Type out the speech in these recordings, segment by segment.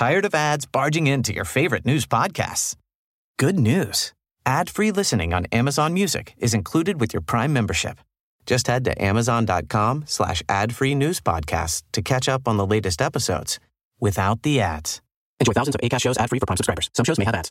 Tired of ads barging into your favorite news podcasts? Good news. Ad-free listening on Amazon Music is included with your Prime membership. Just head to amazon.com slash ad-free news podcasts to catch up on the latest episodes without the ads. Enjoy thousands of ACAST shows ad-free for Prime subscribers. Some shows may have ads.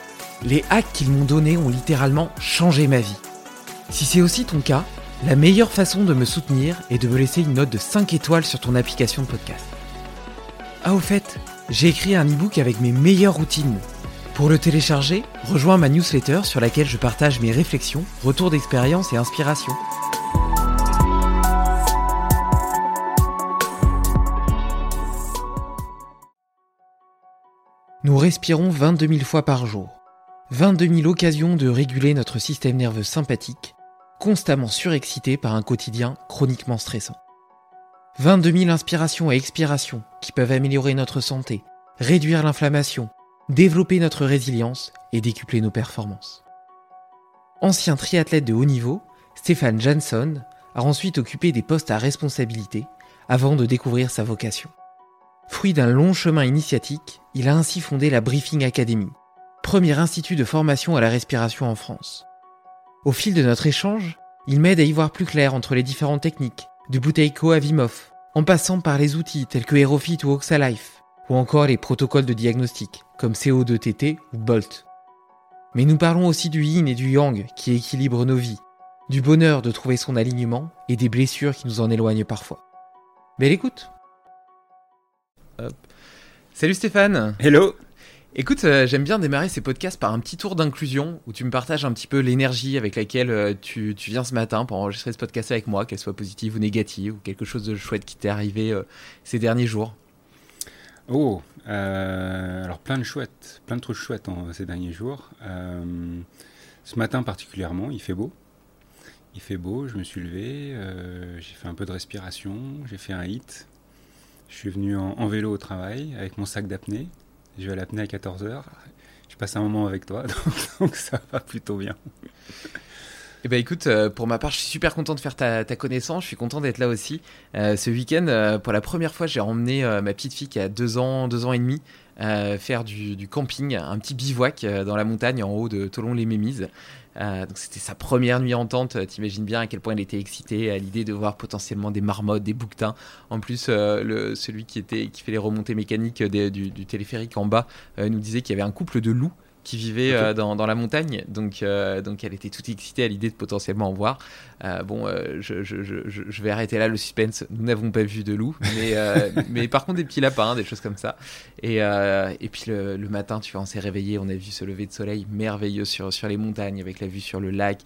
Les hacks qu'ils m'ont donnés ont littéralement changé ma vie. Si c'est aussi ton cas, la meilleure façon de me soutenir est de me laisser une note de 5 étoiles sur ton application de podcast. Ah au fait, j'ai écrit un e-book avec mes meilleures routines. Pour le télécharger, rejoins ma newsletter sur laquelle je partage mes réflexions, retours d'expérience et inspiration. Nous respirons 22 000 fois par jour. 22 000 occasions de réguler notre système nerveux sympathique, constamment surexcité par un quotidien chroniquement stressant. 22 000 inspirations et expirations qui peuvent améliorer notre santé, réduire l'inflammation, développer notre résilience et décupler nos performances. Ancien triathlète de haut niveau, Stéphane Jansson a ensuite occupé des postes à responsabilité avant de découvrir sa vocation. Fruit d'un long chemin initiatique, il a ainsi fondé la Briefing Academy, premier institut de formation à la respiration en France. Au fil de notre échange, il m'aide à y voir plus clair entre les différentes techniques, du Buteyko à Vimov, en passant par les outils tels que Aerofit ou Oxalife, ou encore les protocoles de diagnostic, comme CO2TT ou Bolt. Mais nous parlons aussi du yin et du yang qui équilibrent nos vies, du bonheur de trouver son alignement et des blessures qui nous en éloignent parfois. Belle écoute Hop. Salut Stéphane Hello Écoute, euh, j'aime bien démarrer ces podcasts par un petit tour d'inclusion où tu me partages un petit peu l'énergie avec laquelle euh, tu, tu viens ce matin pour enregistrer ce podcast avec moi, qu'elle soit positive ou négative, ou quelque chose de chouette qui t'est arrivé euh, ces derniers jours. Oh, alors plein de chouettes, plein de trucs chouettes en, ces derniers jours. Ce matin particulièrement, il fait beau. Il fait beau, je me suis levé, j'ai fait un peu de respiration, j'ai fait un hit. Je suis venu en, en vélo au travail avec mon sac d'apnée. Je vais à l'apnée à 14h. Je passe un moment avec toi, donc, ça va plutôt bien. Eh ben écoute, euh, pour ma part, je suis super content de faire ta, connaissance. Je suis content d'être là aussi. Euh, ce week-end, euh, pour la première fois, j'ai emmené ma petite fille qui a deux ans, deux ans et demi, faire du, camping, un petit bivouac dans la montagne en haut de Tolon-les-Mémises. Euh, donc c'était sa première nuit en tente. T'imagines bien à quel point elle était excitée à l'idée de voir potentiellement des marmottes, des bouquetins. En plus, euh, celui qui était qui fait les remontées mécaniques du, téléphérique en bas euh, nous disait qu'il y avait un couple de loups qui vivait euh, dans, dans la montagne. Donc, euh, donc elle était toute excitée à l'idée de potentiellement en voir. Euh, bon, je, je- je- je- vais arrêter là le suspense. Nous n'avons pas vu de loup, mais, mais par contre des petits lapins, des choses comme ça. Et, et puis le, le matin, tu vois, on s'est réveillé, on a vu ce lever de soleil merveilleux sur, sur les montagnes, avec la vue sur le lac,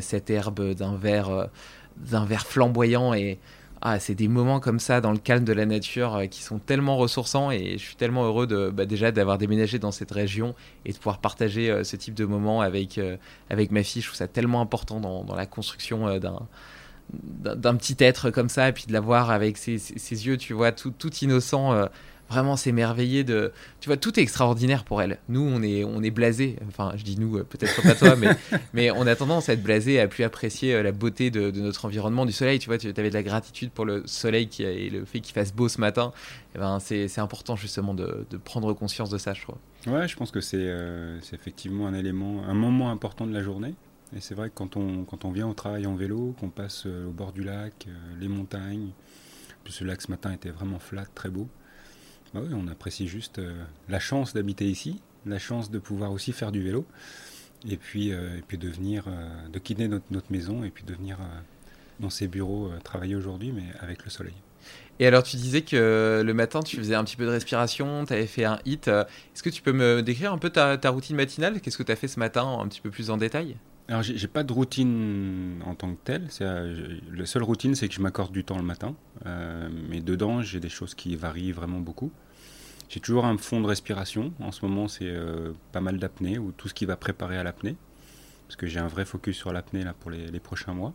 cette herbe d'un vert, d'un vert flamboyant et ah, c'est des moments comme ça dans le calme de la nature euh, qui sont tellement ressourçants et je suis tellement heureux bah, déjà d'avoir déménagé dans cette région et de pouvoir partager euh, ce type de moments avec, euh, avec ma fille. Je trouve ça tellement important dans, la construction d'un petit être comme ça, et puis de la voir avec ses, yeux, tu vois, tout, tout innocent, vraiment s'émerveiller de. Tu vois, tout est extraordinaire pour elle. Nous, on est, on est blasé. Enfin, je dis nous, euh, peut-être pas toi, mais, mais on a tendance à être blasé, à plus apprécier euh, la beauté de, notre environnement, du soleil. Tu vois, tu avais de la gratitude pour le soleil qui, et le fait qu'il fasse beau ce matin. Eh ben, c'est important justement de, de, prendre conscience de ça, je crois. Ouais, je pense que c'est c'est effectivement un élément, un moment important de la journée. Et c'est vrai que quand on, quand on vient au travail en vélo, qu'on passe au bord du lac, les montagnes, puis ce lac ce matin était vraiment flat, très beau. Bah on apprécie juste euh, la chance d'habiter ici, la chance de pouvoir aussi faire du vélo, et puis, euh, et puis de venir, euh, de quitter notre, notre, maison et puis de venir dans ces bureaux travailler aujourd'hui, mais avec le soleil. Et alors, tu disais que le matin, tu faisais un petit peu de respiration, tu avais fait un hit. Est-ce que tu peux me décrire un peu ta, ta routine matinale? Qu'est-ce que tu as fait ce matin un petit peu plus en détail? Alors, j'ai pas de routine en tant que telle. C'est, la seule routine, c'est que je m'accorde du temps le matin. Euh, mais dedans, j'ai des choses qui varient vraiment beaucoup. J'ai toujours un fond de respiration. En ce moment, c'est euh, pas mal d'apnée ou tout ce qui va préparer à l'apnée. Parce que j'ai un vrai focus sur l'apnée là, pour les, prochains mois.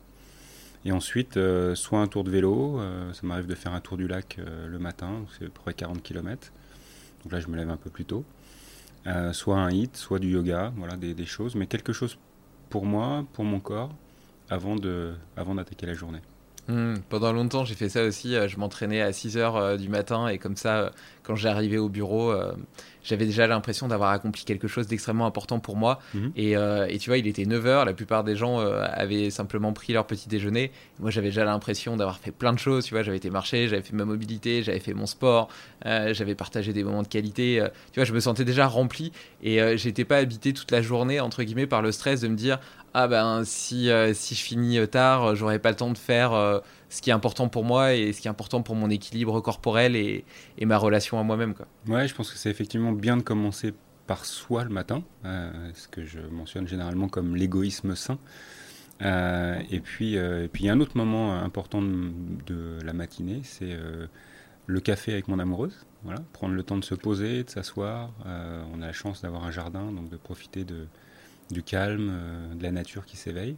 Et ensuite, euh, soit un tour de vélo. ça m'arrive de faire un tour du lac le matin. C'est à peu près 40 km. Donc là, je me lève un peu plus tôt. soit un hit, soit du yoga. Voilà, des choses. Mais quelque chose pour moi, pour mon corps, avant d'attaquer avant la journée. Hmm, pendant longtemps, j'ai fait ça aussi. Euh, je m'entraînais à 6 heures euh, du matin et comme ça, euh, quand j'arrivais au bureau, j'avais déjà l'impression d'avoir accompli quelque chose d'extrêmement important pour moi. Mhm. Et, et, tu vois, il était 9 heures. La plupart des gens avaient simplement pris leur petit déjeuner. Moi, j'avais déjà l'impression d'avoir fait plein de choses. Tu vois, j'avais été marcher, j'avais fait ma mobilité, j'avais fait mon sport, j'avais partagé des moments de qualité. tu vois, je me sentais déjà rempli et j'étais pas habité toute la journée, entre guillemets, par le stress de me dire ah ben si, euh, si je finis euh, tard, euh, j'aurai pas le temps de faire ce qui est important pour moi et ce qui est important pour mon équilibre corporel et, ma relation à moi-même. Quoi. Ouais, je pense que c'est effectivement bien de commencer par soi le matin, ce que je mentionne généralement comme l'égoïsme sain. et puis, et puis il y a un autre moment important de, de la matinée, c'est le café avec mon amoureuse. Voilà, prendre le temps de se poser, de s'asseoir. on a la chance d'avoir un jardin, donc de profiter de, du calme, euh, de la nature qui s'éveille.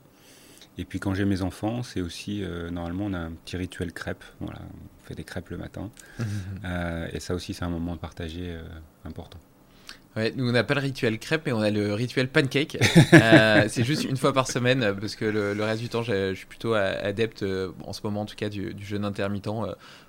Et puis quand j'ai mes enfants, c'est aussi, euh, normalement, on a un petit rituel crêpe. Voilà, on fait des crêpes le matin. Euh, et ça aussi, c'est un moment de partager important. Ouais, nous on n'a pas le rituel crêpe, mais on a le rituel pancake. c'est juste une fois par semaine, parce que le, reste du temps, je, suis plutôt adepte, en ce moment en tout cas, du, du jeûne intermittent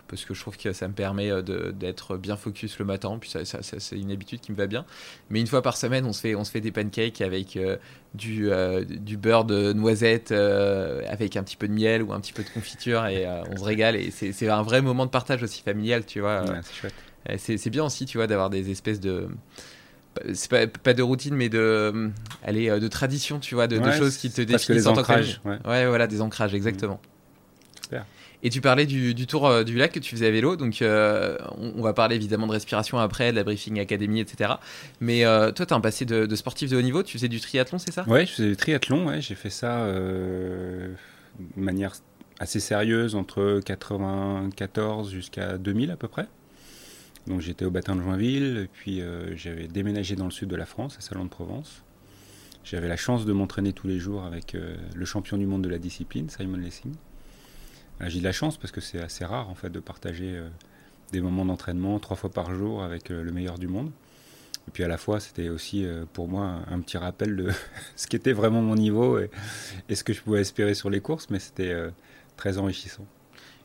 parce que je trouve que ça me permet euh, d'être bien focus le matin, puis ça, c'est une habitude qui me va bien. Mais une fois par semaine, on se fait, on se fait des pancakes avec euh, du, euh, du beurre de noisette, avec un petit peu de miel ou un petit peu de confiture, et on se régale. Et c'est un vrai moment de partage aussi familial, tu vois. c'est bien aussi, tu vois, d'avoir des espèces de c'est pas, pas, de routine mais de allez de tradition tu vois de, choses qui te définissent en tant que ouais. voilà des ancrages exactement Super. Et tu parlais du, tour euh, du lac que tu faisais à vélo, donc euh, on, va parler évidemment de respiration après, de la Briefing Academy, etc. Mais euh, toi, tu as un passé de, sportif de haut niveau, tu faisais du triathlon, c'est ça? Ouais, je faisais du triathlon, ouais, j'ai fait ça de manière assez sérieuse entre 94 jusqu'à 2000 à peu près. Donc j'étais au bassin de Joinville, puis j'avais déménagé dans le sud de la France, à Salon de Provence. J'avais la chance de m'entraîner tous les jours avec le champion du monde de la discipline, Simon Lessing. Ah, j'ai de la chance parce que c'est assez rare en fait de partager euh, des moments d'entraînement trois fois par jour avec euh, le meilleur du monde. Et puis à la fois, c'était aussi euh, pour moi un petit rappel de ce qui était vraiment mon niveau et, ce que je pouvais espérer sur les courses, mais c'était très enrichissant.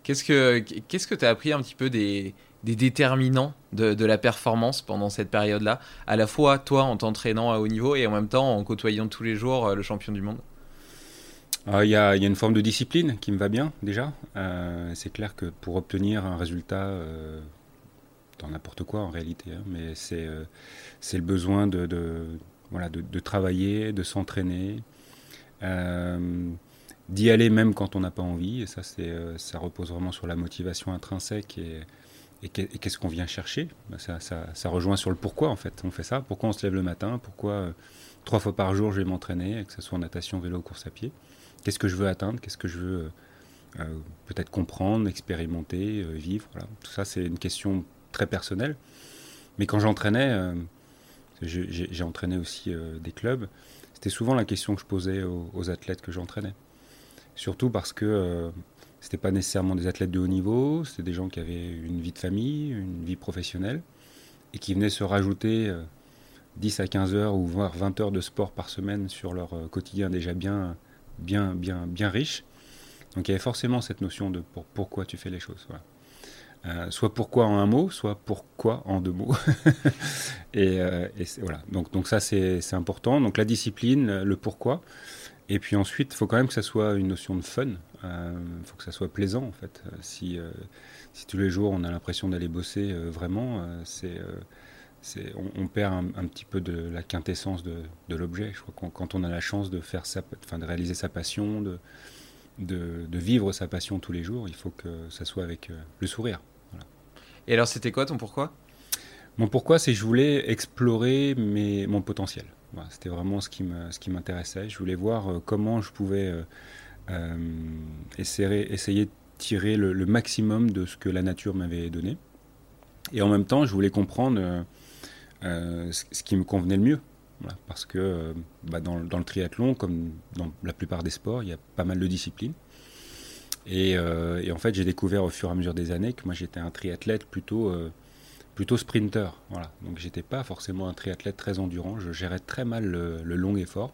Qu'est-ce que qu'est-ce que tu as appris un petit peu des, des déterminants de, la performance pendant cette période-là, à la fois toi en t'entraînant à haut niveau et en même temps en côtoyant tous les jours le champion du monde ah, il y, a, une forme de discipline qui me va bien déjà. Euh, c'est clair que pour obtenir un résultat euh, dans n'importe quoi en réalité, hein, mais c'est euh, c'est le besoin de, de, travailler, de s'entraîner, d'y aller même quand on n'a pas envie. Et ça, ça repose vraiment sur la motivation intrinsèque et, et qu'est-ce qu'on vient chercher? Bah, ça, rejoint sur le pourquoi en fait. On fait ça. Pourquoi on se lève le matin? Pourquoi trois fois par jour je vais m'entraîner, que ce soit en natation, vélo, course à pied? Qu'est-ce que je veux atteindre? Qu'est-ce que je veux euh, euh, peut-être comprendre, expérimenter, euh, vivre? Tout ça, c'est une question très personnelle. Mais quand j'entraînais, j'ai entraîné aussi des clubs, c'était souvent la question que je posais aux, athlètes que j'entraînais. Surtout parce que c'était pas nécessairement des athlètes de haut niveau, c'était des gens qui avaient une vie de famille, une vie professionnelle, et qui venaient se rajouter 10 à 15 heures ou voire 20 heures de sport par semaine sur leur quotidien déjà bien, bien, bien, bien riche. Donc il y avait forcément cette notion de pourquoi tu fais les choses. Euh, soit pourquoi en un mot, soit pourquoi en deux mots. et, euh, voilà. Donc, donc ça c'est important. Donc la discipline, le pourquoi. Et puis ensuite, il faut quand même que ça soit une notion de fun. Il euh, faut que ça soit plaisant en fait. Si, si tous les jours on a l'impression d'aller bosser vraiment, c'est on, on, perd un, petit peu de la quintessence de, de l'objet. Je crois que quand on a la chance de faire sa, enfin, de réaliser sa passion, de, de, vivre sa passion tous les jours, il faut que ça soit avec euh, le sourire. Et alors, c'était quoi ton pourquoi? Mon pourquoi, c'est que je voulais explorer mes, mon potentiel. c'était vraiment ce qui, me, ce qui m'intéressait. Je voulais voir euh, comment je pouvais euh, essayer, essayer de tirer le, maximum de ce que la nature m'avait donné. Et en même temps, je voulais comprendre ce qui me convenait le mieux parce que euh, bah, dans, le triathlon, comme dans la plupart des sports, il y a pas mal de disciplines. Euh, et, en fait, j'ai découvert au fur et à mesure des années que moi j'étais un triathlète plutôt, euh, plutôt sprinter. Voilà. Donc j'étais pas forcément un triathlète très endurant. Je gérais très mal le, long effort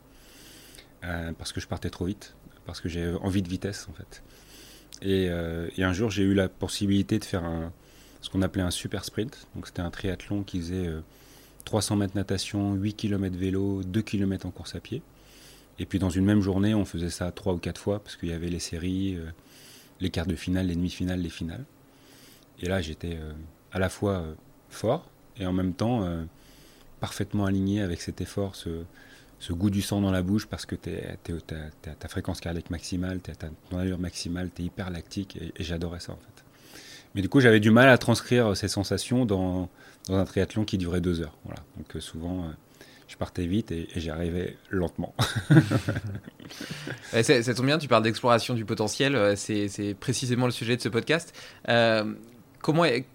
parce que je partais trop vite, parce que j'avais envie de vitesse en fait. Et, un jour, j'ai eu la possibilité de faire ce qu'on appelait un super sprint. Donc c'était un triathlon qui faisait 300 mètres natation, 8 km vélo, 2 km en course à pied. Et puis dans une même journée, on faisait ça trois ou quatre fois parce qu'il y avait les séries, euh, les quarts de finale, les demi-finales, les finales. Et là, j'étais euh, à la fois euh, fort et en même temps parfaitement aligné avec cet effort, goût du sang dans la bouche parce que tu as, ta fréquence cardiaque maximale, tu as ton allure maximale, tu es hyper lactique et, et j'adorais ça en fait. Mais du coup, j'avais du mal à transcrire ces sensations dans, dans un triathlon qui durait deux heures. Donc euh, souvent, euh, je partais vite et, j'y arrivais lentement. ça tombe bien, tu parles d'exploration du potentiel, euh, c'est précisément le sujet de ce podcast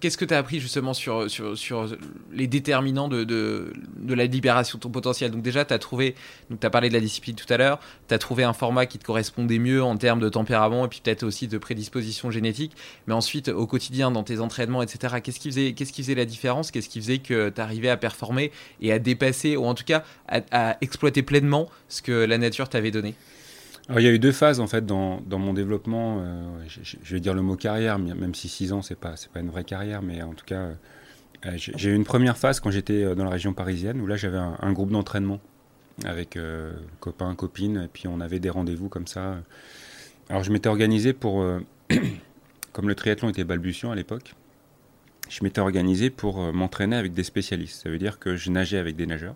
qu'est-ce que tu as appris justement sur, sur, sur les déterminants de, de, de, la libération de ton potentiel? Donc déjà, tu as trouvé, donc tu as parlé de la discipline tout à l'heure, tu as trouvé un format qui te correspondait mieux en termes de tempérament et puis peut-être aussi de prédisposition génétique. Mais ensuite, au quotidien, dans tes entraînements, etc., qu'est-ce qui faisait, qu'est-ce qui faisait la différence? Qu'est-ce qui faisait que tu arrivais à performer et à dépasser, ou en tout cas à exploiter pleinement ce que la nature t'avait donné? Alors, il y a eu deux phases en fait dans, dans mon développement. Euh, je, vais dire le mot carrière, même si six ans c'est pas c'est pas une vraie carrière, mais en tout cas, euh, j'ai eu une première phase quand j'étais euh, dans la région parisienne où là j'avais un, groupe d'entraînement avec copains, copines, et puis on avait des rendez-vous comme ça. Alors je m'étais organisé pour, comme le triathlon était balbutiant à l'époque, je m'étais organisé pour m'entraîner avec des spécialistes. Ça veut dire que je nageais avec des nageurs,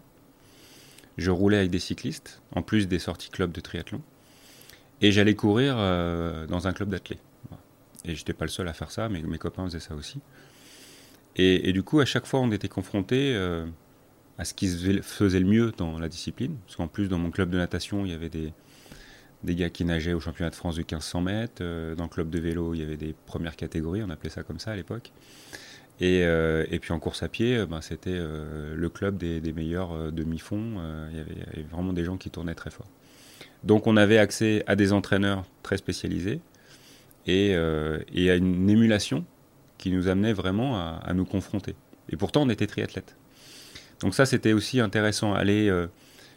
je roulais avec des cyclistes, en plus des sorties club de triathlon. Et j'allais courir euh, dans un club d'athlètes. Et j'étais pas le seul à faire ça, mais mes copains faisaient ça aussi. Et, du coup, à chaque fois, on était confronté euh, à ce qui se faisait le mieux dans la discipline. Parce qu'en plus, dans mon club de natation, il y avait des, gars qui nageaient au championnat de France de 1500 mètres. Euh, dans le club de vélo, il y avait des premières catégories, on appelait ça comme ça à l'époque. Et, puis en course à pied, ben, c'était le club des meilleurs demi-fonds. il y avait vraiment des gens qui tournaient très fort. Donc on avait accès à des entraîneurs très spécialisés et, euh, à une émulation qui nous amenait vraiment à, nous confronter. Et pourtant on était triathlètes. Donc ça c'était aussi intéressant. Aller, euh,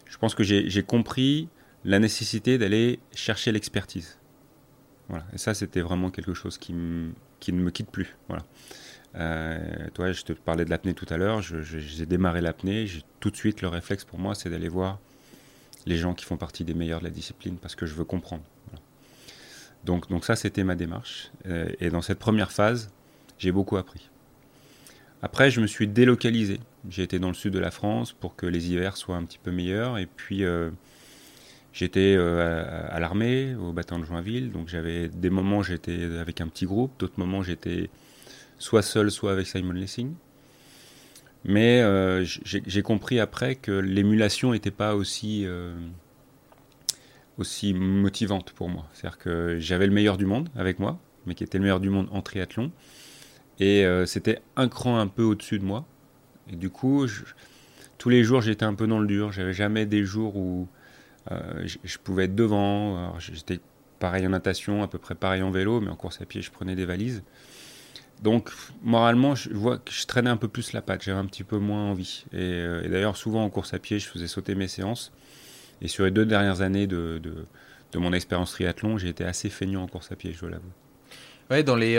je pense que j'ai compris la nécessité d'aller chercher l'expertise. Voilà. Et ça c'était vraiment quelque chose qui, qui, ne me quitte plus. Voilà. Euh, toi, je te parlais de l'apnée tout à l'heure. J'ai démarré l'apnée. Tout de suite, le réflexe pour moi, c'est d'aller voir les gens qui font partie des meilleurs de la discipline parce que je veux comprendre. Donc, donc ça, c'était ma démarche. Euh, et dans cette première phase, j'ai beaucoup appris. Après, je me suis délocalisé. J'ai été dans le sud de la France pour que les hivers soient un petit peu meilleurs. Et puis, euh, j'étais euh, à, l'armée, au bataillon de Joinville. Donc, j'avais des moments, j'étais avec un petit groupe. D'autres moments, j'étais soit seul, soit avec Simon Lessing. Mais euh, j'ai compris après que l'émulation n'était pas aussi, euh, aussi motivante pour moi. C'est-à-dire que j'avais le meilleur du monde avec moi, mais qui était le meilleur du monde en triathlon. Et euh, c'était un cran un peu au-dessus de moi. Et du coup, tous les jours, j'étais un peu dans le dur. J'avais jamais des jours où je, pouvais être devant. J'étais pareil en natation, à peu près pareil en vélo, mais en course à pied, je prenais des valises. Donc, moralement, je vois que je traînais un peu plus la patte, j'avais un petit peu moins envie. Et, d'ailleurs, souvent en course à pied, je faisais sauter mes séances. Et sur les deux dernières années de, mon expérience triathlon, j'ai été assez feignant en course à pied, je dois l'avouer. Ouais, dans les.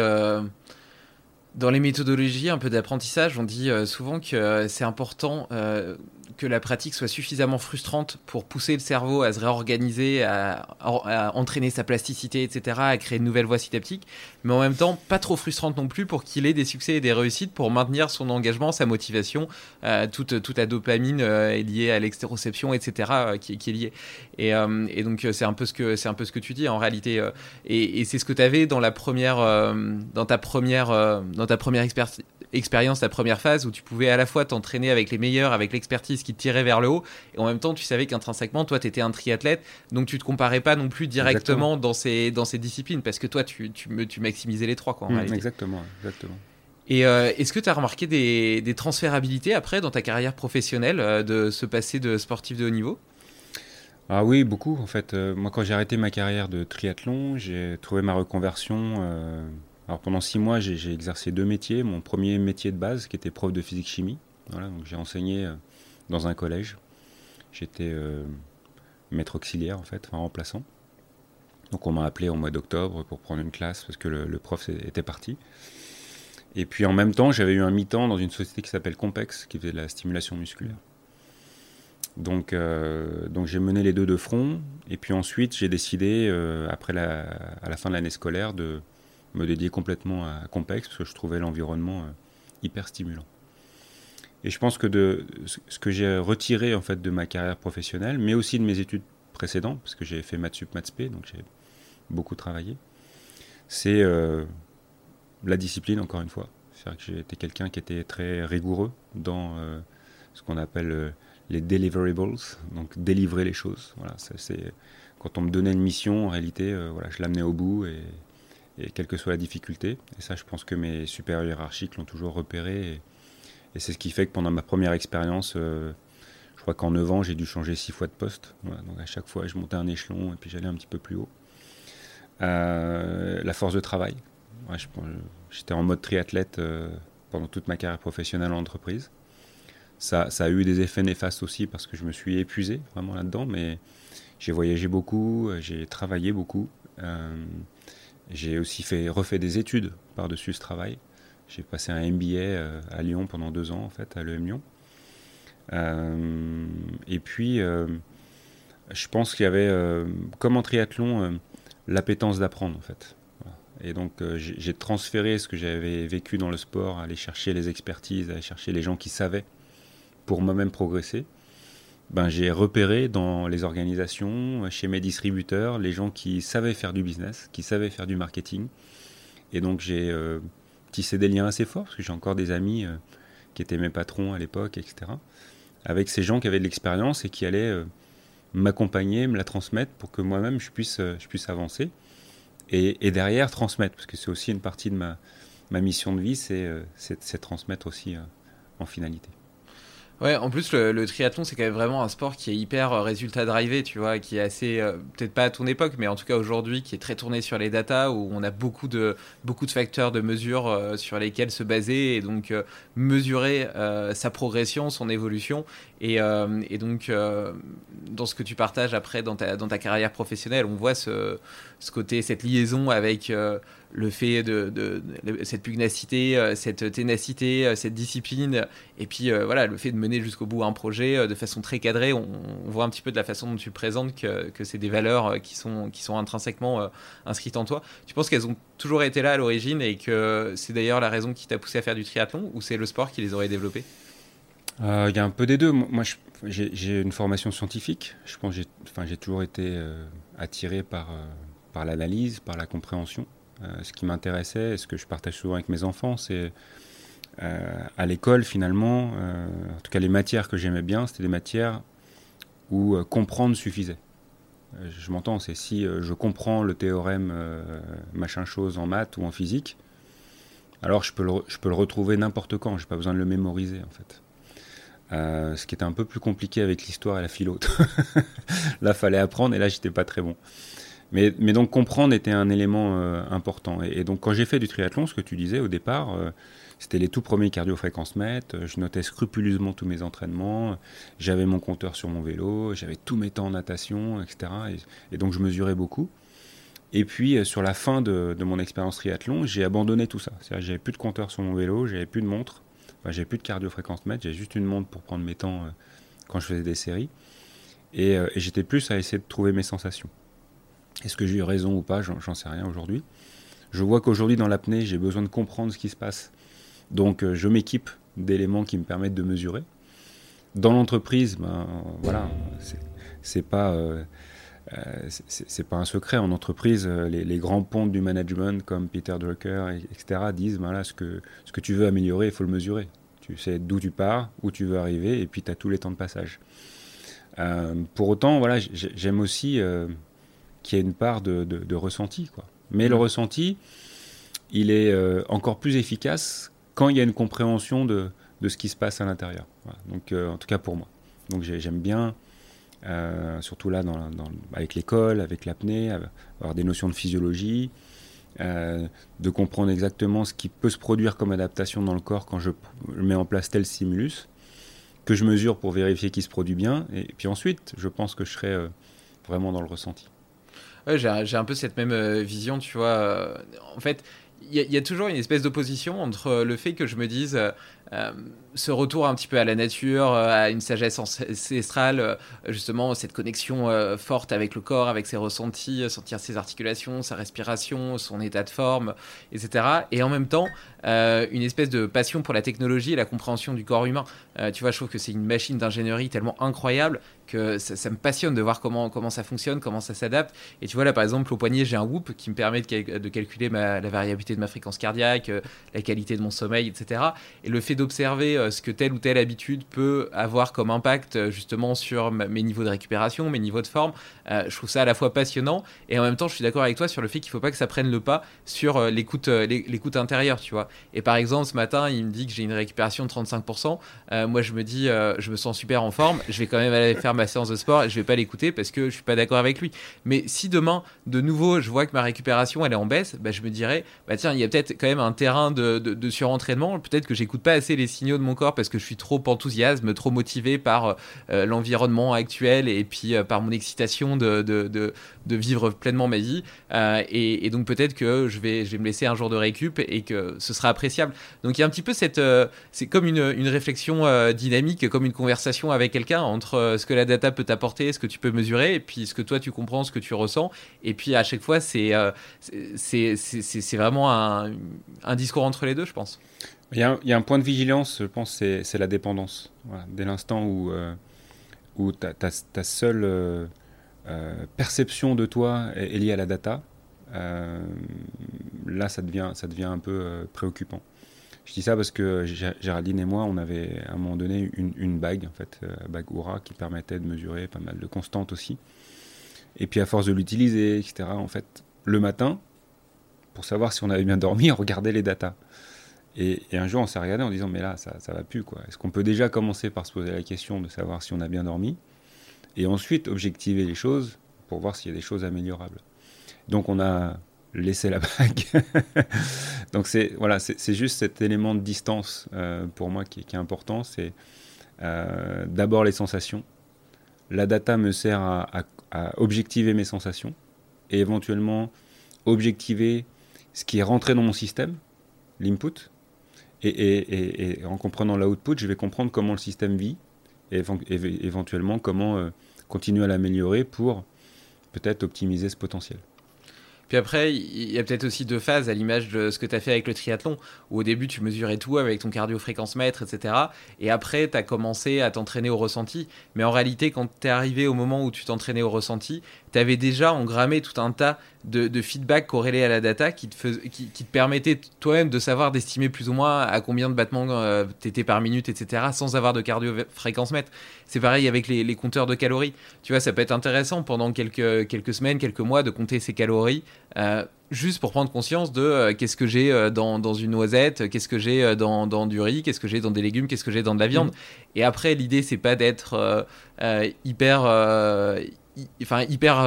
Dans les méthodologies un peu d'apprentissage, on dit souvent que c'est important que la pratique soit suffisamment frustrante pour pousser le cerveau à se réorganiser, à, entraîner sa plasticité, etc., à créer de nouvelles voies synaptiques, mais en même temps pas trop frustrante non plus pour qu'il ait des succès et des réussites pour maintenir son engagement, sa motivation, euh, toute, toute la dopamine euh, liée à l'extéroception, etc., euh, qui, est liée. Et, donc c'est un peu ce que un peu ce que tu dis en réalité, et, c'est ce que tu avais dans la première, dans ta première, dans ta première expérience, la première phase où tu pouvais à la fois t'entraîner avec les meilleurs, avec l'expertise qui te tirait vers le haut, et en même temps tu savais qu'intrinsèquement, toi, tu étais un triathlète, donc tu te comparais pas non plus directement dans ces, dans ces disciplines, parce que toi, tu, tu, tu maximisais les trois. Quoi, mmh, exactement, exactement. Et euh, est-ce que tu as remarqué des, des, transférabilités après dans ta carrière professionnelle euh, de se passer de sportif de haut niveau? Ah oui, beaucoup en fait. Euh, moi, quand j'ai arrêté ma carrière de triathlon, j'ai trouvé ma reconversion alors pendant six mois, j'ai exercé deux métiers. Mon premier métier de base, qui était prof de physique-chimie. Voilà, donc j'ai enseigné dans un collège. J'étais euh, maître auxiliaire en fait, enfin remplaçant. Donc on m'a appelé au mois d'octobre pour prendre une classe parce que le, prof était parti. Et puis en même temps, j'avais eu un mi-temps dans une société qui s'appelle Compex, qui faisait de la stimulation musculaire. Donc, euh, donc j'ai mené les deux de front. Et puis ensuite, j'ai décidé, après la, à la fin de l'année scolaire, de, me dédier complètement à Compex parce que je trouvais l'environnement euh, hyper stimulant. Et je pense que de, ce que j'ai retiré en fait de ma carrière professionnelle, mais aussi de mes études précédentes, parce que j'ai fait maths sup, maths spé, donc j'ai beaucoup travaillé, c'est euh, la discipline encore une fois. C'est-à-dire que j'ai été quelqu'un qui était très rigoureux dans euh, ce qu'on appelle les deliverables, donc délivrer les choses. Voilà, c'est quand on me donnait une mission, en réalité, voilà, je l'amenais au bout et, quelle que soit la difficulté. Et ça, je pense que mes supérieurs hiérarchiques l'ont toujours repéré. C'est ce qui fait que pendant ma première expérience, euh, je crois qu'en 9 ans, j'ai dû changer 6 fois de poste. donc à chaque fois, je montais un échelon et puis j'allais un petit peu plus haut. Euh, la force de travail. J'étais en mode triathlète euh, pendant toute ma carrière professionnelle en entreprise. Ça, ça, a eu des effets néfastes aussi parce que je me suis épuisé vraiment là-dedans, mais j'ai voyagé beaucoup, j'ai travaillé beaucoup. J'ai aussi fait, refait des études par-dessus ce travail. J'ai passé un MBA euh, à Lyon pendant deux ans, en fait, à l'EM Lyon. Euh, et puis, euh, je pense qu'il y avait, comme en triathlon, l'appétence d'apprendre, en fait. Et donc, j'ai transféré ce que j'avais vécu dans le sport, aller chercher les expertises, aller chercher les gens qui savaient pour moi-même progresser ben, j'ai repéré dans les organisations, chez mes distributeurs, les gens qui savaient faire du business, qui savaient faire du marketing. Et donc j'ai euh, tissé des liens assez forts, parce que j'ai encore des amis euh, qui étaient mes patrons à l'époque, etc. Avec ces gens qui avaient de l'expérience et qui allaient euh, m'accompagner, me la transmettre pour que moi-même je puisse, je puisse avancer. Et, derrière, transmettre, parce que c'est aussi une partie de ma mission de vie, c'est transmettre aussi en finalité. Ouais, en plus, le, triathlon, c'est quand même vraiment un sport qui est hyper euh, résultat drivé, tu vois, qui est assez, euh, peut-être pas à ton époque, mais en tout cas aujourd'hui, qui est très tourné sur les datas, où on a beaucoup de, beaucoup de facteurs de mesure euh, sur lesquels se baser, et donc mesurer sa progression, son évolution. Et, et donc, dans ce que tu partages après dans ta, carrière professionnelle, on voit ce, côté, cette liaison avec le fait de, cette pugnacité, euh, cette ténacité, euh, cette discipline, et puis euh, voilà, le fait de mener jusqu'au bout un projet de façon très cadrée, on, voit un petit peu de la façon dont tu présentes que, c'est des valeurs qui sont, intrinsèquement inscrites en toi. Tu penses qu'elles ont toujours été là à l'origine et que c'est d'ailleurs la raison qui t'a poussé à faire du triathlon ou c'est le sport qui les aurait développés Il y a un peu des deux. Moi, j'ai une formation scientifique. Je pense j'ai toujours été attiré par, par l'analyse, par la compréhension. Euh, ce qui m'intéressait, ce que je partage souvent avec mes enfants, c'est euh, à l'école finalement, euh, en tout cas les matières que j'aimais bien, c'était des matières où comprendre suffisait. Je m'entends, c'est si je comprends le théorème machin chose en maths ou en physique, alors je peux le, je peux le retrouver n'importe quand, j'ai pas besoin de le mémoriser en fait. Ce qui était un peu plus compliqué avec l'histoire et la philo. là, fallait apprendre et là, j'étais pas très bon. Mais, donc comprendre était un élément important. Et, donc quand j'ai fait du triathlon, ce que tu disais au départ, c'était les tout premiers cardio-fréquence mètres. Je notais scrupuleusement tous mes entraînements. J'avais mon compteur sur mon vélo. J'avais tous mes temps en natation, etc. Et, donc, je mesurais beaucoup. Et puis, euh, sur la fin de, mon expérience triathlon, j'ai abandonné tout ça. J'avais plus de compteur sur mon vélo, j'avais plus de montre. J'avais plus de cardio-fréquence mètre. J'avais juste une montre pour prendre mes temps euh, quand je faisais des séries. Et, euh, et j'étais plus à essayer de trouver mes sensations. Est-ce que j'ai eu raison ou pas? J'en sais rien aujourd'hui. Je vois qu'aujourd'hui, dans l'apnée, j'ai besoin de comprendre ce qui se passe donc euh, je m'équipe d'éléments qui me permettent de mesurer. Dans l'entreprise, ben, voilà, c'est pas c'est pas un secret. En entreprise, les, grands pontes du management comme Peter Drucker, etc., disent voilà, ce, que, ce que tu veux améliorer, il faut le mesurer. Tu sais d'où tu pars, où tu veux arriver, et puis tu as tous les temps de passage. pour autant, voilà, j'aime aussi qu'il y ait une part de, de, ressenti. Quoi. Mais le ressenti, il est encore plus efficace quand il y a une compréhension de, de ce qui se passe à l'intérieur. Donc, euh, en tout cas pour moi. Donc, j'aime bien, euh, surtout là, avec l'école, avec l'apnée, avoir des notions de physiologie, euh, de comprendre exactement ce qui peut se produire comme adaptation dans le corps quand je mets en place tel stimulus, que je mesure pour vérifier qu'il se produit bien. Et, puis ensuite, je pense que je serai vraiment dans le ressenti. J'ai un peu cette même vision, tu vois. en fait, il y, a toujours une espèce d'opposition entre le fait que je me dise euh, euh, ce retour un petit peu à la nature, euh, à une sagesse ancestrale, justement cette connexion forte avec le corps, avec ses ressentis, sentir ses articulations, sa respiration, son état de forme, etc. Et en même temps, une espèce de passion pour la technologie et la compréhension du corps humain. tu vois, je trouve que c'est une machine d'ingénierie tellement incroyable que ça, me passionne de voir comment, comment ça fonctionne, comment ça s'adapte. Et tu vois, là, par exemple, au poignet, j'ai un Whoop qui me permet de, calculer la variabilité de ma fréquence cardiaque, euh, la qualité de mon sommeil, etc. Et le fait d'observer euh, ce que telle ou telle habitude peut avoir comme impact, euh, justement, sur mes niveaux de récupération, mes niveaux de forme, je trouve ça à la fois passionnant et en même temps, je suis d'accord avec toi sur le fait qu'il ne faut pas que ça prenne le pas sur l'écoute l'écoute intérieure, tu vois. Et par exemple, ce matin, il me dit que j'ai une récupération de 35%. moi, je me dis, je me sens super en forme, je vais quand même aller faire ma séance de sport je vais pas l'écouter parce que je suis pas d'accord avec lui. Mais si demain, de nouveau, je vois que ma récupération elle est en baisse, bah, je me dirais, bah tiens, il y a peut-être quand même un terrain de, de, surentraînement. Peut-être que j'écoute pas assez les signaux de mon corps parce que je suis trop enthousiaste, trop motivé par euh, l'environnement actuel et puis euh, par mon excitation de, de, vivre pleinement ma vie. Euh, et, donc peut-être que je vais, je vais me laisser un jour de récup et que ce sera appréciable. Donc il y a un petit peu cette, c'est comme une, une réflexion dynamique, comme une conversation avec quelqu'un entre ce que la data peut t'apporter, ce que tu peux mesurer, et puis ce que toi tu comprends, ce que tu ressens. Et puis à chaque fois, c'est euh, vraiment un, un, discours entre les deux, je pense. Il y, a un, point de vigilance, je pense, c'est la dépendance. Dès l'instant où, euh, où ta, ta, seule euh, perception de toi est, liée à la data, là, ça devient, ça devient un peu préoccupant. Je dis ça parce que Géraldine et moi, on avait à un moment donné une, bague, en fait, euh, bague Oura, qui permettait de mesurer pas mal de constantes aussi. Et puis à force de l'utiliser, etc., en fait, le matin, pour savoir si on avait bien dormi, on regardait les datas. Et, un jour, on s'est regardé en disant, mais là, ça, ça va plus, quoi. Est-ce qu'on peut déjà commencer par se poser la question de savoir si on a bien dormi Et ensuite, objectiver les choses pour voir s'il y a des choses améliorables? Donc, on a laisser la bague. Donc c'est voilà, c'est juste cet élément de distance euh, pour moi qui, est important. C'est euh, d'abord les sensations. La data me sert à, objectiver mes sensations et éventuellement objectiver ce qui est rentré dans mon système, l'input. Et, en comprenant l'output, je vais comprendre comment le système vit et éventuellement comment euh, continuer à l'améliorer pour peut-être optimiser ce potentiel. Puis après, il y a peut-être aussi deux phases à l'image de ce que tu as fait avec le triathlon, où au début tu mesurais tout avec ton cardio-fréquence mètre, etc. Et après, tu as commencé à t'entraîner au ressenti. Mais en réalité, quand tu es arrivé au moment où tu t'entraînais au ressenti, tu avais déjà engrammé tout un tas de, de feedback corrélés à la data qui te, qui, te permettait toi-même de savoir d'estimer plus ou moins à combien de battements euh, tu étais par minute, etc., sans avoir de cardio-fréquence mètre. C'est pareil avec les, compteurs de calories. Tu vois, ça peut être intéressant pendant quelques, quelques semaines, quelques mois de compter ses calories. Euh, juste pour prendre conscience de euh, qu'est-ce que j'ai dans, dans, une noisette, qu'est-ce que j'ai dans, dans, du riz, qu'est-ce que j'ai dans des légumes, qu'est-ce que j'ai dans de la viande. Mmh. Et après, l'idée, c'est pas d'être hyper enfin hyper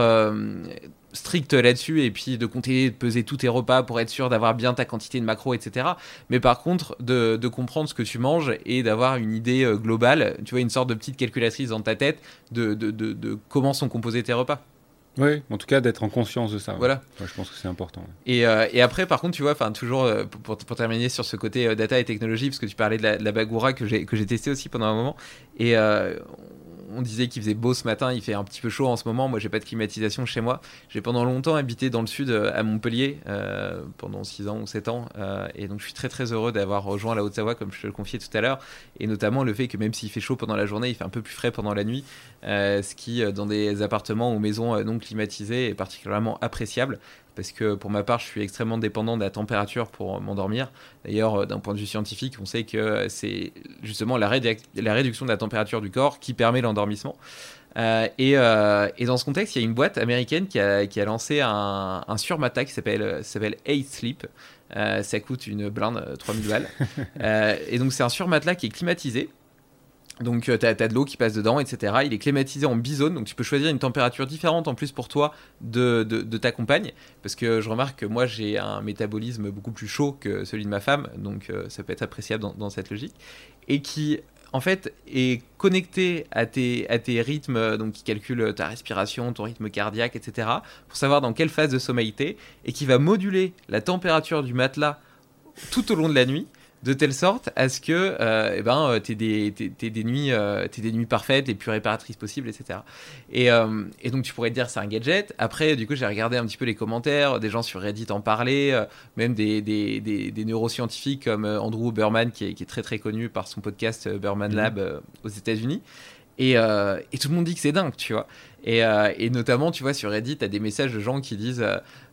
strict là-dessus et puis de compter, de peser tous tes repas pour être sûr d'avoir bien ta quantité de macros, etc. Mais par contre, de, comprendre ce que tu manges et d'avoir une idée euh, globale, tu vois, une sorte de petite calculatrice dans ta tête de, de, comment sont composés tes repas. Oui, en tout cas d'être en conscience de ça. Voilà. je pense que c'est important. Et, euh, et, après, par contre, tu vois, enfin toujours euh, pour, pour, terminer sur ce côté data et technologie, parce que tu parlais de la, de la Bagoura que j'ai que j'ai testé aussi pendant un moment, et on disait qu'il faisait beau ce matin, il fait un petit peu chaud en ce moment. Moi, j'ai pas de climatisation chez moi. J'ai pendant longtemps habité dans le sud euh, à Montpellier, euh, pendant 6 ans ou 7 ans. Euh, et donc, je suis très très heureux d'avoir rejoint la Haute-Savoie, comme je te le confiais tout à l'heure. Et notamment le fait que même s'il fait chaud pendant la journée, il fait un peu plus frais pendant la nuit. Ce qui, dans des appartements ou maisons non climatisées, est particulièrement appréciable parce que pour ma part, je suis extrêmement dépendant de la température pour m'endormir. D'ailleurs, euh, d'un point de vue scientifique, on sait que c'est justement la, réduction de la température du corps qui permet l'endormissement. Euh, euh, et, dans ce contexte, il y a une boîte américaine qui a, lancé un, un surmata qui s'appelle Eight Sleep. ça coûte une blinde, 3000 balles. et donc, c'est un surmatelas qui est climatisé. Donc tu as, de l'eau qui passe dedans, etc. Il est climatisé en bizone, donc tu peux choisir une température différente en plus pour toi de, ta compagne. Parce que je remarque que moi j'ai un métabolisme beaucoup plus chaud que celui de ma femme, donc euh, ça peut être appréciable dans, cette logique. Et qui en fait est connecté à tes, à tes rythmes, donc qui calcule ta respiration, ton rythme cardiaque, etc. Pour savoir dans quelle phase de sommeil t'es, et qui va moduler la température du matelas tout au long de la nuit de telle sorte à ce que euh, eh ben, euh, tu des, des, nuits, euh, des nuits parfaites, les plus réparatrices possibles, etc. Et, et donc tu pourrais te dire c'est un gadget. Après, du coup, j'ai regardé un petit peu les commentaires, des gens sur Reddit en parlaient, même des, des, neuroscientifiques comme Andrew Berman, qui est, qui est, très très connu par son podcast Berman mmh. Lab aux États-Unis. Et, et, tout le monde dit que c'est dingue, tu vois. Et, et, notamment, tu vois, sur Reddit, tu as des messages de gens qui disent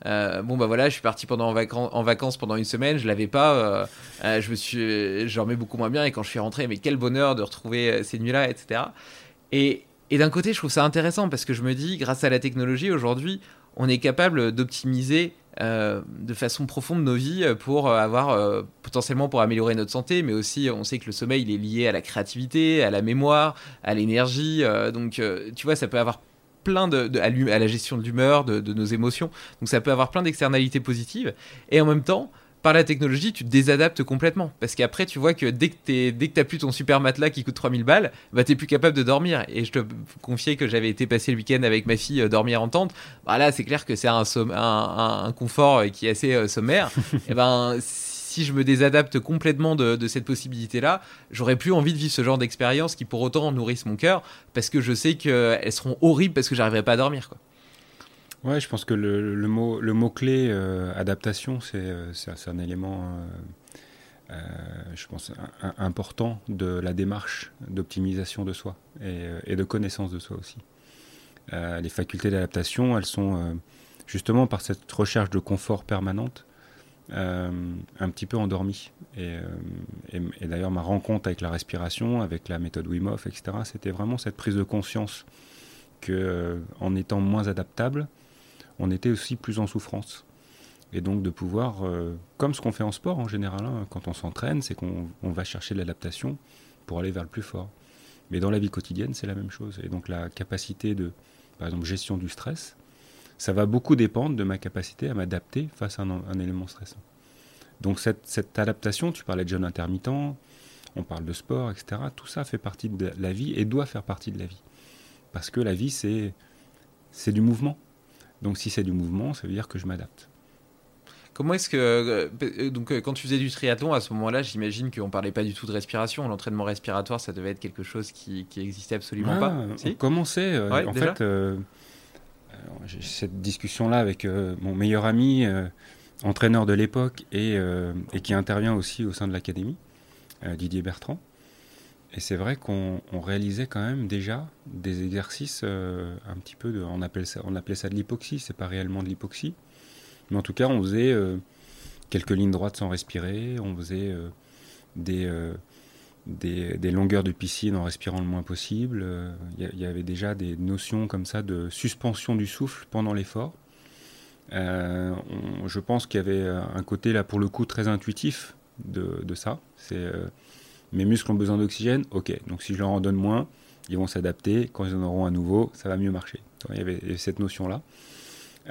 euh, bon bah voilà, je suis parti pendant en, vacances, en vacances pendant une semaine, je l'avais pas, euh, euh, je me suis, je dormais beaucoup moins bien et quand je suis rentré, mais quel bonheur de retrouver ces nuits-là, etc. Et, et d'un côté, je trouve ça intéressant parce que je me dis, grâce à la technologie aujourd'hui, on est capable d'optimiser de façon profonde nos vies pour avoir potentiellement pour améliorer notre santé, mais aussi on sait que le sommeil il est lié à la créativité, à la mémoire, à l'énergie. donc tu vois, ça peut avoir plein de, à, la gestion de l'humeur, de, nos émotions. Donc ça peut avoir plein d'externalités positives. Et en même temps, par la technologie, tu te désadaptes complètement. Parce qu'après, tu vois que dès que tu dès que plus ton super matelas qui coûte 3000 balles, bah t'es plus capable de dormir. Et je te confiais que j'avais été passer le week-end avec ma fille euh, dormir en tente. Bah là, c'est clair que c'est un, un, un, confort qui est assez euh, sommaire. et ben si je me désadapte complètement de, cette possibilité-là, j'aurais plus envie de vivre ce genre d'expérience qui pour autant nourrissent mon cœur, parce que je sais qu'elles seront horribles parce que j'arriverai pas à dormir. Quoi. Ouais, je pense que le, mot, le mot clé euh, adaptation, c'est euh, un élément, euh, je pense, important de la démarche d'optimisation de soi et, de connaissance de soi aussi. les facultés d'adaptation, elles sont justement par cette recherche de confort permanente, un petit peu endormi. Et, d'ailleurs, ma rencontre avec la respiration, avec la méthode Wim Hof, etc., c'était vraiment cette prise de conscience que, en étant moins adaptable, on était aussi plus en souffrance. Et donc de pouvoir, comme ce qu'on fait en sport en général, hein, quand on s'entraîne, c'est qu'on va chercher l'adaptation pour aller vers le plus fort. Mais dans la vie quotidienne, c'est la même chose. Et donc la capacité de, par exemple, gestion du stress, ça va beaucoup dépendre de ma capacité à m'adapter face à un, élément stressant. Donc cette, adaptation, tu parlais de jeûne intermittent, on parle de sport, etc. Tout ça fait partie de la vie et doit faire partie de la vie. Parce que la vie, c'est du mouvement. Donc si c'est du mouvement, ça veut dire que je m'adapte. Comment est-ce que euh, donc euh, quand tu faisais du triathlon à ce moment-là, j'imagine qu'on parlait pas du tout de respiration. L'entraînement respiratoire, ça devait être quelque chose qui, qui existait absolument ah, pas. Si on commençait. Euh, en fait, j'ai cette discussion-là avec euh, mon meilleur ami, entraîneur de l'époque et, et, qui intervient aussi au sein de l'académie, Didier Bertrand. Et c'est vrai qu'on réalisait quand même déjà des exercices un petit peu de, on appelle ça, on appelait ça de l'hypoxie. C'est pas réellement de l'hypoxie, mais en tout cas on faisait quelques lignes droites sans respirer, on faisait des des, longueurs de piscine en respirant le moins possible. Il euh, y, avait déjà des notions comme ça de suspension du souffle pendant l'effort. Euh, je pense qu'il y avait un côté là pour le coup très intuitif de, ça. C'est euh, mes muscles ont besoin d'oxygène, ok. Donc si je leur en donne moins, ils vont s'adapter. Quand ils en auront à nouveau, ça va mieux marcher. il y avait cette notion là.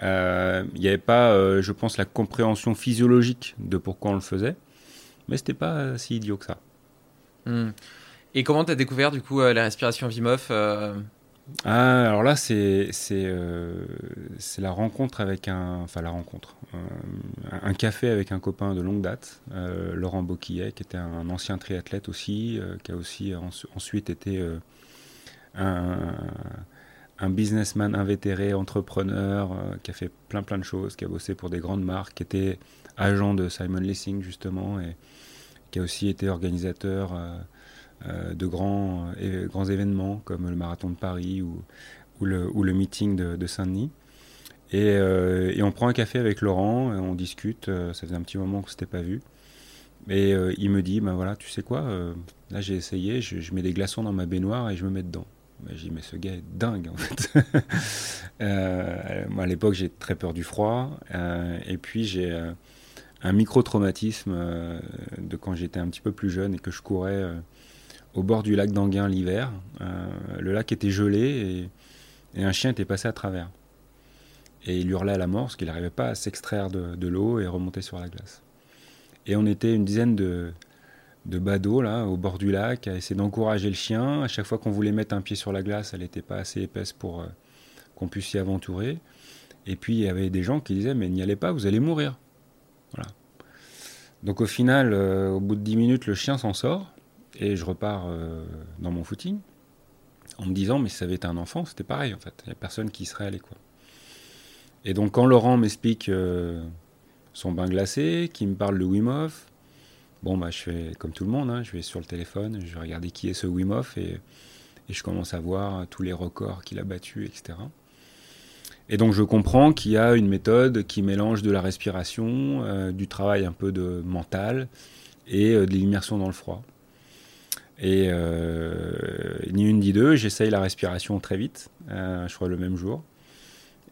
Il n'y avait pas, je pense, la compréhension physiologique de pourquoi on le faisait, mais c'était pas si idiot que ça. Hmm. Et comment tu as découvert du coup la respiration Vimoff ah, alors là, c'est euh, c'est la rencontre avec un. Enfin, la rencontre. Euh, un café avec un copain de longue date, euh, Laurent Boquillet, qui était un ancien triathlète aussi, qui a aussi ensuite été un, un, businessman invétéré, entrepreneur, qui a fait plein plein de choses, qui a bossé pour des grandes marques, qui était agent de Simon Lessing justement, et qui a aussi été organisateur de grands, euh, grands événements comme le marathon de Paris ou, le, ou le, meeting de, Saint-Denis. Et, euh, et, on prend un café avec Laurent, on discute, ça faisait un petit moment qu'on ne s'était pas vu. Et il me dit, ben voilà, tu sais quoi, là j'ai essayé, je, mets des glaçons dans ma baignoire et je me mets dedans. Ben, j'ai dit, mais ce gars est dingue en fait. moi à l'époque j'ai très peur du froid. et puis j'ai un micro-traumatisme de quand j'étais un petit peu plus jeune et que je courais au bord du lac d'Anguin l'hiver. Euh, le lac était gelé et, un chien était passé à travers. Et il hurlait à la mort parce qu'il n'arrivait pas à s'extraire de, l'eau et remonter sur la glace. Et on était une dizaine de, badauds là, au bord du lac, à essayer d'encourager le chien. À chaque fois qu'on voulait mettre un pied sur la glace, elle n'était pas assez épaisse pour euh, qu'on puisse y aventurer. Et puis il y avait des gens qui disaient Mais n'y allez pas, vous allez mourir. Voilà. Donc au final, euh, au bout de 10 minutes, le chien s'en sort. Et je repars euh, dans mon footing en me disant, mais si ça avait été un enfant, c'était pareil en fait. Il n'y a personne qui serait allé quoi. Et donc quand Laurent m'explique euh, son bain glacé, qui me parle de Wim Hof, bon bah je fais comme tout le monde, hein, je vais sur le téléphone, je vais regarder qui est ce Wim Hof et, je commence à voir tous les records qu'il a battus, etc. Et donc je comprends qu'il y a une méthode qui mélange de la respiration, euh, du travail un peu de mental et de l'immersion dans le froid. Et euh, ni une ni deux, j'essaye la respiration très vite, euh, je crois le même jour.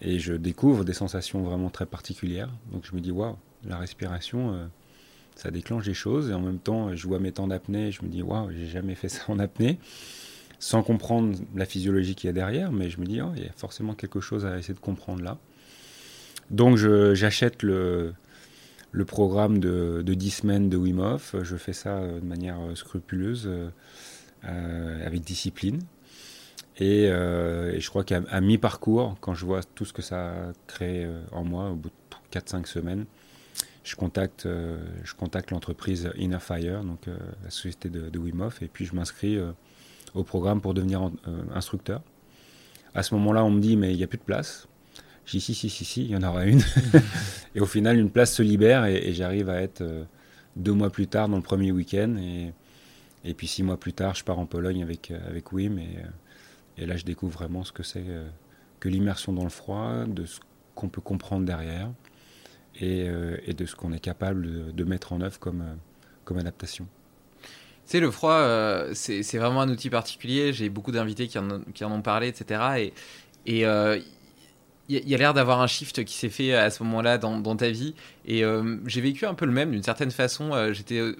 Et je découvre des sensations vraiment très particulières. Donc je me dis, waouh, la respiration, euh, ça déclenche des choses. Et en même temps, je vois mes temps d'apnée, je me dis, waouh, j'ai jamais fait ça en apnée. Sans comprendre la physiologie qu'il y a derrière, mais je me dis, oh, il y a forcément quelque chose à essayer de comprendre là. Donc j'achète le, le programme de, de 10 semaines de Wim. Je fais ça euh, de manière euh, scrupuleuse, euh, avec discipline. Et, je crois qu'à mi-parcours, quand je vois tout ce que ça a créé en moi, au bout de 4-5 semaines, je contacte, l'entreprise Inner Fire, donc la société de, de, et puis je m'inscris au programme pour devenir instructeur. À ce moment-là, on me dit, mais il n'y a plus de place. J'ai dit si, si, si, si, il y en aura une. et au final, une place se libère et, j'arrive à être euh, deux mois plus tard dans le premier week-end. Et, et puis six mois plus tard, je pars en Pologne avec, euh, avec Wim. Et, euh, et là, je découvre vraiment ce que c'est que l'immersion dans le froid, de ce qu'on peut comprendre derrière et, et de ce qu'on est capable de, mettre en œuvre comme, comme adaptation. Tu sais, le froid, c'est vraiment un outil particulier. J'ai beaucoup d'invités qui, qui, en ont parlé, etc. Et, et il y a l'air d'avoir un shift qui s'est fait à ce moment-là dans, ta vie. Et euh, j'ai vécu un peu le même d'une certaine façon. Euh, j'étais, euh,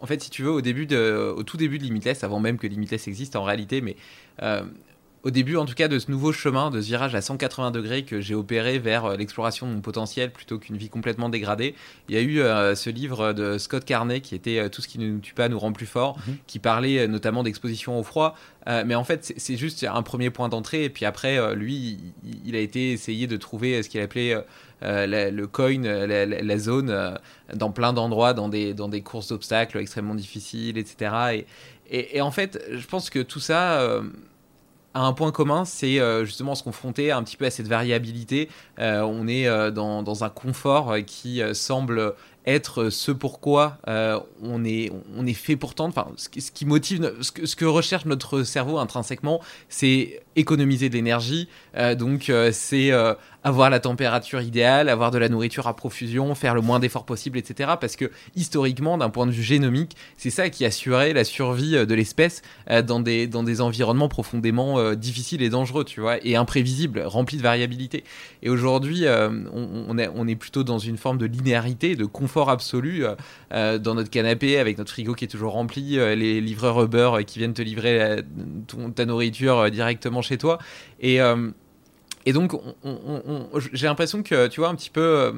en fait, si tu veux, au au tout début de Limitless, avant même que Limitless existe en réalité, mais au début en tout cas de ce nouveau chemin, de ce virage à 180 degrés que j'ai opéré vers euh, l'exploration de mon potentiel plutôt qu'une vie complètement dégradée, il y a eu euh, ce livre de Scott Carney qui était euh, Tout ce qui ne nous tue pas nous rend plus fort, mhm. qui parlait notamment d'exposition au froid. mais en fait, c'est juste un premier point d'entrée. Et puis après, lui, il, a été essayé de trouver ce qu'il appelait le coin, la, zone, dans plein d'endroits, dans des, dans des courses d'obstacles extrêmement difficiles, etc. Et, et, en fait, je pense que tout ça a un point commun, c'est euh, justement se confronter un petit peu à cette variabilité. Euh, on est euh, dans, un confort qui semble être ce pourquoi on, est, on est fait pour tendre. Enfin, ce, qui motive, ce que, recherche notre cerveau intrinsèquement, c'est économiser de l'énergie. donc, c'est avoir la température idéale, avoir de la nourriture à profusion, faire le moins d'efforts possible, etc. Parce que historiquement, d'un point de vue génomique, c'est ça qui assurait la survie euh, de l'espèce euh, dans des, dans des environnements profondément euh, difficiles et dangereux, tu vois, et imprévisibles, remplis de variabilité. Et aujourd'hui, on, est, on est plutôt dans une forme de linéarité, de confort absolu dans notre canapé avec notre frigo qui est toujours rempli, les livreurs Uber qui viennent te livrer ta nourriture directement chez toi. Et et donc, j'ai l'impression que, tu vois, un petit peu,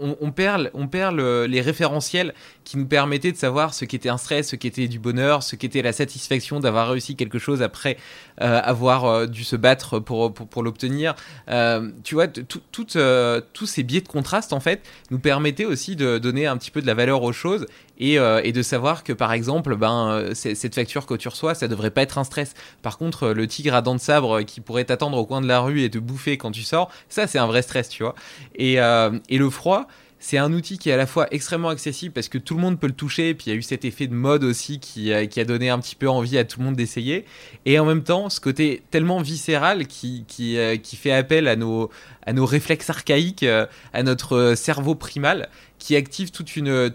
on, perd, on perd les référentiels qui nous permettaient de savoir ce qu'était un stress, ce qu'était du bonheur, ce qu'était la satisfaction d'avoir réussi quelque chose après euh, avoir euh, dû se battre pour, l'obtenir. Euh, tu vois, tous ces biais de contraste, en fait, nous permettaient aussi de donner un petit peu de la valeur aux choses et, de savoir que, par exemple, ben, cette facture que tu reçois, ça devrait pas être un stress. Par contre, le tigre à dents de sabre qui pourrait t'attendre au coin de la rue et te bouffer quand tu sors, ça, c'est un vrai stress, tu vois. Et le froid, c'est un outil qui est à la fois extrêmement accessible parce que tout le monde peut le toucher, et puis il y a eu cet effet de mode aussi qui, euh, qui, a donné un petit peu envie à tout le monde d'essayer. Et en même temps, ce côté tellement viscéral qui, euh, fait appel à nos, réflexes archaïques, euh, à notre cerveau primal, qui active toute une,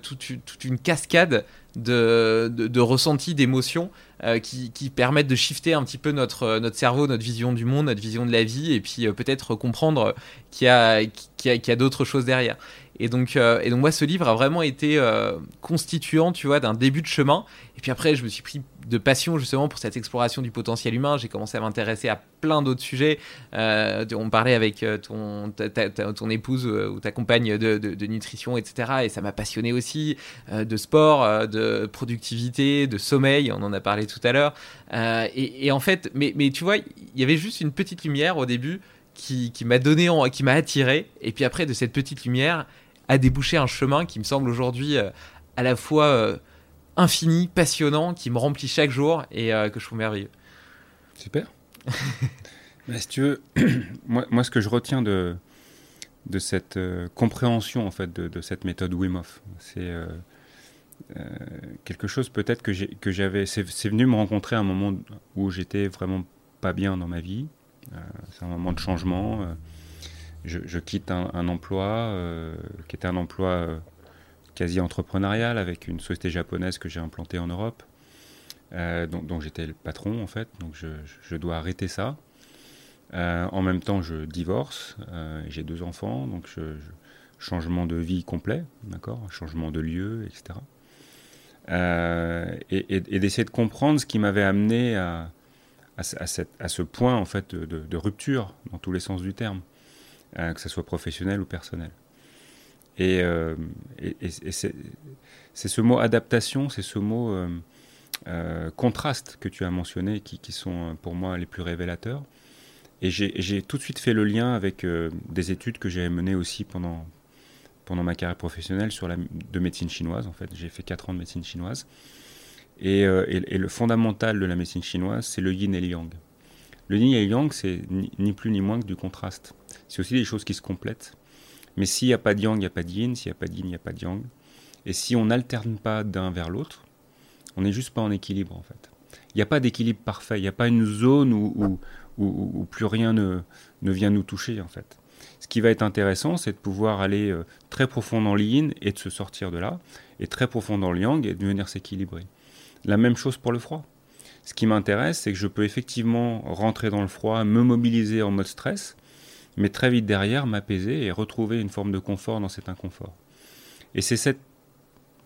cascade de, ressentis, d'émotions qui, permettent de shifter un petit peu notre, cerveau, notre vision du monde, notre vision de la vie, et puis peut-être comprendre qu'il y a d'autres choses derrière. Et donc, euh, et donc moi, ce livre a vraiment été euh, constituant, tu vois, d'un début de chemin. Et puis après, je me suis pris de passion justement pour cette exploration du potentiel humain. J'ai commencé à m'intéresser à plein d'autres sujets. Euh, on parlait avec ton, ton épouse ou ta compagne de, de, nutrition, etc. Et ça m'a passionné aussi de sport, de productivité, de sommeil. On en a parlé tout à l'heure. Et, et, en fait, mais, mais tu vois, il y avait juste une petite lumière au début qui, qui m'a donné, qui m'a attiré. Et puis après, de cette petite lumière, a débouché un chemin qui me semble aujourd'hui euh, à la fois euh, infini, passionnant, qui me remplit chaque jour et euh, que je trouve merveilleux. Super. si tu veux, moi, moi, ce que je retiens de, de cette compréhension en fait de, cette méthode Wim Hof, c'est quelque chose peut-être que j'avais. C'est venu me rencontrer à un moment où j'étais vraiment pas bien dans ma vie. c'est un moment de changement je, quitte un, emploi euh, qui était un emploi euh, quasi entrepreneurial avec une société japonaise que j'ai implantée en Europe, euh, dont, j'étais le patron en fait, donc je, dois arrêter ça. en même temps, je divorce, j'ai deux enfants, donc changement de vie complet, d'accord, changement de lieu, etc. et, d'essayer de comprendre ce qui m'avait amené à, ce point en fait de, rupture dans tous les sens du terme. Euh, que ce soit professionnel ou personnel. Et, euh, c'est ce mot adaptation, c'est ce mot euh, contraste que tu as mentionné qui, sont pour moi les plus révélateurs. Et j'ai tout de suite fait le lien avec des études que j'ai menées aussi pendant, pendant ma carrière professionnelle sur la, de médecine chinoise. En fait, j'ai fait 4 ans de médecine chinoise. Et, le fondamental de la médecine chinoise, c'est le yin et le yang. Le yin et le yang, c'est ni, plus ni moins que du contraste. C'est aussi des choses qui se complètent. Mais s'il n'y a pas de yang, il n'y a pas de yin. S'il n'y a pas de yin, il n'y a pas de yang. Et si on n'alterne pas d'un vers l'autre, on n'est juste pas en équilibre en fait. Il n'y a pas d'équilibre parfait. Il n'y a pas une zone où, plus rien ne, ne, vient nous toucher en fait. Ce qui va être intéressant, c'est de pouvoir aller euh, très profond dans le yin et de se sortir de là, et très profond dans le yang et de venir s'équilibrer. La même chose pour le froid. Ce qui m'intéresse, c'est que je peux effectivement rentrer dans le froid, me mobiliser en mode stress, mais très vite derrière m'apaiser et retrouver une forme de confort dans cet inconfort. Et c'est cette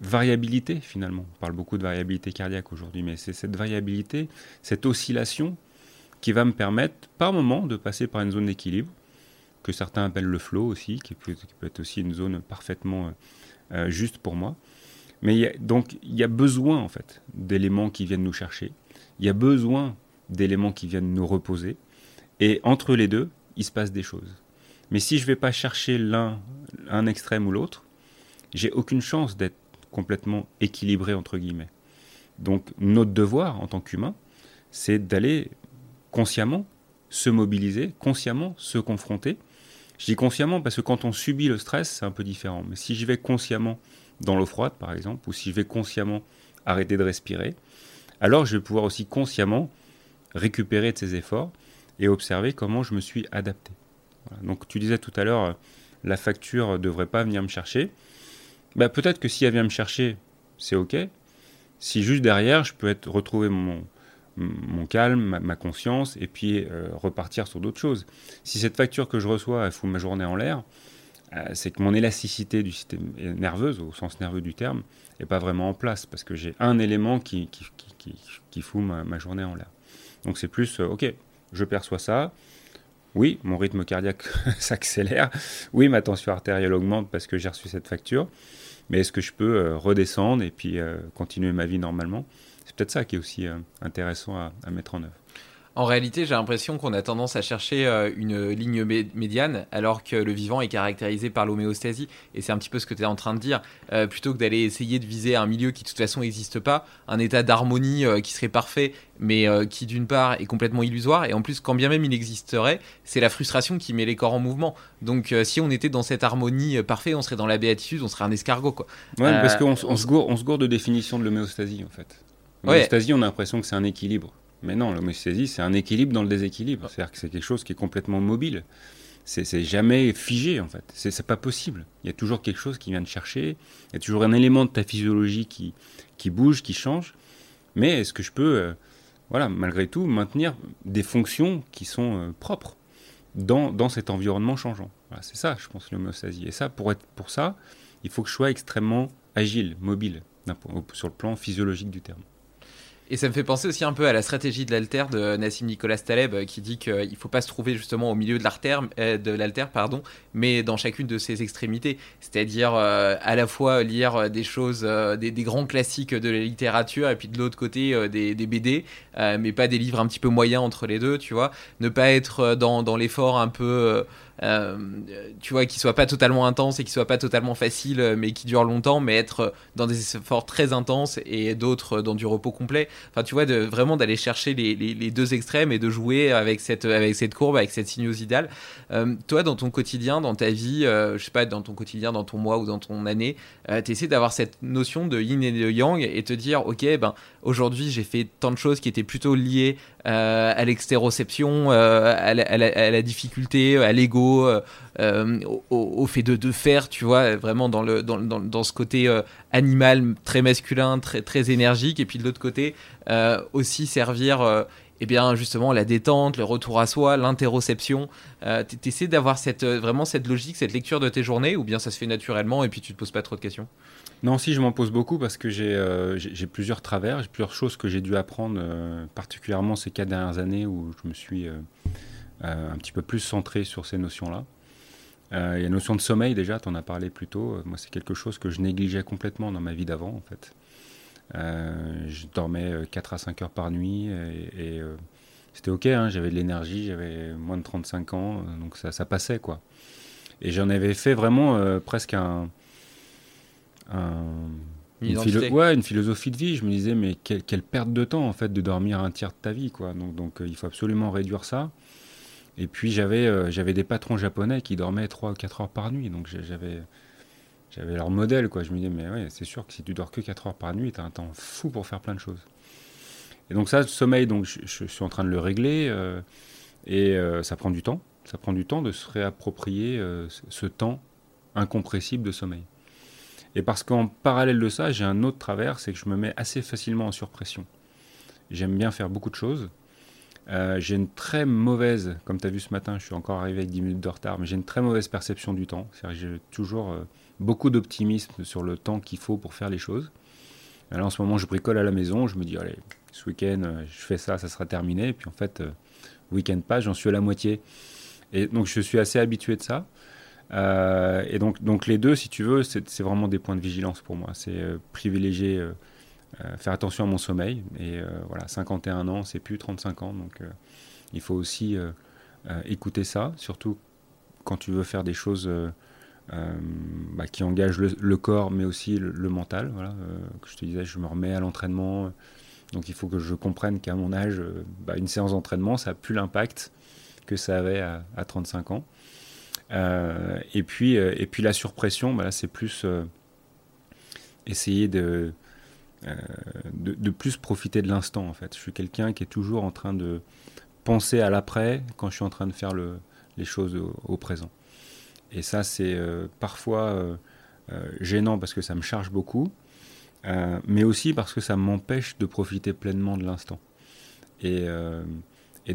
variabilité finalement, on parle beaucoup de variabilité cardiaque aujourd'hui, mais c'est cette variabilité, cette oscillation qui va me permettre par moment de passer par une zone d'équilibre, que certains appellent le flow aussi, qui peut, être aussi une zone parfaitement euh, juste pour moi. Mais donc il y a besoin en fait d'éléments qui viennent nous chercher, il y a besoin d'éléments qui viennent nous reposer. Et entre les deux, il se passe des choses. Mais si je ne vais pas chercher l'un, un extrême ou l'autre, j'ai aucune chance d'être complètement équilibré entre guillemets. Donc notre devoir en tant qu'humain, c'est d'aller consciemment se mobiliser, consciemment se confronter. Je dis consciemment parce que quand on subit le stress, c'est un peu différent. Mais si je vais consciemment dans l'eau froide, par exemple, ou si je vais consciemment arrêter de respirer, alors je vais pouvoir aussi consciemment récupérer de ces efforts et observer comment je me suis adapté. Donc tu disais tout à l'heure, euh, la facture ne devrait pas venir me chercher. Bah, Peut-être que si elle vient me chercher, c'est OK. Si juste derrière, je peux être, retrouver mon, calme, ma, conscience, et puis euh, repartir sur d'autres choses. Si cette facture que je reçois, elle fout ma journée en l'air, euh, c'est que mon élasticité du système nerveuse, au sens nerveux du terme, n'est pas vraiment en place, parce que j'ai un élément qui, fout ma, journée en l'air. Donc c'est plus, ok, je perçois ça, oui, mon rythme cardiaque s'accélère, oui, ma tension artérielle augmente parce que j'ai reçu cette facture, mais est-ce que je peux euh, redescendre et puis euh, continuer ma vie normalement? C'est peut-être ça qui est aussi euh, intéressant à mettre en œuvre. En réalité, j'ai l'impression qu'on a tendance à chercher euh, une ligne médiane, alors que le vivant est caractérisé par l'homéostasie. Et c'est un petit peu ce que tu es en train de dire. Euh, plutôt que d'aller essayer de viser un milieu qui de toute façon n'existe pas, un état d'harmonie euh, qui serait parfait, mais qui d'une part est complètement illusoire. Et en plus, quand bien même il existerait, c'est la frustration qui met les corps en mouvement. Donc si on était dans cette harmonie parfaite, on serait dans la béatitude, on serait un escargot. Quoi. Ouais, parce qu'on on se gourde de définition de l'homéostasie en fait. L'homéostasie, on a l'impression que c'est un équilibre. Mais non, l'homosthésie, c'est un équilibre dans le déséquilibre. C'est-à-dire que c'est quelque chose qui est complètement mobile. C'est jamais figé, en fait. C'est pas possible. Il y a toujours quelque chose qui vient de chercher. Il y a toujours un élément de ta physiologie qui, qui bouge, qui change. Mais est-ce que je peux, euh, voilà, malgré tout, maintenir des fonctions qui sont euh, propres dans, dans, cet environnement changeant? Voilà, C'est ça, je pense, l'homéostasie. Et ça, pour, être, pour ça, il faut que je sois extrêmement agile, mobile, sur le plan physiologique du terme. Et ça me fait penser aussi un peu à la stratégie de l'alter de Nassim Nicolas Taleb euh, qui dit qu'il ne faut pas se trouver justement au milieu de l'alter, euh, de l'alter pardon, mais dans chacune de ses extrémités. C'est-à-dire euh, à la fois lire des choses, des, grands classiques de la littérature et puis de l'autre côté des, BD, mais pas des livres un petit peu moyens entre les deux, tu vois. Ne pas être dans, dans l'effort un peu euh, tu vois, qui soit pas totalement intense et qui soit pas totalement facile, euh, mais qui dure longtemps, mais être dans des efforts très intenses et d'autres dans du repos complet. Enfin, tu vois, vraiment d'aller chercher les, deux extrêmes et de jouer avec cette, avec cette courbe, avec cette sinuosidale. Euh, toi, dans ton quotidien, dans ta vie, je sais pas, dans ton quotidien, dans ton mois ou dans ton année, tu essaies d'avoir cette notion de yin et de yang et te dire, ok, ben aujourd'hui j'ai fait tant de choses qui étaient plutôt liées à l'extéroception, à, à, la difficulté, à l'ego euh, euh, au, fait de, faire, tu vois, vraiment dans, le, dans, dans, ce côté euh, animal très masculin, très, très énergique, et puis de l'autre côté, aussi servir eh bien justement la détente, le retour à soi, l'interoception. Euh, tu essaies d'avoir cette, vraiment cette logique, cette lecture de tes journées, ou bien ça se fait naturellement et puis tu te poses pas trop de questions? Non, si je m'en pose beaucoup parce que j'ai plusieurs travers, j'ai plusieurs choses que j'ai dû apprendre, particulièrement ces quatre dernières années où je me suis un petit peu plus centré sur ces notions-là. Euh, il y a la notion de sommeil déjà, tu en as parlé plus tôt. Moi, c'est quelque chose que je négligeais complètement dans ma vie d'avant, en fait. Euh, je dormais 4 à 5 heures par nuit et, c'était ok, hein, j'avais de l'énergie, j'avais moins de 35 ans, donc ça, ça passait quoi. Et j'en avais fait vraiment presque un, une, ouais, une, philosophie de vie. Je me disais, mais quelle, quelle, perte de temps en fait de dormir un tiers de ta vie quoi. Donc, donc il faut absolument réduire ça. Et puis j'avais euh, j'avais des patrons japonais qui dormaient 3 ou 4 heures par nuit. Donc j'avais j'avais leur modèle. Quoi. Je me disais, mais ouais, c'est sûr que si tu dors que 4 heures par nuit, tu as un temps fou pour faire plein de choses. Et donc ça, le sommeil, donc, je, suis en train de le régler. Euh, et euh, ça prend du temps. Ça prend du temps de se réapproprier ce temps incompressible de sommeil. Et parce qu'en parallèle de ça, j'ai un autre travers, c'est que je me mets assez facilement en surpression. J'aime bien faire beaucoup de choses. Euh, j'ai une très mauvaise, comme tu as vu ce matin, je suis encore arrivé avec 10 minutes de retard, mais j'ai une très mauvaise perception du temps. J'ai toujours euh, beaucoup d'optimisme sur le temps qu'il faut pour faire les choses. Alors en ce moment, je bricole à la maison, je me dis, allez, ce week-end, euh, je fais ça, ça sera terminé. Et puis en fait, week-end pas, j'en suis à la moitié. Et donc je suis assez habitué de ça. et donc, donc les deux, si tu veux, c'est vraiment des points de vigilance pour moi. C'est privilégier euh, faire attention à mon sommeil. Et euh, voilà, 51 ans, c'est plus 35 ans. Donc euh, il faut aussi écouter ça, surtout quand tu veux faire des choses bah, qui engagent le, corps, mais aussi le, mental. Voilà, je te disais, je me remets à l'entraînement. Donc il faut que je comprenne qu'à mon âge, bah, une séance d'entraînement, ça n'a plus l'impact que ça avait à, 35 ans. et, puis, et puis la surpression, bah, c'est plus essayer de, euh, de, plus profiter de l'instant en fait. Je suis quelqu'un qui est toujours en train de penser à l'après quand je suis en train de faire les choses au, présent. Et ça c'est euh, parfois euh, gênant parce que ça me charge beaucoup, mais aussi parce que ça m'empêche de profiter pleinement de l'instant. Et,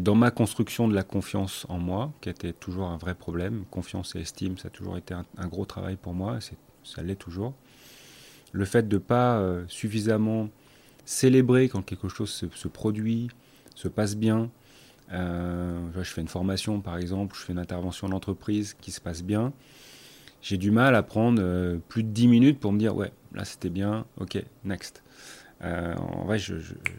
dans ma construction de la confiance en moi, qui était toujours un vrai problème, confiance et estime, ça a toujours été un, un gros travail pour moi, ça l'est toujours le fait de ne pas euh, suffisamment célébrer quand quelque chose se, produit, se passe bien, je fais une formation par exemple, je fais une intervention en entreprise qui se passe bien, j'ai du mal à prendre plus de 10 minutes pour me dire ouais, là c'était bien, ok, next. en vrai, je,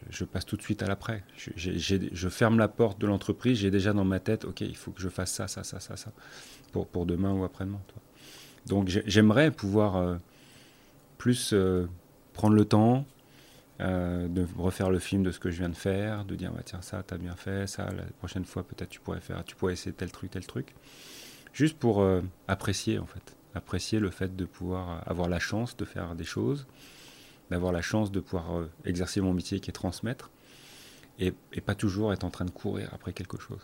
je, passe tout de suite à l'après. Je, je, ferme la porte de l'entreprise, j'ai déjà dans ma tête, ok, il faut que je fasse ça, ça, ça, ça, ça, pour, pour demain ou après-demain. Donc j'aimerais pouvoir plus prendre le temps, euh, de refaire le film de ce que je viens de faire, de dire tiens ça t'as bien fait, ça la prochaine fois peut-être tu pourrais faire, tu pourrais essayer tel truc, tel truc, juste pour euh, apprécier en fait, apprécier le fait de pouvoir avoir la chance de faire des choses, d'avoir la chance de pouvoir euh, exercer mon métier qui est transmettre, et, pas toujours être en train de courir après quelque chose.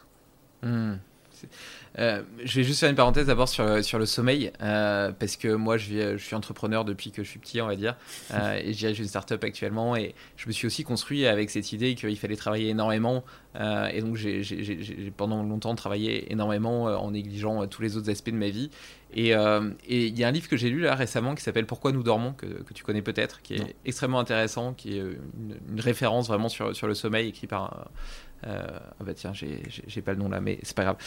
Mmh. Euh, je vais juste faire une parenthèse d'abord sur, sur le sommeil, euh, parce que moi je, je, suis entrepreneur depuis que je suis petit, on va dire, euh, et je dirige une start-up actuellement, et je me suis aussi construit avec cette idée qu'il fallait travailler énormément, et donc j'ai pendant longtemps travaillé énormément en négligeant tous les autres aspects de ma vie. Et il y a un livre que j'ai lu là récemment qui s'appelle Pourquoi nous dormons, que, que tu connais peut-être, qui est extrêmement intéressant, qui est une, une, référence vraiment sur, sur le sommeil, écrit par ah bah tiens, j'ai pas le nom là, mais c'est pas grave.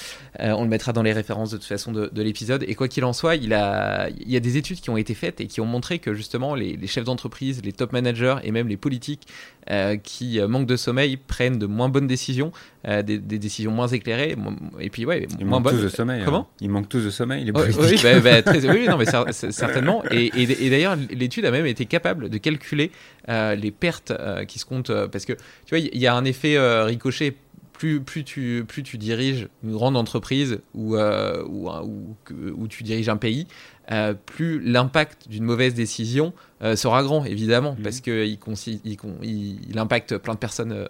Euh, on le mettra dans les références de toute façon de, l'épisode. Et quoi qu'il en soit, il y a des études qui ont été faites et qui ont montré que justement les, chefs d'entreprise, les top managers et même les politiques euh, qui manquent de sommeil prennent de moins bonnes décisions, des, décisions moins éclairées. Et puis ouais, ils moins manquent tous de sommeil. Comment? Hein. Ils manquent tous de sommeil, les politiques. Oui, bah, bah, très, oui non, mais certainement. Et, et d'ailleurs, l'étude a même été capable de calculer les pertes qui se comptent parce que tu vois, il y a un effet ricochet plus, plus, tu, plus tu diriges une grande entreprise ou, euh, ou, tu diriges un pays, euh, plus l'impact d'une mauvaise décision euh, sera grand, évidemment, mmh. parce qu'il il, il, impacte plein de personnes.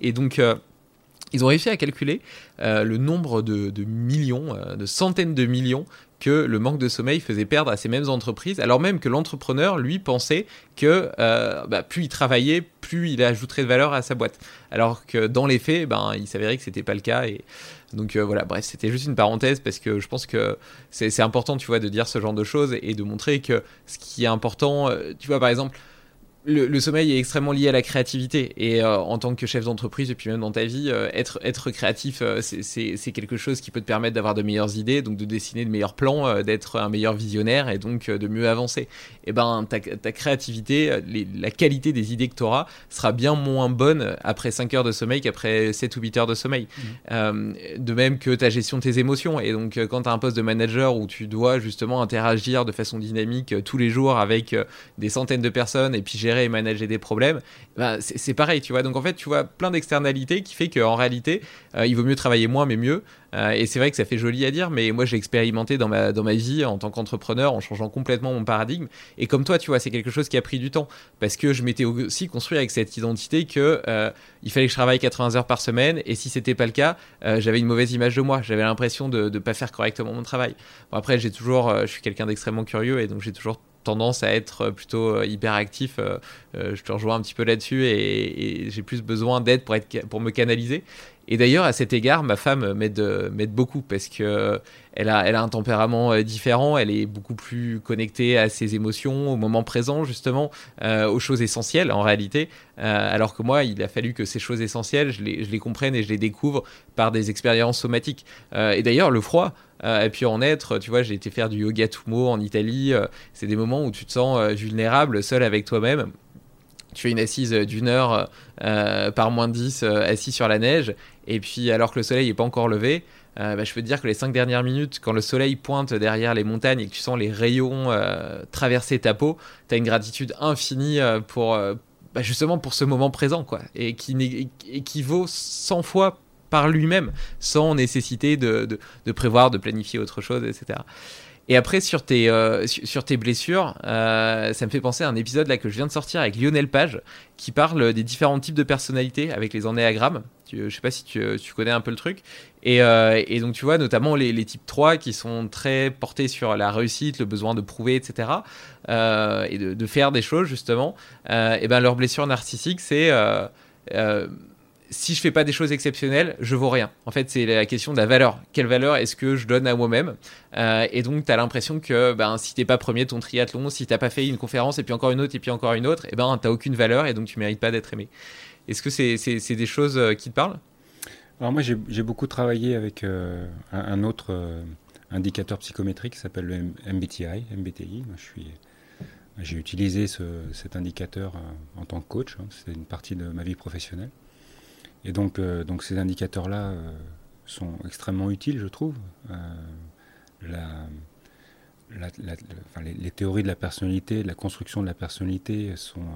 et donc, ils ont réussi à calculer le nombre de, millions, de centaines de millions que le manque de sommeil faisait perdre à ces mêmes entreprises, alors même que l'entrepreneur, lui, pensait que euh, bah, plus il travaillait, plus il ajouterait de valeur à sa boîte. Alors que dans les faits, ben, il s'avérait que c'était pas le cas. Et donc euh, voilà, bref, c'était juste une parenthèse parce que je pense que c'est important, tu vois, de dire ce genre de choses et de montrer que ce qui est important, euh, tu vois, par exemple, le, sommeil est extrêmement lié à la créativité et euh, en tant que chef d'entreprise et puis même dans ta vie, euh, être, être créatif, euh, c'est quelque chose qui peut te permettre d'avoir de meilleures idées, donc de dessiner de meilleurs plans, d'être un meilleur visionnaire et donc de mieux avancer. Et eh ben ta, ta créativité, la qualité des idées que tu auras sera bien moins bonne après 5 heures de sommeil qu'après 7 ou 8 heures de sommeil. Mmh. de même que ta gestion de tes émotions. Et donc quand tu as un poste de manager où tu dois justement interagir de façon dynamique tous les jours avec des centaines de personnes et puis gérer et manager des problèmes, bah, c'est pareil, tu vois. Donc en fait, tu vois plein d'externalités qui fait qu'en réalité, euh, il vaut mieux travailler moins mais mieux. Euh, et c'est vrai que ça fait joli à dire, mais moi j'ai expérimenté dans ma, dans ma vie en tant qu'entrepreneur en changeant complètement mon paradigme. Et comme toi, tu vois, c'est quelque chose qui a pris du temps parce que je m'étais aussi construit avec cette identité que euh, il fallait que je travaille 80 heures par semaine et si c'était pas le cas, j'avais une mauvaise image de moi. J'avais l'impression de ne pas faire correctement mon travail. Bon, après, j'ai toujours, je suis quelqu'un d'extrêmement curieux et donc j'ai toujours tendance à être plutôt euh, hyper actif. Euh, euh, je te rejoins un petit peu là-dessus et, j'ai plus besoin d'aide pour, pour me canaliser. Et d'ailleurs, à cet égard, ma femme m'aide beaucoup parce que elle a, elle a un tempérament différent. Elle est beaucoup plus connectée à ses émotions, au moment présent, justement, aux choses essentielles en réalité. alors que moi, il a fallu que ces choses essentielles, je les, je les comprenne et je les découvre par des expériences somatiques. et d'ailleurs, le froid, euh, et puis en être, tu vois, j'ai été faire du yoga tumo en Italie. Euh, c'est des moments où tu te sens euh, vulnérable, seul avec toi-même. Tu fais une assise d'une heure par moins de 10 assis sur la neige. Et puis, alors que le soleil n'est pas encore levé, bah, je peux te dire que les 5 dernières minutes, quand le soleil pointe derrière les montagnes et que tu sens les rayons traverser ta peau, tu as une gratitude infinie pour, bah, justement pour ce moment présent, quoi. Et qui, et qui vaut 100 fois par lui-même, sans nécessité de, de, prévoir, de planifier autre chose, etc. Et après, sur tes, euh, sur tes blessures, euh, ça me fait penser à un épisode là que je viens de sortir avec Lionel Page, qui parle des différents types de personnalités avec les ennéagrammes. Je sais pas si tu, tu, connais un peu le truc. Et, euh, et donc, tu vois, notamment les, les, types 3 qui sont très portés sur la réussite, le besoin de prouver, etc. et de, de, faire des choses, justement. et ben, leur blessure narcissique, c'est si je fais pas des choses exceptionnelles, je vaux rien. En fait, c'est la question de la valeur. Quelle valeur est-ce que je donne à moi-même euh, Et donc, tu as l'impression que ben, si t'es pas premier de ton triathlon, si t'as pas fait une conférence et puis encore une autre et puis encore une autre, et eh ben, t'as aucune valeur et donc tu mérites pas d'être aimé. Est-ce que c'est des choses euh, qui te parlent? Alors moi j'ai beaucoup travaillé avec un, un, autre indicateur psychométrique qui s'appelle le MBTI. MBTI. suis j'ai utilisé cet indicateur euh, en tant que coach, hein, c'est une partie de ma vie professionnelle. Et donc, euh, donc ces indicateurs-là euh, sont extrêmement utiles, je trouve. La, les, théories de la personnalité, de la construction de la personnalité sont,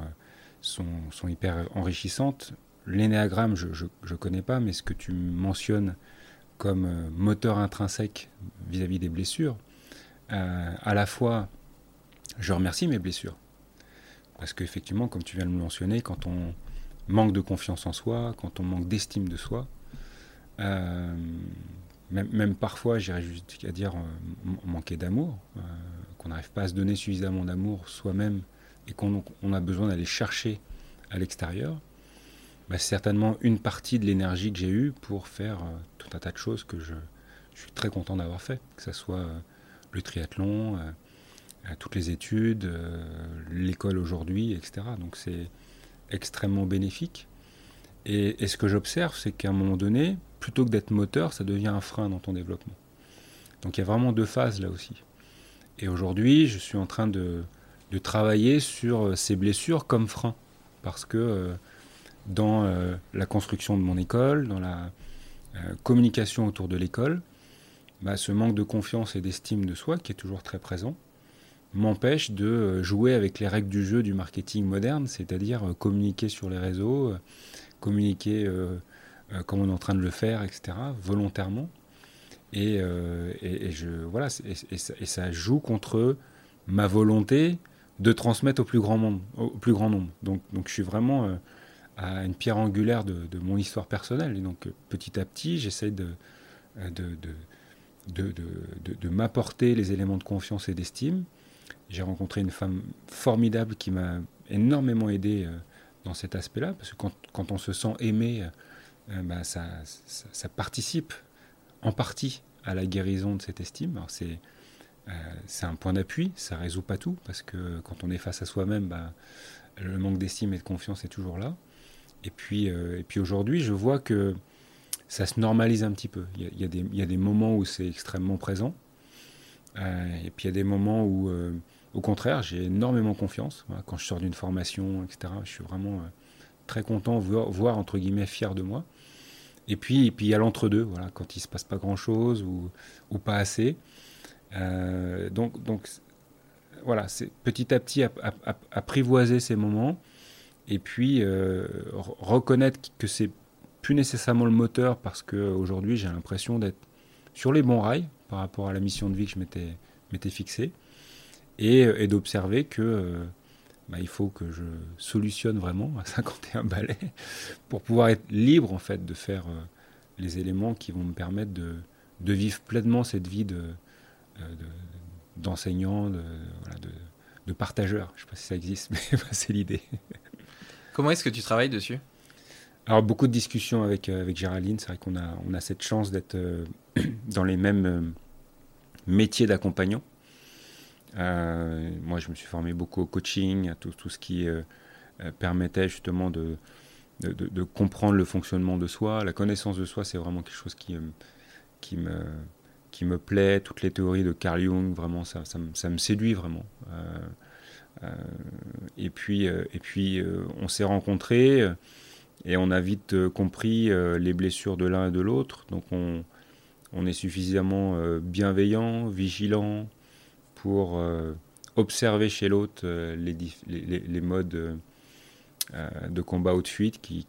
sont, hyper enrichissantes. L'énéagramme, je ne connais pas, mais ce que tu mentionnes comme moteur intrinsèque vis-à-vis des blessures, à la fois je remercie mes blessures. Parce qu'effectivement, comme tu viens de le mentionner, quand on manque de confiance en soi, quand on manque d'estime de soi, euh, même, parfois, j'irais jusqu'à dire euh, manquer d'amour, euh, qu'on n'arrive pas à se donner suffisamment d'amour soi-même et qu'on a besoin d'aller chercher à l'extérieur, bah, c'est certainement une partie de l'énergie que j'ai eue pour faire tout un tas de choses que je, je suis très content d'avoir fait, que ce soit le triathlon, toutes les études, l'école aujourd'hui, etc. Donc c'est extrêmement bénéfique. Et, ce que j'observe, c'est qu'à un moment donné, plutôt que d'être moteur, ça devient un frein dans ton développement. Donc il y a vraiment deux phases là aussi. Et aujourd'hui, je suis en train de, travailler sur euh, ces blessures comme frein. Parce que euh, dans la construction de mon école, dans la communication autour de l'école, bah, ce manque de confiance et d'estime de soi qui est toujours très présent, m'empêche de euh, jouer avec les règles du jeu du marketing moderne, c'est-à-dire euh, communiquer sur les réseaux, euh, communiquer comme on est en train de le faire, etc., volontairement. Et, je, voilà, et, ça, joue contre ma volonté de transmettre au plus grand, monde, au plus grand nombre. Donc, donc je suis vraiment à une pierre angulaire de, mon histoire personnelle. Et donc petit à petit, j'essaie de, de, de, de m'apporter les éléments de confiance et d'estime j'ai rencontré une femme formidable qui m'a énormément aidé euh, dans cet aspect-là, parce que quand, on se sent aimé, euh, bah, ça, ça, participe en partie à la guérison de cette estime. c'est euh, c'est un point d'appui, ça résout pas tout, parce que quand on est face à soi-même, bah, le manque d'estime et de confiance est toujours là. Et puis, et puis aujourd'hui, je vois que ça se normalise un petit peu. Il y a, des, il y a des, moments où c'est extrêmement présent, et puis il y a des moments où au contraire, j'ai énormément confiance. quand je sors d'une formation, etc., je suis vraiment euh, très content, voire, entre guillemets fier de moi. Et puis, et puis il y a l'entre-deux, voilà, quand il ne se passe pas grand-chose ou, pas assez. Euh, donc, donc voilà, c'est petit à petit apprivoiser ces moments et puis euh, reconnaître que c'est plus nécessairement le moteur parce qu'aujourd'hui j'ai l'impression d'être sur les bons rails par rapport à la mission de vie que je m'étais fixée. Euh, et, d'observer que euh, bah, il faut que je solutionne vraiment à 51 balais pour pouvoir être libre en fait de faire euh, les éléments qui vont me permettre de, de vivre pleinement cette vie de, d'enseignant, de, de, partageur. Je ne sais pas si ça existe, mais c'est l'idée. Comment est-ce que tu travailles dessus? Alors beaucoup de discussions avec, avec Géraldine, c'est vrai qu'on a, on a cette chance d'être dans les mêmes métiers d'accompagnant. Euh, moi, je me suis formé beaucoup au coaching, à tout, ce qui euh, euh, permettait justement de, comprendre le fonctionnement de soi. La connaissance de soi, c'est vraiment quelque chose qui, me, plaît. Toutes les théories de Carl Jung, vraiment, ça, me, séduit vraiment. et puis, et puis on s'est rencontrés et on a vite compris les blessures de l'un et de l'autre. Donc on, on est suffisamment bienveillant, vigilant, pour euh, observer chez l'autre euh, les, modes euh, de combat ou de fuite qui,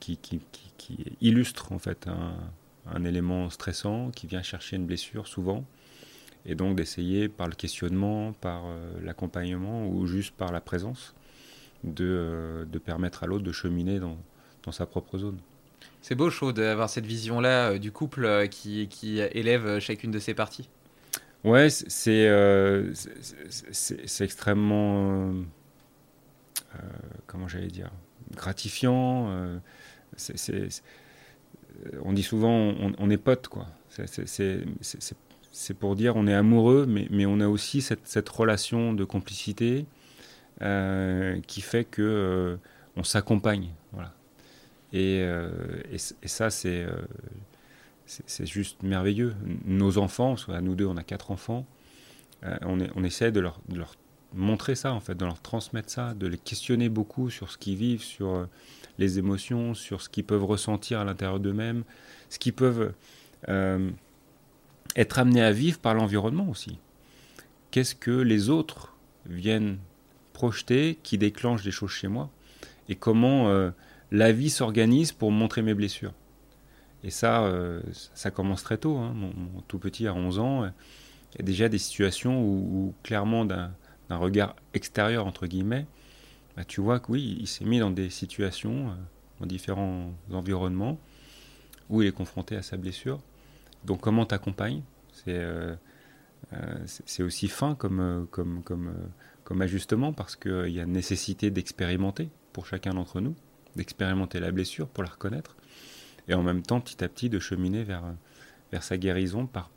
illustrent en fait un, élément stressant qui vient chercher une blessure souvent et donc d'essayer par le questionnement, par l'accompagnement ou juste par la présence de, permettre à l'autre de cheminer dans, dans, sa propre zone. C'est beau, chaud, d'avoir cette vision-là du couple qui, qui élève chacune de ses parties. Ouais, euh, c'est c'est extrêmement, euh, euh, comment j'allais dire, gratifiant. on dit souvent on, est potes, quoi. C'est pour dire on est amoureux, mais, mais on a aussi cette, cette relation de complicité qui fait que on s'accompagne. Voilà. Et, et, ça, c'est c'est juste merveilleux. Nos enfants, nous deux, on a quatre enfants, on, on, essaie de leur, montrer ça, en fait, de leur transmettre ça, de les questionner beaucoup sur ce qu'ils vivent, sur les émotions, sur ce qu'ils peuvent ressentir à l'intérieur d'eux-mêmes, ce qu'ils peuvent euh, être amenés à vivre par l'environnement aussi. Qu'est-ce que les autres viennent projeter qui déclenche des choses chez moi et comment euh, la vie s'organise pour montrer mes blessures? Et ça, euh, ça commence très tôt. Hein. Mon, tout petit, à 11 ans, il y a déjà des situations où, clairement, d'un regard extérieur, entre guillemets, bah, tu vois que oui, il s'est mis dans des situations, dans différents environnements, où il est confronté à sa blessure. Donc comment t'accompagnes? C'est euh, euh aussi fin comme, euh, comme, comme, euh, comme ajustement parce qu'il y a nécessité d'expérimenter pour chacun d'entre nous, d'expérimenter la blessure pour la reconnaître, et en même temps petit à petit de cheminer vers, vers sa guérison par,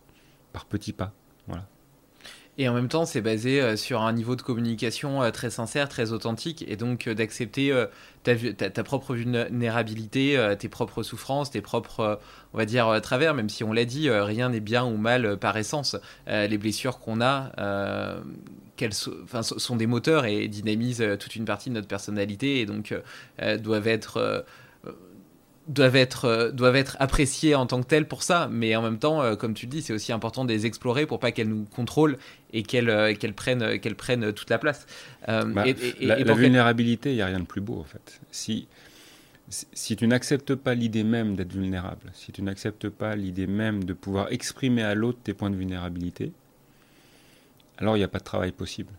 par petits pas. Voilà. Et en même temps, c'est basé euh, sur un niveau de communication euh, très sincère, très authentique, et donc euh, d'accepter ta, ta, propre vulnérabilité, tes propres souffrances, tes propres, on va dire, travers, même si on l'a dit, rien n'est bien ou mal par essence. les blessures qu'on a, qu'elles sont des moteurs et dynamisent toute une partie de notre personnalité, et donc doivent être doivent être, euh, doivent être appréciées en tant que telles pour ça, mais en même temps, euh, comme tu le dis, c'est aussi important de les explorer pour pas qu'elles nous contrôlent et qu'elles euh, qu'elles prennent, qu'elles prennent toute la place. Bah, la, vulnérabilité, il n'y a rien de plus beau en fait. Si, si tu n'acceptes pas l'idée même d'être vulnérable, si tu n'acceptes pas l'idée même de pouvoir exprimer à l'autre tes points de vulnérabilité, alors il n'y a pas de travail possible.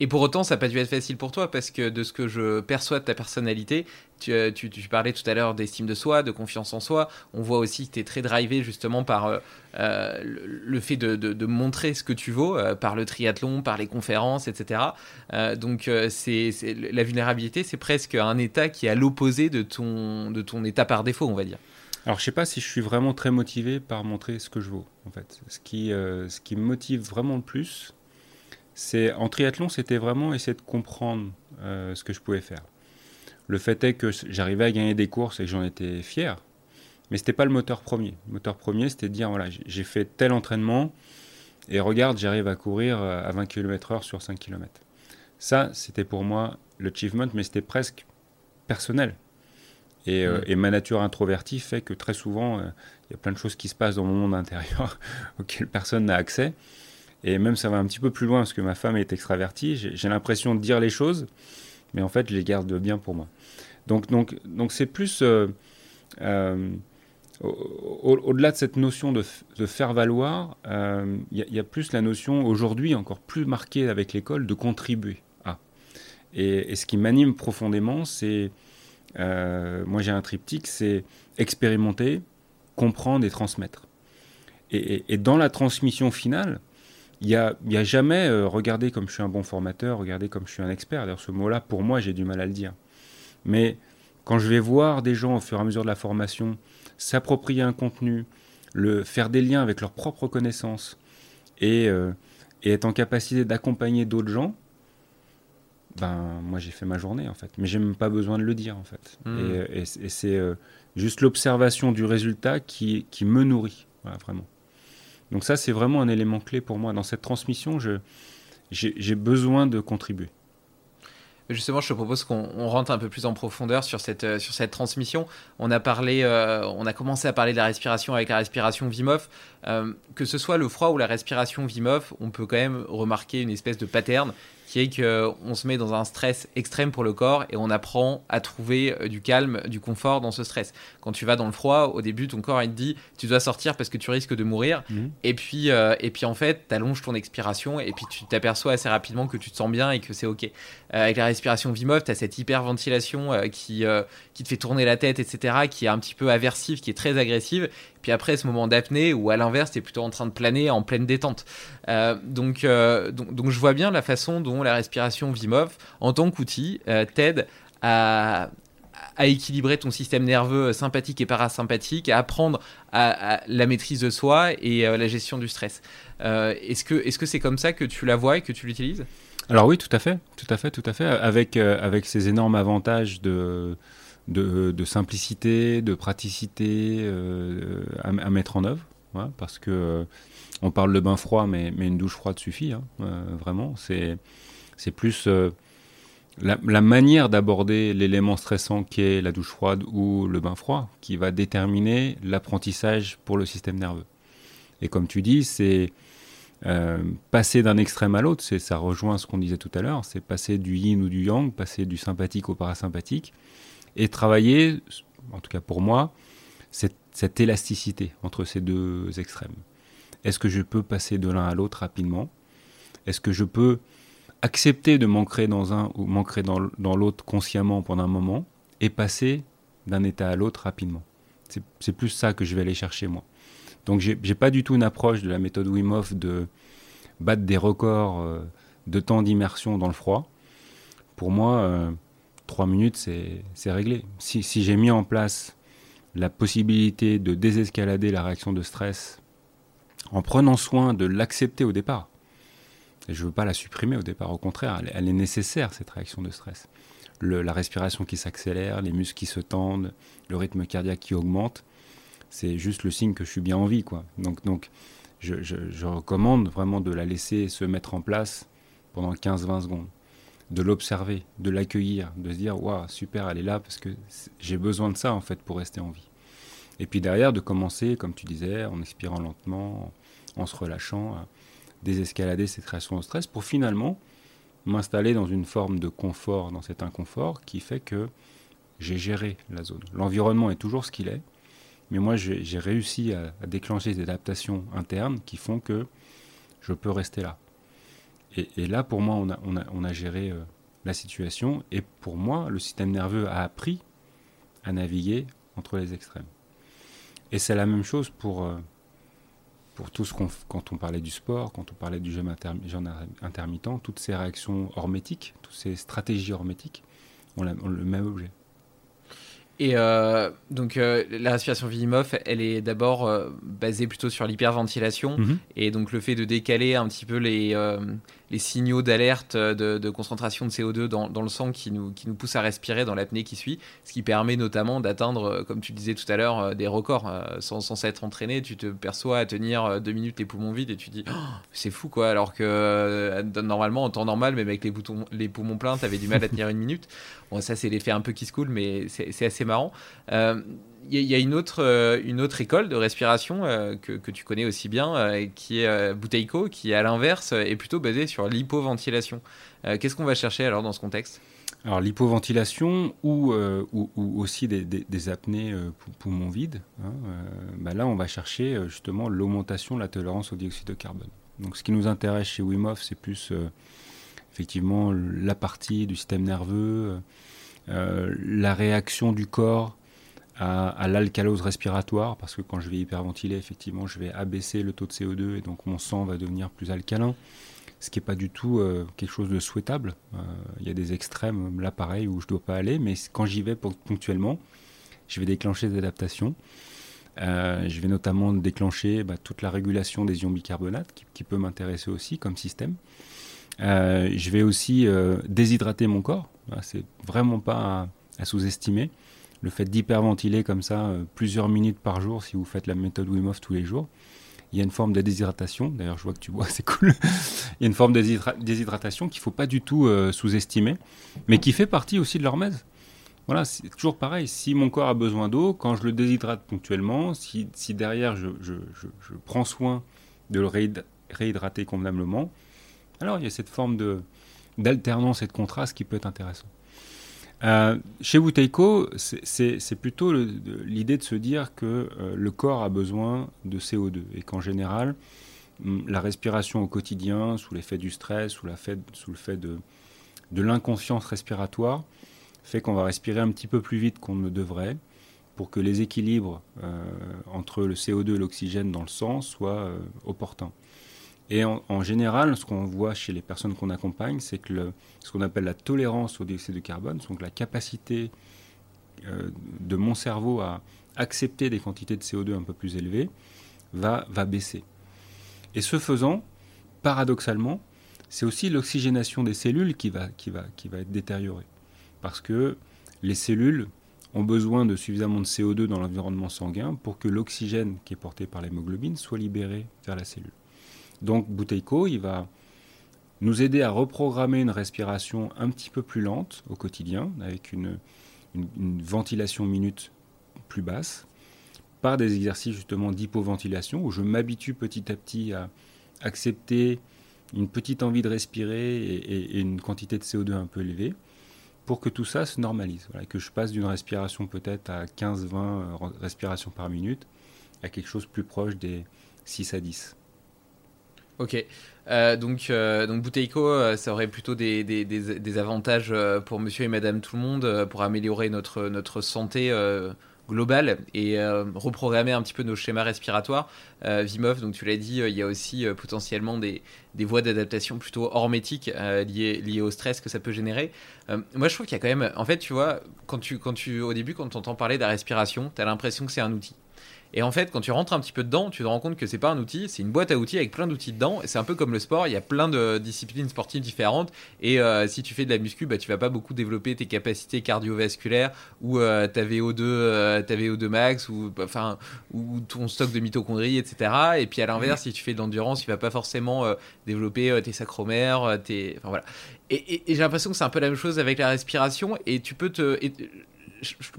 Et pour autant, ça n'a pas dû être facile pour toi parce que de ce que je perçois de ta personnalité, tu, euh, parlais tout à l'heure d'estime de soi, de confiance en soi. On voit aussi que tu es très drivé justement par euh, euh, le, fait de, montrer ce que tu vaux, par le triathlon, par les conférences, etc. donc c'est la vulnérabilité, c'est presque un état qui est à l'opposé de ton, état par défaut, on va dire. Alors je sais pas si je suis vraiment très motivé par montrer ce que je vaux en fait. Ce qui me motive vraiment le plus, c'est en triathlon, c'était vraiment essayer de comprendre euh, ce que je pouvais faire. Le fait est que j'arrivais à gagner des courses et que j'en étais fier, mais c'était pas le moteur premier. Le moteur premier, c'était de dire voilà, j'ai fait tel entraînement et regarde, j'arrive à courir euh, à 20 km/h sur 5 km. Ça, c'était pour moi l'achievement, mais c'était presque personnel. Et, euh, mmh. et, ma nature introvertie fait que très souvent, il y a plein de choses qui se passent dans mon monde intérieur auxquelles personne n'a accès. Et même ça va un petit peu plus loin parce que ma femme est extravertie. J'ai l'impression de dire les choses, mais en fait, je les garde bien pour moi. Donc, donc, donc c'est plus euh, euh, au-delà de cette notion de, faire valoir, il euh, y, a plus la notion aujourd'hui encore plus marquée avec l'école de contribuer à. Et, ce qui m'anime profondément, c'est moi j'ai un triptyque, c'est expérimenter, comprendre et transmettre. Et, et, dans la transmission finale, il n'y a, jamais euh, regardez comme je suis un bon formateur, regardez comme je suis un expert. D'ailleurs, ce mot-là, pour moi, j'ai du mal à le dire. Mais quand je vais voir des gens au fur et à mesure de la formation s'approprier un contenu, le faire des liens avec leurs propres connaissances et, euh, et être en capacité d'accompagner d'autres gens, ben moi j'ai fait ma journée en fait. Mais j'ai même pas besoin de le dire en fait. Mmh. Et, et, c'est euh, juste l'observation du résultat qui, qui me nourrit, voilà, vraiment. Donc ça, c'est vraiment un élément clé pour moi. Dans cette transmission, j'ai besoin de contribuer. Justement, je te propose qu'on rentre un peu plus en profondeur sur cette, euh, sur cette transmission. On a parlé, euh, on a commencé à parler de la respiration avec la respiration Vimov. Euh, que ce soit le froid ou la respiration Vimov, on peut quand même remarquer une espèce de pattern qui est qu'on se met dans un stress extrême pour le corps et on apprend à trouver euh, du calme, du confort dans ce stress. Quand tu vas dans le froid, au début, ton corps il te dit tu dois sortir parce que tu risques de mourir. Mhm. Et, puis, euh, et puis en fait, tu allonges ton expiration et puis tu t'aperçois assez rapidement que tu te sens bien et que c'est OK. Euh, avec la respiration Vimov, tu as cette hyperventilation qui, qui te fait tourner la tête, etc., qui est un petit peu aversive, qui est très agressive. Puis après, ce moment d'apnée où à l'inverse, tu es plutôt en train de planer en pleine détente. Euh, donc, euh, donc, donc, je vois bien la façon dont la respiration Vimov, en tant qu'outil, euh, t'aide à, à équilibrer ton système nerveux sympathique et parasympathique, à apprendre à, la maîtrise de soi et la gestion du stress. est-ce que est-ce que c'est comme ça que tu la vois et que tu l'utilises? Alors oui, tout à fait, tout à fait, tout à fait, avec avec ces énormes avantages de de, simplicité, de praticité euh, à, mettre en œuvre. parce que on parle de bain froid, mais, mais une douche froide suffit, hein, vraiment. C'est plus la, manière d'aborder l'élément stressant qui est la douche froide ou le bain froid qui va déterminer l'apprentissage pour le système nerveux. Et comme tu dis, c'est euh, passer d'un extrême à l'autre, ça rejoint ce qu'on disait tout à l'heure, c'est passer du yin ou du yang, passer du sympathique au parasympathique, et travailler, en tout cas pour moi, cette, cette élasticité entre ces deux extrêmes. Est-ce que je peux passer de l'un à l'autre rapidement? Est-ce que je peux accepter de m'ancrer dans un ou m'ancrer dans, l'autre consciemment pendant un moment et passer d'un état à l'autre rapidement? C'est plus ça que je vais aller chercher moi. Donc j'ai pas du tout une approche de la méthode Wim Hof de battre des records euh, de temps d'immersion dans le froid. Pour moi, euh, trois minutes, c'est réglé. Si, si j'ai mis en place la possibilité de désescalader la réaction de stress en prenant soin de l'accepter au départ, je ne veux pas la supprimer au départ, au contraire, elle, est nécessaire, cette réaction de stress. la respiration qui s'accélère, les muscles qui se tendent, le rythme cardiaque qui augmente, c'est juste le signe que je suis bien en vie. Quoi. Donc, donc je, recommande vraiment de la laisser se mettre en place pendant 15-20 secondes, de l'observer, de l'accueillir, de se dire Waouh, super, elle est là parce que j'ai besoin de ça en fait pour rester en vie. Et puis derrière, de commencer, comme tu disais, en expirant lentement, en se relâchant désescalader cette création de stress pour finalement m'installer dans une forme de confort, dans cet inconfort qui fait que j'ai géré la zone. L'environnement est toujours ce qu'il est, mais moi j'ai réussi à, déclencher des adaptations internes qui font que je peux rester là. Et, là, pour moi, on a, géré euh, la situation, et pour moi, le système nerveux a appris à naviguer entre les extrêmes. Et c'est la même chose pour... Euh, pour tout ce qu'on, quand on parlait du sport, quand on parlait du jeûne, intermittent, toutes ces réactions hormétiques, toutes ces stratégies hormétiques ont le même objet. Et euh, donc euh, la respiration Wim elle est d'abord euh, basée plutôt sur l'hyperventilation mhm. et donc le fait de décaler un petit peu les, les signaux d'alerte de, concentration de CO2 dans, le sang qui nous, qui poussent à respirer dans l'apnée qui suit, ce qui permet notamment d'atteindre, comme tu disais tout à l'heure, des records. sans, s'être entraîné, tu te perçois à tenir deux minutes les poumons vides et tu dis oh, c'est fou quoi, alors que normalement en temps normal, même avec les, boutons, les poumons pleins, tu avais du mal à tenir une minute. Bon, ça c'est l'effet un peu qui se coule, mais c'est assez marrant. Euh, y, a une autre, euh, une autre école de respiration euh, que, que, tu connais aussi bien, qui est Buteiko, qui à l'inverse est plutôt basée sur l'hypoventilation. Qu'est-ce qu'on va chercher alors dans ce contexte? Alors l'hypoventilation ou, ou, aussi des, des, apnées poumons vides, hein, bah là on va chercher justement l'augmentation de la tolérance au dioxyde de carbone. Donc ce qui nous intéresse chez Wim c'est plus effectivement la partie du système nerveux, euh, la réaction du corps à, l'alcalose respiratoire, parce que quand je vais hyperventiler, effectivement, je vais abaisser le taux de CO2 et donc mon sang va devenir plus alcalin, ce qui n'est pas du tout euh, quelque chose de souhaitable. Euh, il y a des extrêmes, là pareil, où je ne dois pas aller, mais quand j'y vais ponctuellement, je vais déclencher des adaptations. je vais notamment déclencher bah, toute la régulation des ions bicarbonates, qui, peut m'intéresser aussi comme système. je vais aussi déshydrater mon corps, c'est vraiment pas à, sous-estimer. Le fait d'hyperventiler comme ça euh, plusieurs minutes par jour, si vous faites la méthode Wim tous les jours, il y a une forme de déshydratation. D'ailleurs, je vois que tu bois, c'est cool. il y a une forme de déshydratation qu'il ne faut pas du tout euh, sous-estimer, mais qui fait partie aussi de l'hormèse. Voilà, c'est toujours pareil. Si mon corps a besoin d'eau, quand je le déshydrate ponctuellement, si, derrière je, prends soin de le réhydrater convenablement, alors il y a cette forme d'alternance et de contraste qui peut être intéressant. Euh, chez Wuteiko, c'est plutôt l'idée de se dire que euh, le corps a besoin de CO2 et qu'en général, hum, la respiration au quotidien, sous l'effet du stress, sous, la sous le fait de, de l'inconscience respiratoire, fait qu'on va respirer un petit peu plus vite qu'on ne devrait pour que les équilibres euh, entre le CO2 et l'oxygène dans le sang soient opportuns. Et en, général, ce qu'on voit chez les personnes qu'on accompagne, c'est que ce qu'on appelle la tolérance au dioxyde de carbone, donc la capacité euh, de mon cerveau à accepter des quantités de CO2 un peu plus élevées, va, va baisser. Et ce faisant, paradoxalement, c'est aussi l'oxygénation des cellules qui va, qui, va, qui va être détériorée. Parce que les cellules ont besoin de suffisamment de CO2 dans l'environnement sanguin pour que l'oxygène qui est porté par l'hémoglobine soit libéré vers la cellule. Donc Bouteiko, il va nous aider à reprogrammer une respiration un petit peu plus lente au quotidien, avec une, ventilation minute plus basse, par des exercices justement d'hypoventilation, où je m'habitue petit à petit à accepter une petite envie de respirer et, une quantité de CO2 un peu élevée pour que tout ça se normalise. que je passe d'une respiration peut-être à 15-20 euh, respirations par minute à quelque chose plus proche des 6 à 10. Ok, euh, donc, euh, donc Bouteiko, ça aurait plutôt des, des, des, avantages pour monsieur et madame tout le monde, pour améliorer notre, notre santé global et euh, reprogrammer un petit peu nos schémas respiratoires. Euh, Vimov, donc tu l'as dit, euh, il y a aussi potentiellement des, des voies d'adaptation plutôt hormétiques liées, liées au stress que ça peut générer. moi, je trouve qu'il y a quand même, en fait, tu vois, quand tu, quand tu, au début, quand tu entends parler de la respiration, tu as l'impression que c'est un outil. Et en fait, quand tu rentres un petit peu dedans, tu te rends compte que c'est pas un outil, c'est une boîte à outils avec plein d'outils dedans. C'est un peu comme le sport, il y a plein de disciplines sportives différentes. Et euh, si tu fais de la muscu, bah, tu vas pas beaucoup développer tes capacités cardiovasculaires ou euh, ta VO2, euh, ta VO2 max ou enfin ou ton stock de mitochondries, etc. Et puis à l'inverse, si tu fais de l'endurance, tu vas pas forcément développer tes sacromères, tes, enfin voilà. Et, j'ai l'impression que c'est un peu la même chose avec la respiration. Et tu peux te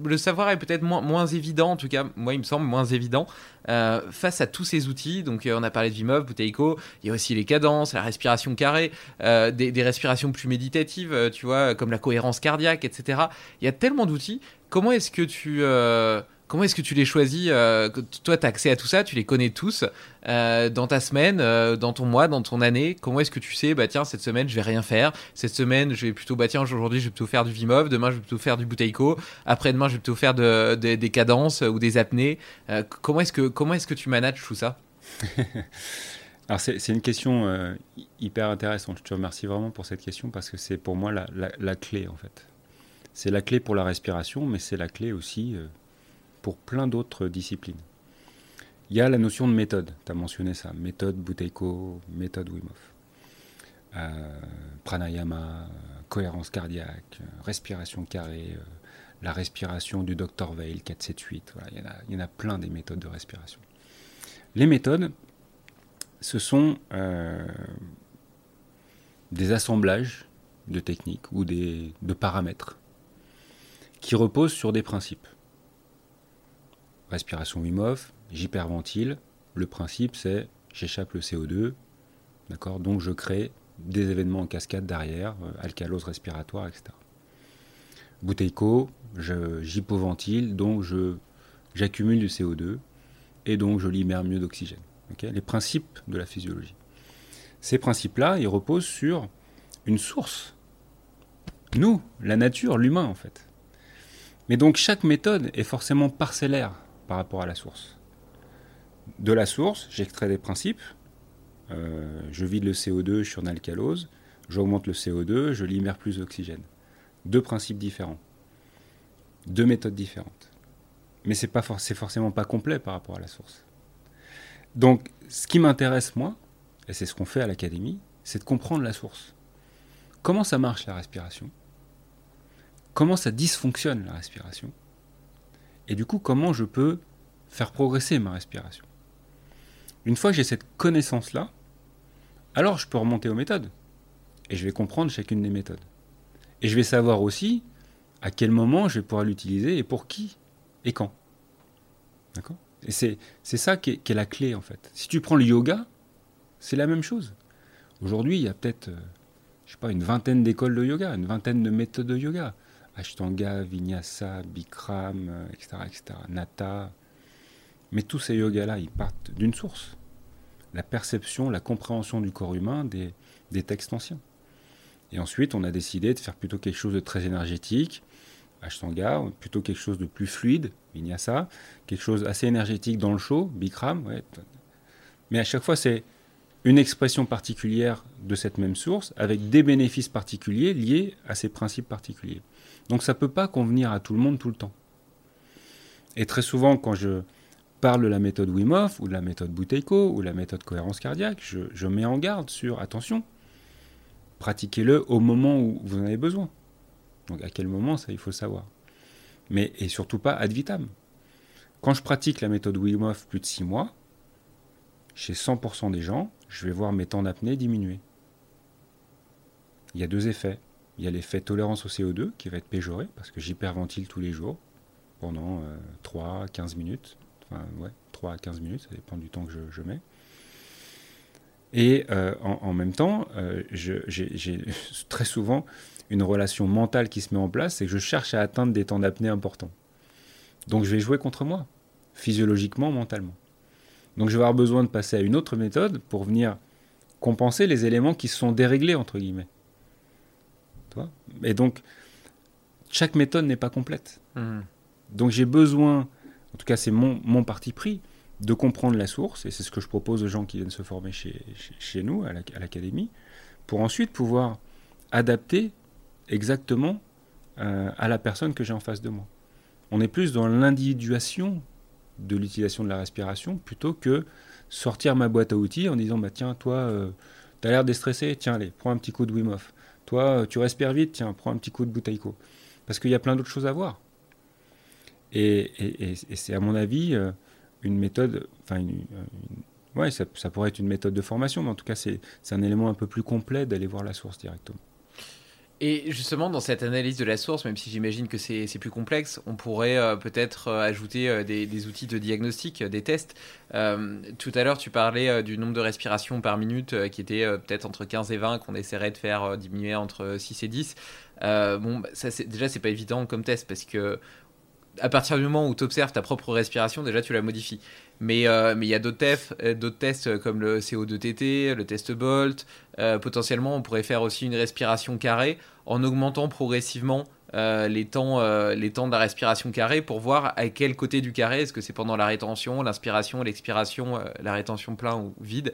le savoir est peut-être moins, évident, en tout cas, moi, il me semble moins évident, euh, face à tous ces outils. Donc, euh, on a parlé de Vimov, Bouteiko, il y a aussi les cadences, la respiration carrée, euh, des, des, respirations plus méditatives, tu vois, comme la cohérence cardiaque, etc. Il y a tellement d'outils. Comment est-ce que tu Comment est-ce que tu les choisis euh, Toi, tu as accès à tout ça, tu les connais tous. Euh, dans ta semaine, euh, dans ton mois, dans ton année, comment est-ce que tu sais, bah tiens, cette semaine, je vais rien faire. Cette semaine, je vais plutôt, bah tiens, aujourd'hui, je vais plutôt faire du Vimov. Demain, je vais plutôt faire du Bouteiko. Après-demain, je vais plutôt faire des cadences ou des apnées. comment est-ce que, est-ce que tu manages tout ça? Alors, c'est une question hyper intéressante. Je te remercie vraiment pour cette question parce que c'est pour moi la, la, clé, en fait. C'est la clé pour la respiration, mais c'est la clé aussi pour plein d'autres disciplines. Il y a la notion de méthode, tu as mentionné ça, méthode Bouteiko, méthode Wim. Euh, pranayama, cohérence cardiaque, respiration carrée, euh, la respiration du Dr Veil 478, voilà, il, y en a, il y en a plein des méthodes de respiration. Les méthodes, ce sont euh, des assemblages de techniques ou des, de paramètres qui reposent sur des principes respiration Wim j'hyperventile. Le principe, c'est j'échappe le CO2, d'accord? Donc je crée des événements en cascade derrière, euh, alcalose respiratoire, etc. Bouteiko, j'hypoventile, donc j'accumule du CO2 et donc je libère mieux d'oxygène. les principes de la physiologie. Ces principes-là, ils reposent sur une source. Nous, la nature, l'humain en fait. Mais donc chaque méthode est forcément parcellaire par rapport à la source. De la source, j'extrais des principes, euh, je vide le CO2, je suis en alcalose, j'augmente le CO2, je libère plus d'oxygène. Deux principes différents, deux méthodes différentes. Mais c'est pas forcément pas complet par rapport à la source. Donc, ce qui m'intéresse moi, et c'est ce qu'on fait à l'académie, c'est de comprendre la source. Comment ça marche la respiration? Comment ça dysfonctionne la respiration? Et du coup, comment je peux faire progresser ma respiration? Une fois que j'ai cette connaissance-là, alors je peux remonter aux méthodes. Et je vais comprendre chacune des méthodes. Et je vais savoir aussi à quel moment je vais pouvoir l'utiliser et pour qui et quand. D'accord? Et c'est, ça qui est, la clé en fait. Si tu prends le yoga, c'est la même chose. Aujourd'hui, il y a peut-être, euh, je sais pas, une vingtaine d'écoles de yoga, une vingtaine de méthodes de yoga. Ashtanga, Vinyasa, Bikram, etc., euh, etc., Nata. Mais tous ces yogas-là, ils partent d'une source. La perception, la compréhension du corps humain des, textes anciens. Et ensuite, on a décidé de faire plutôt quelque chose de très énergétique, Ashtanga, plutôt quelque chose de plus fluide, Vinyasa, quelque chose assez énergétique dans le chaud, Bikram. Ouais. Mais à chaque fois, c'est une expression particulière de cette même source avec des bénéfices particuliers liés à ces principes particuliers. Donc ça ne peut pas convenir à tout le monde tout le temps. Et très souvent, quand je parle de la méthode Wim Hof ou de la méthode Bouteiko ou de la méthode cohérence cardiaque, je, mets en garde sur attention, pratiquez-le au moment où vous en avez besoin. Donc à quel moment, ça il faut savoir. mais et surtout pas ad vitam. Quand je pratique la méthode Wim Hof plus de 6 mois, chez 100% des gens, je vais voir mes temps d'apnée diminuer. Il y a deux effets. Il y a l'effet tolérance au CO2 qui va être péjoré parce que j'hyperventile tous les jours pendant 3 à 15 minutes. Enfin, ouais, 3 à 15 minutes, ça dépend du temps que je, mets. Et euh, en, même temps, euh, j'ai très souvent une relation mentale qui se met en place, c'est que je cherche à atteindre des temps d'apnée importants. Donc je vais jouer contre moi, physiologiquement, mentalement. Donc je vais avoir besoin de passer à une autre méthode pour venir compenser les éléments qui sont déréglés, entre guillemets. Et donc, chaque méthode n'est pas complète. Mmh. Donc j'ai besoin, en tout cas c'est mon, mon parti pris, de comprendre la source, et c'est ce que je propose aux gens qui viennent se former chez, chez, nous, à l'académie, pour ensuite pouvoir adapter exactement euh, à la personne que j'ai en face de moi. On est plus dans l'individuation de l'utilisation de la respiration plutôt que sortir ma boîte à outils en disant bah tiens toi euh, tu as l'air déstressé tiens allez prends un petit coup de Wim Hof. Toi tu respires vite tiens prends un petit coup de Butaiko parce qu'il y a plein d'autres choses à voir. Et, c'est à mon avis euh, une méthode enfin ouais ça, ça, pourrait être une méthode de formation mais en tout cas c'est un élément un peu plus complet d'aller voir la source directement et justement, dans cette analyse de la source, même si j'imagine que c'est plus complexe, on pourrait euh, peut-être euh, ajouter euh, des, outils de diagnostic, des tests. tout à l'heure, tu parlais du nombre de respirations par minute qui était peut-être entre 15 et 20, qu'on essaierait de faire diminuer entre 6 et 10. bon, bah, ça, déjà, c'est pas évident comme test parce que à partir du moment où tu observes ta propre respiration, déjà tu la modifies. Mais euh, mais il y a d'autres tests, euh, euh, comme le CO2TT, le test Bolt. potentiellement, on pourrait faire aussi une respiration carrée en augmentant progressivement euh, les, temps, euh, temps de la respiration carrée pour voir à quel côté du carré, est-ce que c'est pendant la rétention, l'inspiration, l'expiration, euh, la rétention plein ou vide,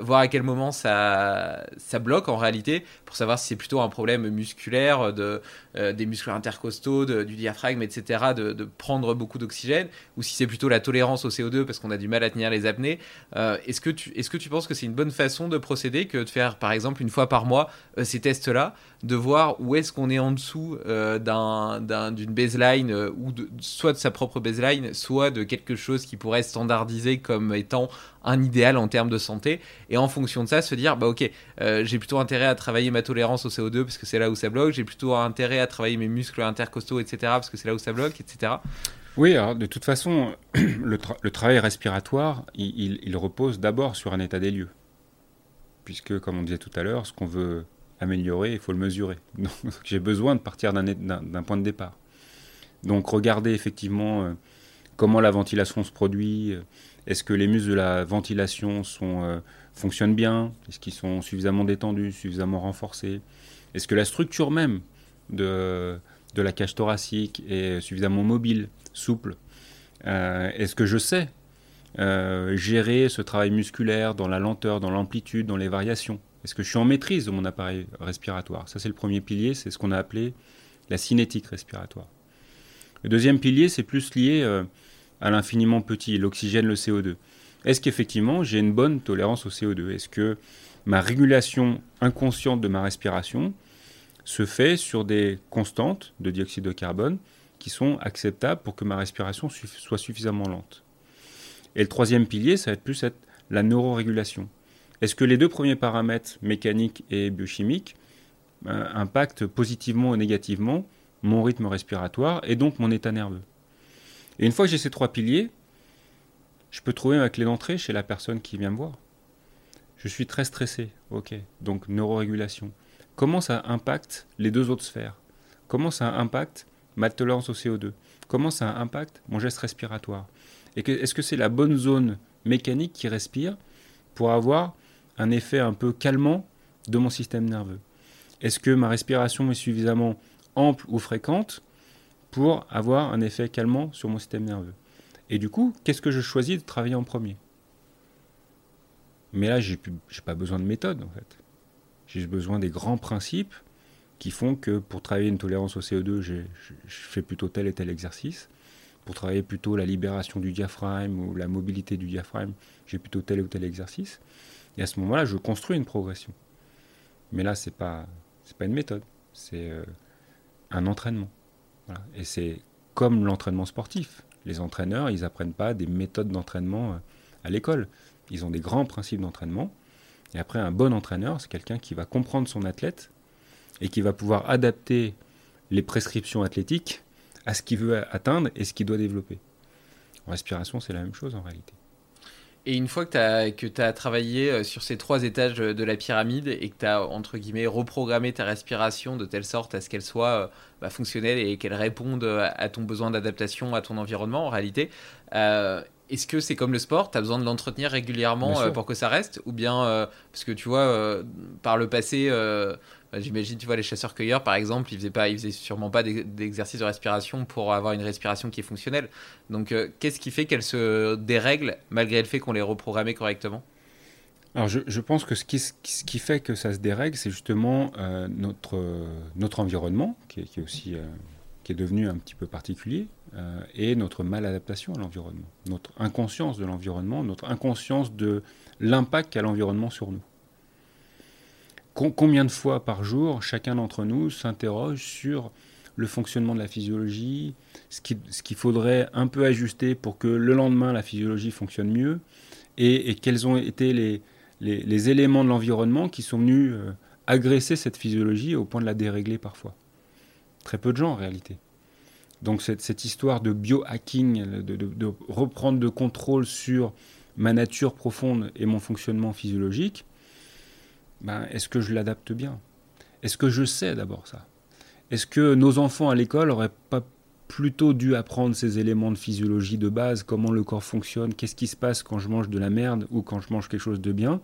voir à quel moment ça, ça bloque en réalité pour savoir si c'est plutôt un problème musculaire, de, des muscles intercostaux, du diaphragme, etc., de, de prendre beaucoup d'oxygène, ou si c'est plutôt la tolérance au CO2 parce qu'on a du mal à tenir les apnées. est-ce, que tu, est-ce que tu penses que c'est une bonne façon de procéder que de faire par exemple une fois par mois ces tests-là, de voir où est-ce qu'on est en dessous euh, d'une baseline euh, ou soit de sa propre baseline, soit de quelque chose qui pourrait être standardisé comme étant un idéal en termes de santé. Et en fonction de ça, se dire, bah ok, euh, j'ai plutôt intérêt à travailler ma tolérance au CO2 parce que c'est là où ça bloque, j'ai plutôt intérêt à travailler mes muscles intercostaux, etc. parce que c'est là où ça bloque, etc. Oui, alors de toute façon, le, travail respiratoire, il repose d'abord sur un état des lieux. Puisque, comme on disait tout à l'heure, ce qu'on veut améliorer, il faut le mesurer. Donc j'ai besoin de partir d'un point de départ. Donc regardez effectivement euh, comment la ventilation se produit, euh, est-ce que les muscles de la ventilation euh, fonctionnent bien, est-ce qu'ils sont suffisamment détendus, suffisamment renforcés, est-ce que la structure même de la cage thoracique est suffisamment mobile, souple, est-ce que je sais gérer ce travail musculaire dans la lenteur, dans l'amplitude, dans les variations? Est-ce que je suis en maîtrise de mon appareil respiratoire Ça, c'est le premier pilier, c'est ce qu'on a appelé la cinétique respiratoire. Le deuxième pilier, c'est plus lié euh, à l'infiniment petit, l'oxygène, le CO2. Est-ce qu'effectivement, j'ai une bonne tolérance au CO2 Est-ce que ma régulation inconsciente de ma respiration se fait sur des constantes de dioxyde de carbone qui sont acceptables pour que ma respiration soit suffisamment lente? Et le troisième pilier, ça va être plus être la neurorégulation. Est-ce que les deux premiers paramètres, mécaniques et biochimiques, euh, impactent positivement ou négativement mon rythme respiratoire et donc mon état nerveux? Et une fois que j'ai ces trois piliers, je peux trouver ma clé d'entrée chez la personne qui vient me voir. Je suis très stressé, ok, donc neurorégulation. Comment ça impacte les deux autres sphères? Comment ça impacte ma tolérance au CO2 Comment ça impacte mon geste respiratoire? Et est-ce que c'est la bonne zone mécanique qui respire pour avoir un effet un peu calmant de mon système nerveux Est-ce que ma respiration est suffisamment ample ou fréquente pour avoir un effet calmant sur mon système nerveux? Et du coup, qu'est-ce que je choisis de travailler en premier? Mais là, je n'ai pas besoin de méthode en fait. J'ai besoin des grands principes qui font que pour travailler une tolérance au CO2, je fais plutôt tel et tel exercice. Pour travailler plutôt la libération du diaphragme ou la mobilité du diaphragme, j'ai plutôt tel ou tel exercice. Et à ce moment-là, je construis une progression. Mais là, ce n'est pas, pas une méthode, c'est euh, un entraînement. Et c'est comme l'entraînement sportif. Les entraîneurs, ils apprennent pas des méthodes d'entraînement euh, à l'école. Ils ont des grands principes d'entraînement. Et après, un bon entraîneur, c'est quelqu'un qui va comprendre son athlète et qui va pouvoir adapter les prescriptions athlétiques à ce qu'il veut atteindre et ce qu'il doit développer. En respiration, c'est la même chose en réalité. Et une fois que tu as, travaillé euh, sur ces trois étages de la pyramide et que tu as, entre guillemets, reprogrammé ta respiration de telle sorte à ce qu'elle soit euh, bah, fonctionnelle et qu'elle réponde à ton besoin d'adaptation à ton environnement, en réalité, euh, est-ce que c'est comme le sport, tu as besoin de l'entretenir régulièrement pour que ça reste? Ou bien, parce que tu vois, par le passé, j'imagine, tu vois, les chasseurs-cueilleurs, par exemple, ils faisaient pas, ils faisaient sûrement pas d'exercice de respiration pour avoir une respiration qui est fonctionnelle. Donc, euh, qu'est-ce qui fait qu'elles se dérèglent malgré le fait qu'on les reprogrammait correctement? Alors, je, pense que ce qui, fait que ça se dérègle, c'est justement euh, notre, notre environnement, qui est, aussi euh, qui est devenu un petit peu particulier, et notre maladaptation à l'environnement, notre inconscience de l'environnement, notre inconscience de l'impact qu'a l'environnement sur nous combien de fois par jour chacun d'entre nous s'interroge sur le fonctionnement de la physiologie, ce qu'il faudrait un peu ajuster pour que le lendemain la physiologie fonctionne mieux, et, quels ont été les, les, éléments de l'environnement qui sont venus euh, agresser cette physiologie au point de la dérégler parfois. Très peu de gens en réalité. Donc cette, histoire de biohacking, de, de reprendre de contrôle sur ma nature profonde et mon fonctionnement physiologique, ben, est-ce que je l'adapte bien? Est-ce que je sais d'abord ça? Est-ce que nos enfants à l'école n'auraient pas plutôt dû apprendre ces éléments de physiologie de base, comment le corps fonctionne, qu'est-ce qui se passe quand je mange de la merde ou quand je mange quelque chose de bien,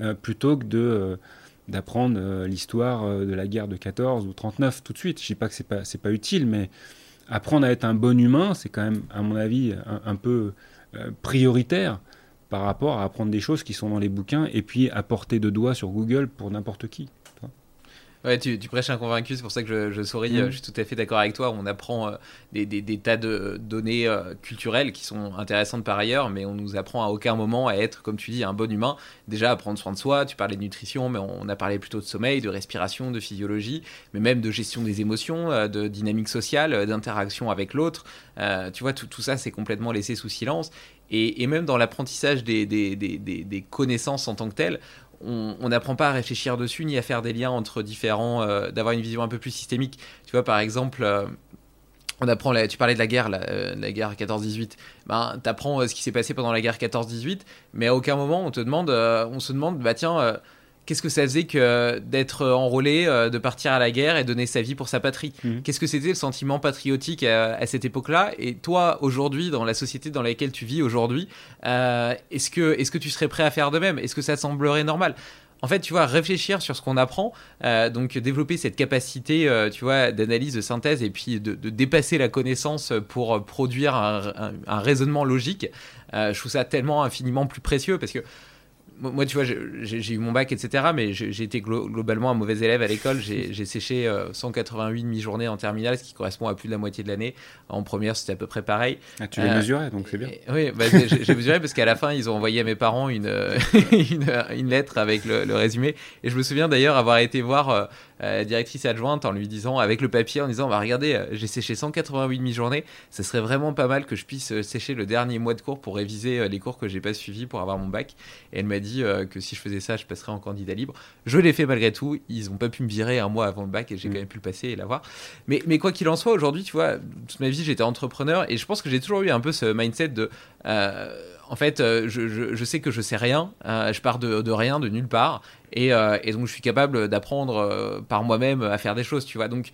euh, plutôt que euh, d'apprendre euh, l'histoire de la guerre de 14 ou 39 tout de suite? Je dis pas que c'est pas pas utile, mais apprendre à être un bon humain, c'est quand même, à mon avis, un peu prioritaire par rapport à apprendre des choses qui sont dans les bouquins et puis à porter de doigts sur Google pour n'importe qui. Ouais, tu, prêches un convaincu, c'est pour ça que je, souris. Mm. Je suis tout à fait d'accord avec toi. On apprend euh, des, tas de données euh, culturelles qui sont intéressantes par ailleurs, mais on nous apprend à aucun moment à être, comme tu dis, un bon humain. Déjà à prendre soin de soi. Tu parlais de nutrition, mais on a parlé plutôt de sommeil, de respiration, de physiologie, mais même de gestion des émotions, euh, de dynamique sociale, d'interaction avec l'autre. tu vois, tout, tout ça, c'est complètement laissé sous silence. Et, même dans l'apprentissage des, des, connaissances en tant que telles, on n'apprend pas à réfléchir dessus ni à faire des liens entre différents, euh, d'avoir une vision un peu plus systémique. Tu vois, par exemple, euh, on apprend, tu parlais de la guerre, euh, la, guerre 14-18. Ben, tu apprends ce qui s'est passé pendant la guerre 14-18, mais à aucun moment on te demande, on se demande, bah tiens qu'est-ce que ça faisait que d'être enrôlé, euh, de partir à la guerre et donner sa vie pour sa patrie mhm. Qu'est-ce que c'était le sentiment patriotique à, cette époque-là Et toi, aujourd'hui, dans la société dans laquelle tu vis aujourd'hui, euh, est-ce que, est que tu serais prêt à faire de même Est-ce que ça semblerait normal en fait, tu vois, réfléchir sur ce qu'on apprend, euh, donc développer cette capacité, tu vois, d'analyse, de synthèse, et puis de, dépasser la connaissance pour produire un, un raisonnement logique, je trouve ça tellement infiniment plus précieux parce que moi, tu vois, j'ai eu mon bac, etc. Mais j'ai été globalement un mauvais élève à l'école. J'ai séché 188 euh, demi-journées en terminale, ce qui correspond à plus de la moitié de l'année. En première, c'était à peu près pareil. Ah, tu l'as euh, mesuré, donc c'est bien. oui, bah, j'ai mesuré parce qu'à la fin, ils ont envoyé à mes parents une, une, lettre avec le, le, résumé. Et je me souviens d'ailleurs avoir été voir euh, euh, directrice adjointe en lui disant, avec le papier, en disant, bah regardez, euh, j'ai séché 188 demi-journées, ça serait vraiment pas mal que je puisse euh, sécher le dernier mois de cours pour réviser les cours que j'ai pas suivis pour avoir mon bac. Et elle m'a dit que si je faisais ça, je passerais en candidat libre. Je l'ai fait malgré tout. Ils ont pas pu me virer un mois avant le bac et j'ai mm. quand même pu le passer et l'avoir. Mais, mais quoi qu'il en soit, aujourd'hui, tu vois, toute ma vie, j'étais entrepreneur et je pense que j'ai toujours eu un peu ce mindset de en fait, euh, je, sais que je sais rien, euh, je pars de, rien, de nulle part, et, euh, donc je suis capable d'apprendre par moi-même à faire des choses, tu vois. Donc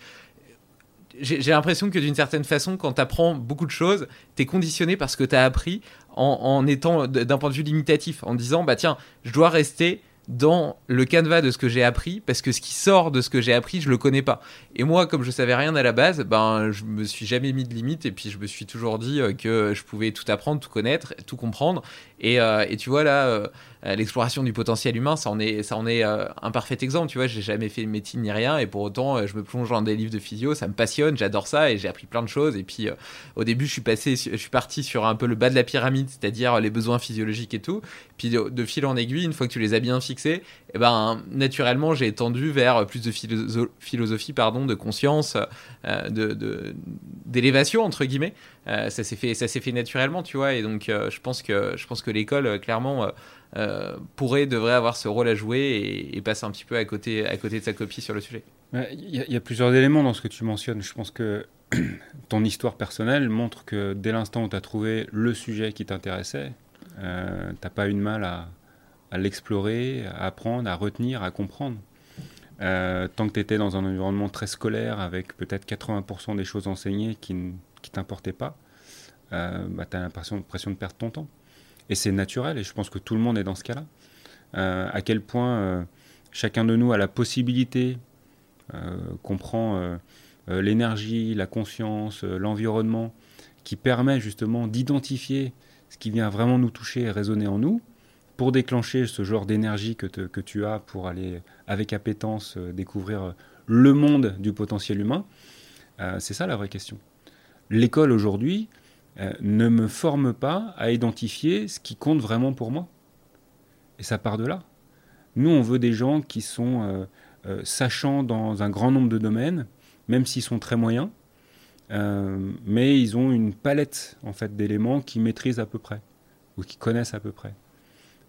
j'ai l'impression que d'une certaine façon, quand tu apprends beaucoup de choses, tu es conditionné par ce que tu as appris en, étant d'un point de vue limitatif, en disant, bah tiens, je dois rester dans le canevas de ce que j'ai appris parce que ce qui sort de ce que j'ai appris je le connais pas. Et moi comme je savais rien à la base ben je me suis jamais mis de limite et puis je me suis toujours dit euh, que je pouvais tout apprendre tout connaître tout comprendre et, euh, et tu vois là euh, l'exploration du potentiel humain ça en est ça en est un parfait exemple tu vois j'ai jamais fait de médecine ni rien et pour autant je me plonge dans des livres de physio ça me passionne j'adore ça et j'ai appris plein de choses et puis au début je suis passé je suis parti sur un peu le bas de la pyramide c'est-à-dire les besoins physiologiques et tout puis de, fil en aiguille une fois que tu les as bien fixés fixé, eh ben, naturellement, j'ai tendu vers plus de philosophie, pardon, de conscience, de d'élévation entre guillemets. Ça s'est fait, ça s'est fait naturellement, tu vois. Et donc, je pense que je pense que l'école, clairement. pourrait, devrait avoir ce rôle à jouer et, et, passe un petit peu à côté, à côté de sa copie sur le sujet. Il y, a plusieurs éléments dans ce que tu mentionnes. Je pense que ton histoire personnelle montre que dès l'instant où tu as trouvé le sujet qui t'intéressait, euh, tu n'as pas eu de mal à, l'explorer, à apprendre, à retenir, à comprendre. Euh, tant que tu étais dans un environnement très scolaire avec peut-être 80% des choses enseignées qui ne t'importaient pas, euh, bah, tu as l'impression de perdre ton temps. Et c'est naturel, et je pense que tout le monde est dans ce cas-là. à quel point chacun de nous a la possibilité euh, comprend euh, euh, l'énergie, la conscience, l'environnement, qui permet justement d'identifier ce qui vient vraiment nous toucher et résonner en nous, pour déclencher ce genre d'énergie que, que, tu as pour aller avec appétence découvrir le monde du potentiel humain, c'est ça la vraie question. L'école aujourd'hui ne me forme pas à identifier ce qui compte vraiment pour moi. Et ça part de là. Nous, on veut des gens qui sont euh, sachant dans un grand nombre de domaines, même s'ils sont très moyens, euh, mais ils ont une palette en fait d'éléments qu'ils maîtrisent à peu près ou qu'ils connaissent à peu près.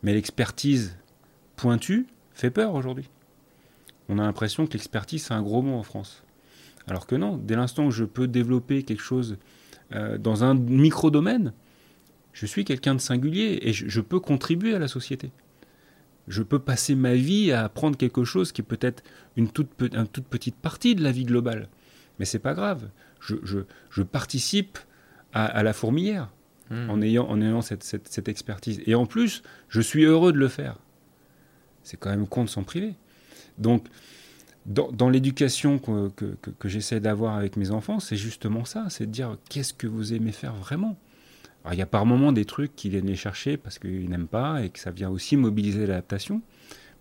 Mais l'expertise pointue fait peur aujourd'hui. On a l'impression que l'expertise c'est un gros mot en France. Alors que non, dès l'instant où je peux développer quelque chose euh, dans un micro-domaine, je suis quelqu'un de singulier et je, peux contribuer à la société. Je peux passer ma vie à apprendre quelque chose qui peut être une toute, toute petite partie de la vie globale. Mais c'est pas grave. Je, participe à, la fourmilière hmm. en ayant, en ayant cette, expertise. Et en plus, je suis heureux de le faire. C'est quand même con de s'en priver. Donc, dans, l'éducation que, j'essaie d'avoir avec mes enfants, c'est justement ça, c'est de dire qu'est-ce que vous aimez faire vraiment? Il y a par moments des trucs qu'ils viennent les chercher parce qu'ils n'aiment pas et que ça vient aussi mobiliser l'adaptation.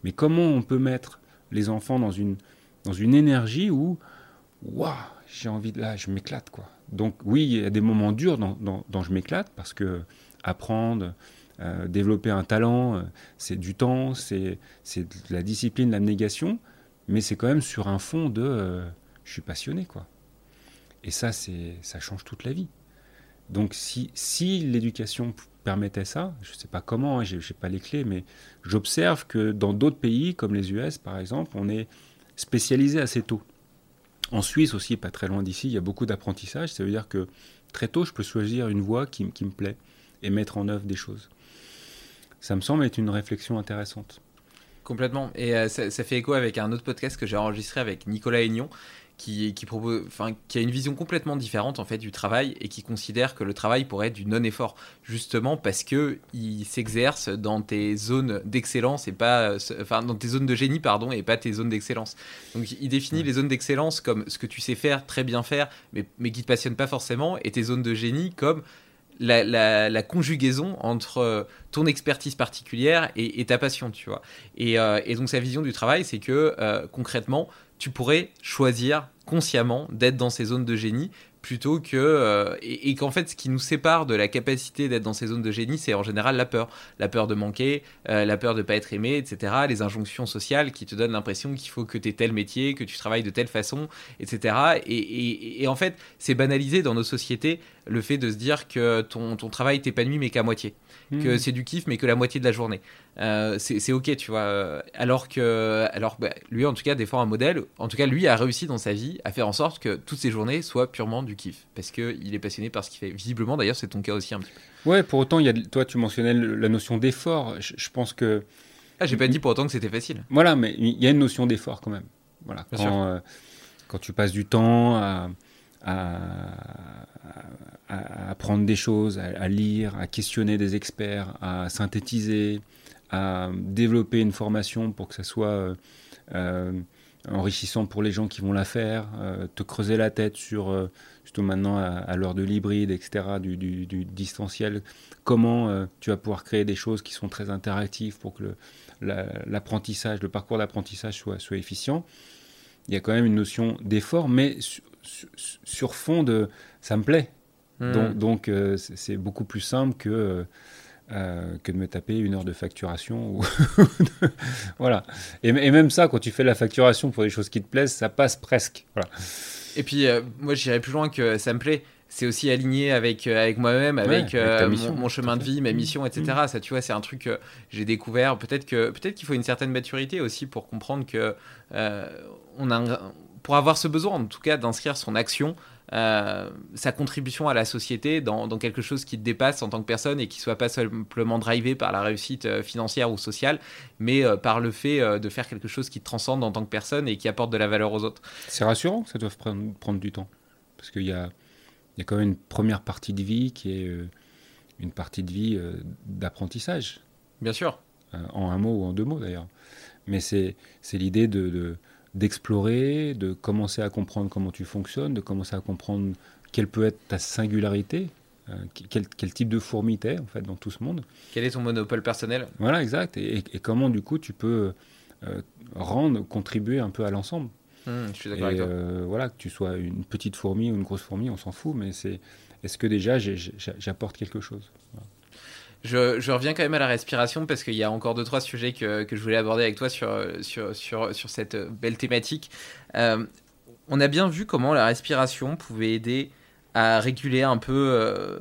Mais comment on peut mettre les enfants dans une, énergie où, waouh, j'ai envie de là, je m'éclate quoi. Donc oui, il y a des moments durs dans, je m'éclate parce que apprendre, euh, développer un talent, euh, c'est du temps, c'est de la discipline, l'abnégation, mais c'est quand même sur un fond de euh, je suis passionné quoi. Et ça, c'est ça change toute la vie. Donc si, si l'éducation permettait ça, je ne sais pas comment, hein, je n'ai pas les clés, mais j'observe que dans d'autres pays, comme les US par exemple, on est spécialisé assez tôt. En Suisse aussi, pas très loin d'ici, il y a beaucoup d'apprentissage. Ça veut dire que très tôt, je peux choisir une voie qui, me plaît et mettre en œuvre des choses. Ça me semble être une réflexion intéressante. Complètement. Et euh, ça, ça, fait écho avec un autre podcast que j'ai enregistré avec Nicolas Aignon, qui, qui, propose, enfin, qui a une vision complètement différente en fait du travail et qui considère que le travail pourrait être du non-effort, justement parce que il s'exerce dans tes zones d'excellence et pas, enfin, dans tes zones de génie pardon et pas tes zones d'excellence. Donc, il définit les zones d'excellence comme ce que tu sais faire, très bien faire, mais, mais qui te passionne pas forcément, et tes zones de génie comme la, conjugaison entre ton expertise particulière et, ta passion, tu vois. Et, euh, et, donc sa vision du travail, c'est que euh, concrètement, tu pourrais choisir consciemment d'être dans ces zones de génie plutôt que euh, et, qu'en fait ce qui nous sépare de la capacité d'être dans ces zones de génie c'est en général la peur. La peur de manquer euh, la peur de pas être aimé etc les injonctions sociales qui te donnent l'impression qu'il faut que tu aies tel métier que tu travailles de telle façon etc et, et en fait c'est banalisé dans nos sociétés le fait de se dire que ton, ton travail t'épanouit mais qu'à moitié que hmm. c'est du kiff mais que la moitié de la journée euh, c'est ok, tu vois. Alors que, alors bah, lui, en tout cas, défend un modèle. En tout cas, lui a réussi dans sa vie à faire en sorte que toutes ses journées soient purement du kiff, parce que il est passionné par ce qu'il fait. Visiblement, d'ailleurs, c'est ton cas aussi un petit peu. Ouais, pour autant, il y a, toi, tu mentionnais la notion d'effort. Je, pense que. Ah, j'ai pas dit pour autant que c'était facile. Voilà, mais il y a une notion d'effort quand même. Voilà. Quand, euh, quand tu passes du temps à, à, à apprendre des choses, à, lire, à questionner des experts, à synthétiser, à développer une formation pour que ça soit euh, euh, enrichissant pour les gens qui vont la faire, euh, te creuser la tête sur, surtout maintenant à, l'heure de l'hybride, etc., du, distanciel, comment tu vas pouvoir créer des choses qui sont très interactives pour que l'apprentissage, le, parcours d'apprentissage soit efficient. Il y a quand même une notion d'effort, mais sur, fond de ça me plaît. Hmm. Donc, donc c'est beaucoup plus simple que euh, que de me taper une heure de facturation. Ou voilà. Et, même ça, quand tu fais la facturation pour des choses qui te plaisent, ça passe presque. Voilà. Et puis, euh, moi, j'irais plus loin que ça me plaît. C'est aussi aligné avec, euh, avec moi-même, avec, mon, chemin de vie, ma mission, etc. Mmh. Ça, tu vois, c'est un truc que j'ai découvert. Peut-être que peut-être qu'il faut une certaine maturité aussi pour comprendre que on a pour avoir ce besoin, en tout cas, d'inscrire son action euh, sa contribution à la société dans, quelque chose qui te dépasse en tant que personne et qui soit pas simplement drivé par la réussite euh, financière ou sociale, mais euh, par le fait de faire quelque chose qui te transcende en tant que personne et qui apporte de la valeur aux autres. C'est rassurant que ça doive prendre, prendre du temps, parce qu'il y a, y a quand même une première partie de vie qui est une partie de vie d'apprentissage. Bien sûr. en un mot ou en deux mots d'ailleurs. Mais c'est l'idée de d'explorer, de commencer à comprendre comment tu fonctionnes, de commencer à comprendre quelle peut être ta singularité, euh, quel, type de fourmi tu es en fait dans tout ce monde. Quel est ton monopole personnel? Voilà, exact. Et, comment du coup tu peux euh, rendre, contribuer un peu à l'ensemble. Mmh, je suis d'accord avec toi. Euh, voilà, que tu sois une petite fourmi ou une grosse fourmi, on s'en fout, mais c'est est-ce que déjà j'apporte quelque chose? Je, reviens quand même à la respiration parce qu'il y a encore deux, trois sujets que, je voulais aborder avec toi sur, sur, sur, sur cette belle thématique. Euh, on a bien vu comment la respiration pouvait aider à réguler un peu, euh,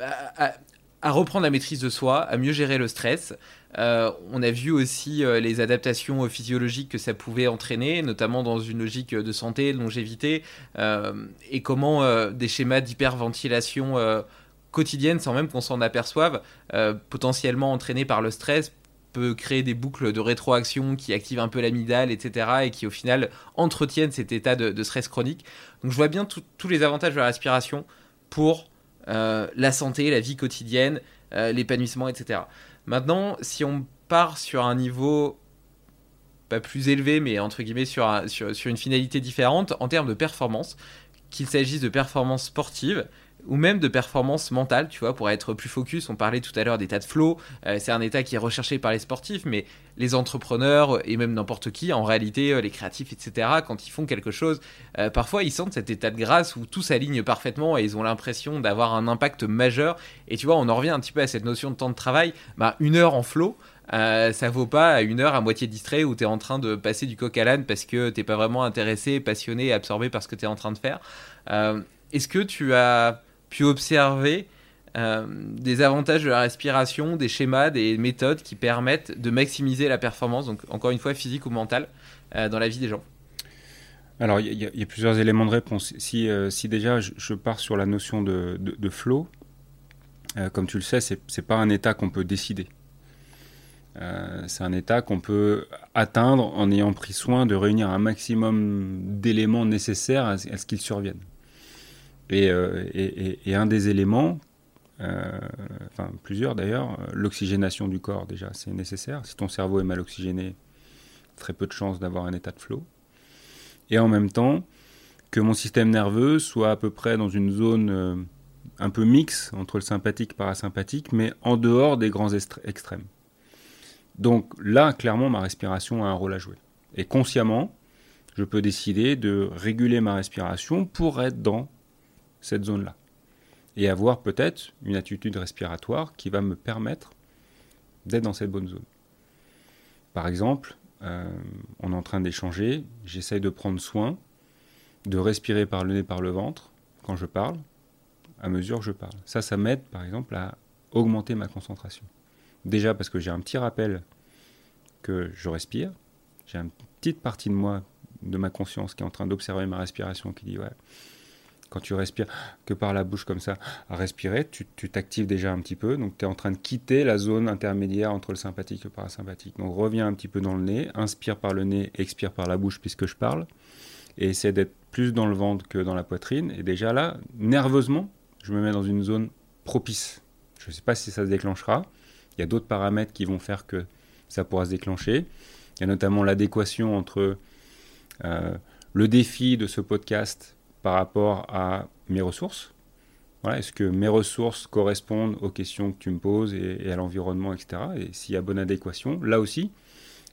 à, reprendre la maîtrise de soi, à mieux gérer le stress. Euh, on a vu aussi les adaptations physiologiques que ça pouvait entraîner, notamment dans une logique de santé, de longévité, et comment des schémas d'hyperventilation quotidienne sans même qu'on s'en aperçoive, euh, potentiellement entraînée par le stress, peut créer des boucles de rétroaction qui activent un peu l'amygdale, etc. et qui au final entretiennent cet état de, stress chronique. Donc je vois bien tous les avantages de la respiration pour euh, la santé, la vie quotidienne, euh, l'épanouissement, etc. Maintenant, si on part sur un niveau pas plus élevé, mais entre guillemets sur, une finalité différente en termes de performance, qu'il s'agisse de performance sportive, ou même de performance mentale, tu vois, pour être plus focus. On parlait tout à l'heure d'état de flow, euh, c'est un état qui est recherché par les sportifs, mais les entrepreneurs et même n'importe qui, en réalité, euh, les créatifs, etc., quand ils font quelque chose, euh, parfois ils sentent cet état de grâce où tout s'aligne parfaitement et ils ont l'impression d'avoir un impact majeur. Et tu vois, on en revient un petit peu à cette notion de temps de travail. Bah, une heure en flow, ça vaut pas une heure à moitié distrait où tu es en train de passer du coq à l'âne parce que t'es pas vraiment intéressé, passionné, absorbé par ce que tu es en train de faire. Est-ce que tu as pu observer euh, des avantages de la respiration, des schémas, des méthodes qui permettent de maximiser la performance, donc encore une fois physique ou mentale, euh, dans la vie des gens Alors il y, a plusieurs éléments de réponse. Si, euh, si déjà je, pars sur la notion de, de, flow, comme tu le sais, c'est n'est pas un état qu'on peut décider. c'est un état qu'on peut atteindre en ayant pris soin de réunir un maximum d'éléments nécessaires à ce qu'ils Euh, et, un des éléments, euh, enfin plusieurs d'ailleurs, l'oxygénation du corps déjà, c'est nécessaire. Si ton cerveau est mal oxygéné, très peu de chances d'avoir un état de flow. Et en même temps, que mon système nerveux soit à peu près dans une zone euh, un peu mixte entre le sympathique et parasympathique, mais en dehors des grands extrêmes. Donc là, clairement, ma respiration a un rôle à jouer. Et consciemment, je peux décider de réguler ma respiration pour être dans cette zone-là. Et avoir peut-être une attitude respiratoire qui va me permettre d'être dans cette bonne zone. Par exemple, euh, on est en train d'échanger, j'essaye de prendre soin, de respirer par le nez, par le ventre, quand je parle, à mesure que je parle. Ça, ça m'aide, par exemple, à augmenter ma concentration. Déjà parce que j'ai un petit rappel que je respire, j'ai une petite partie de moi, de ma conscience, qui est en train d'observer ma respiration, qui dit, ouais, quand tu respires que par la bouche comme ça, à respirer, tu t'actives déjà un petit peu. Donc tu es en train de quitter la zone intermédiaire entre le sympathique et le parasympathique. Donc reviens un petit peu dans le nez, inspire par le nez, expire par la bouche puisque je parle. Et essaie d'être plus dans le ventre que dans la poitrine. Et déjà là, nerveusement, je me mets dans une zone propice. Je ne sais pas si ça se déclenchera. Il y a d'autres paramètres qui vont faire que ça pourra se déclencher. Il y a notamment l'adéquation entre euh, le défi de ce podcast par rapport à mes ressources. Est-ce que mes ressources correspondent aux questions que tu me poses et, à l'environnement, etc. Et s'il y a bonne adéquation, là aussi,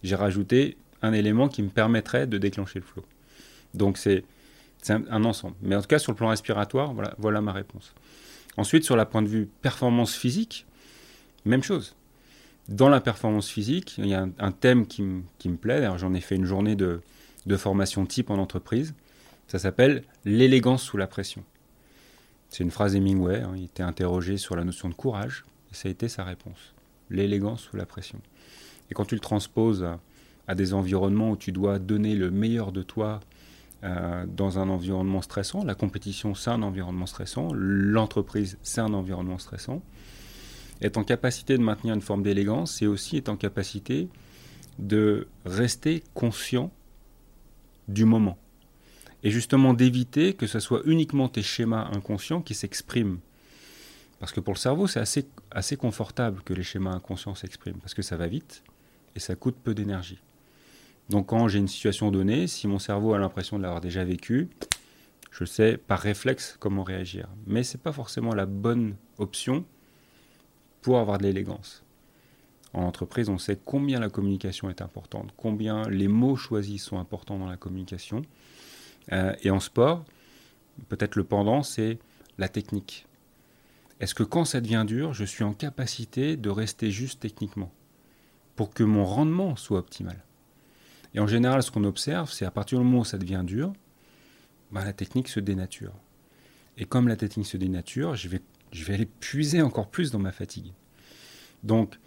j'ai rajouté un élément qui me permettrait de déclencher le flow. Donc c'est un, ensemble. Mais en tout cas, sur le plan respiratoire, voilà, voilà ma réponse. Ensuite, sur la point de vue performance physique, Même chose. Dans la performance physique, il y a un, thème qui, me plaît. j'en ai fait une journée de, formation type en entreprise. Ça s'appelle l'élégance sous la pression. C'est une phrase Hemingway. Hein. il était interrogé sur la notion de courage. Et ça a été sa réponse. L'élégance sous la pression. Et quand tu le transposes à, des environnements où tu dois donner le meilleur de toi euh, dans un environnement stressant, la compétition c'est un environnement stressant, l'entreprise c'est un environnement stressant, être en capacité de maintenir une forme d'élégance, c'est aussi être en capacité de rester conscient du moment. Et justement d'éviter que ce soit uniquement tes schémas inconscients qui s'expriment. Parce que pour le cerveau, c'est assez, assez confortable que les schémas inconscients s'expriment, parce que ça va vite, et ça coûte peu d'énergie. Donc quand j'ai une situation donnée, si mon cerveau a l'impression de l'avoir déjà vécu, je sais par réflexe comment réagir. Mais ce n'est pas forcément la bonne option pour avoir de l'élégance. En entreprise, on sait combien la communication est importante, combien les mots choisis sont importants dans la communication. Euh, et en sport, peut-être le pendant, c'est la technique. Est-ce que quand ça devient dur, je suis en capacité de rester juste techniquement pour que mon rendement soit optimal? Et en général, ce qu'on observe, c'est à partir du moment où ça devient dur, bah, la technique se dénature. Et comme la technique se dénature, je vais, je vais aller puiser encore plus dans ma fatigue. Donc,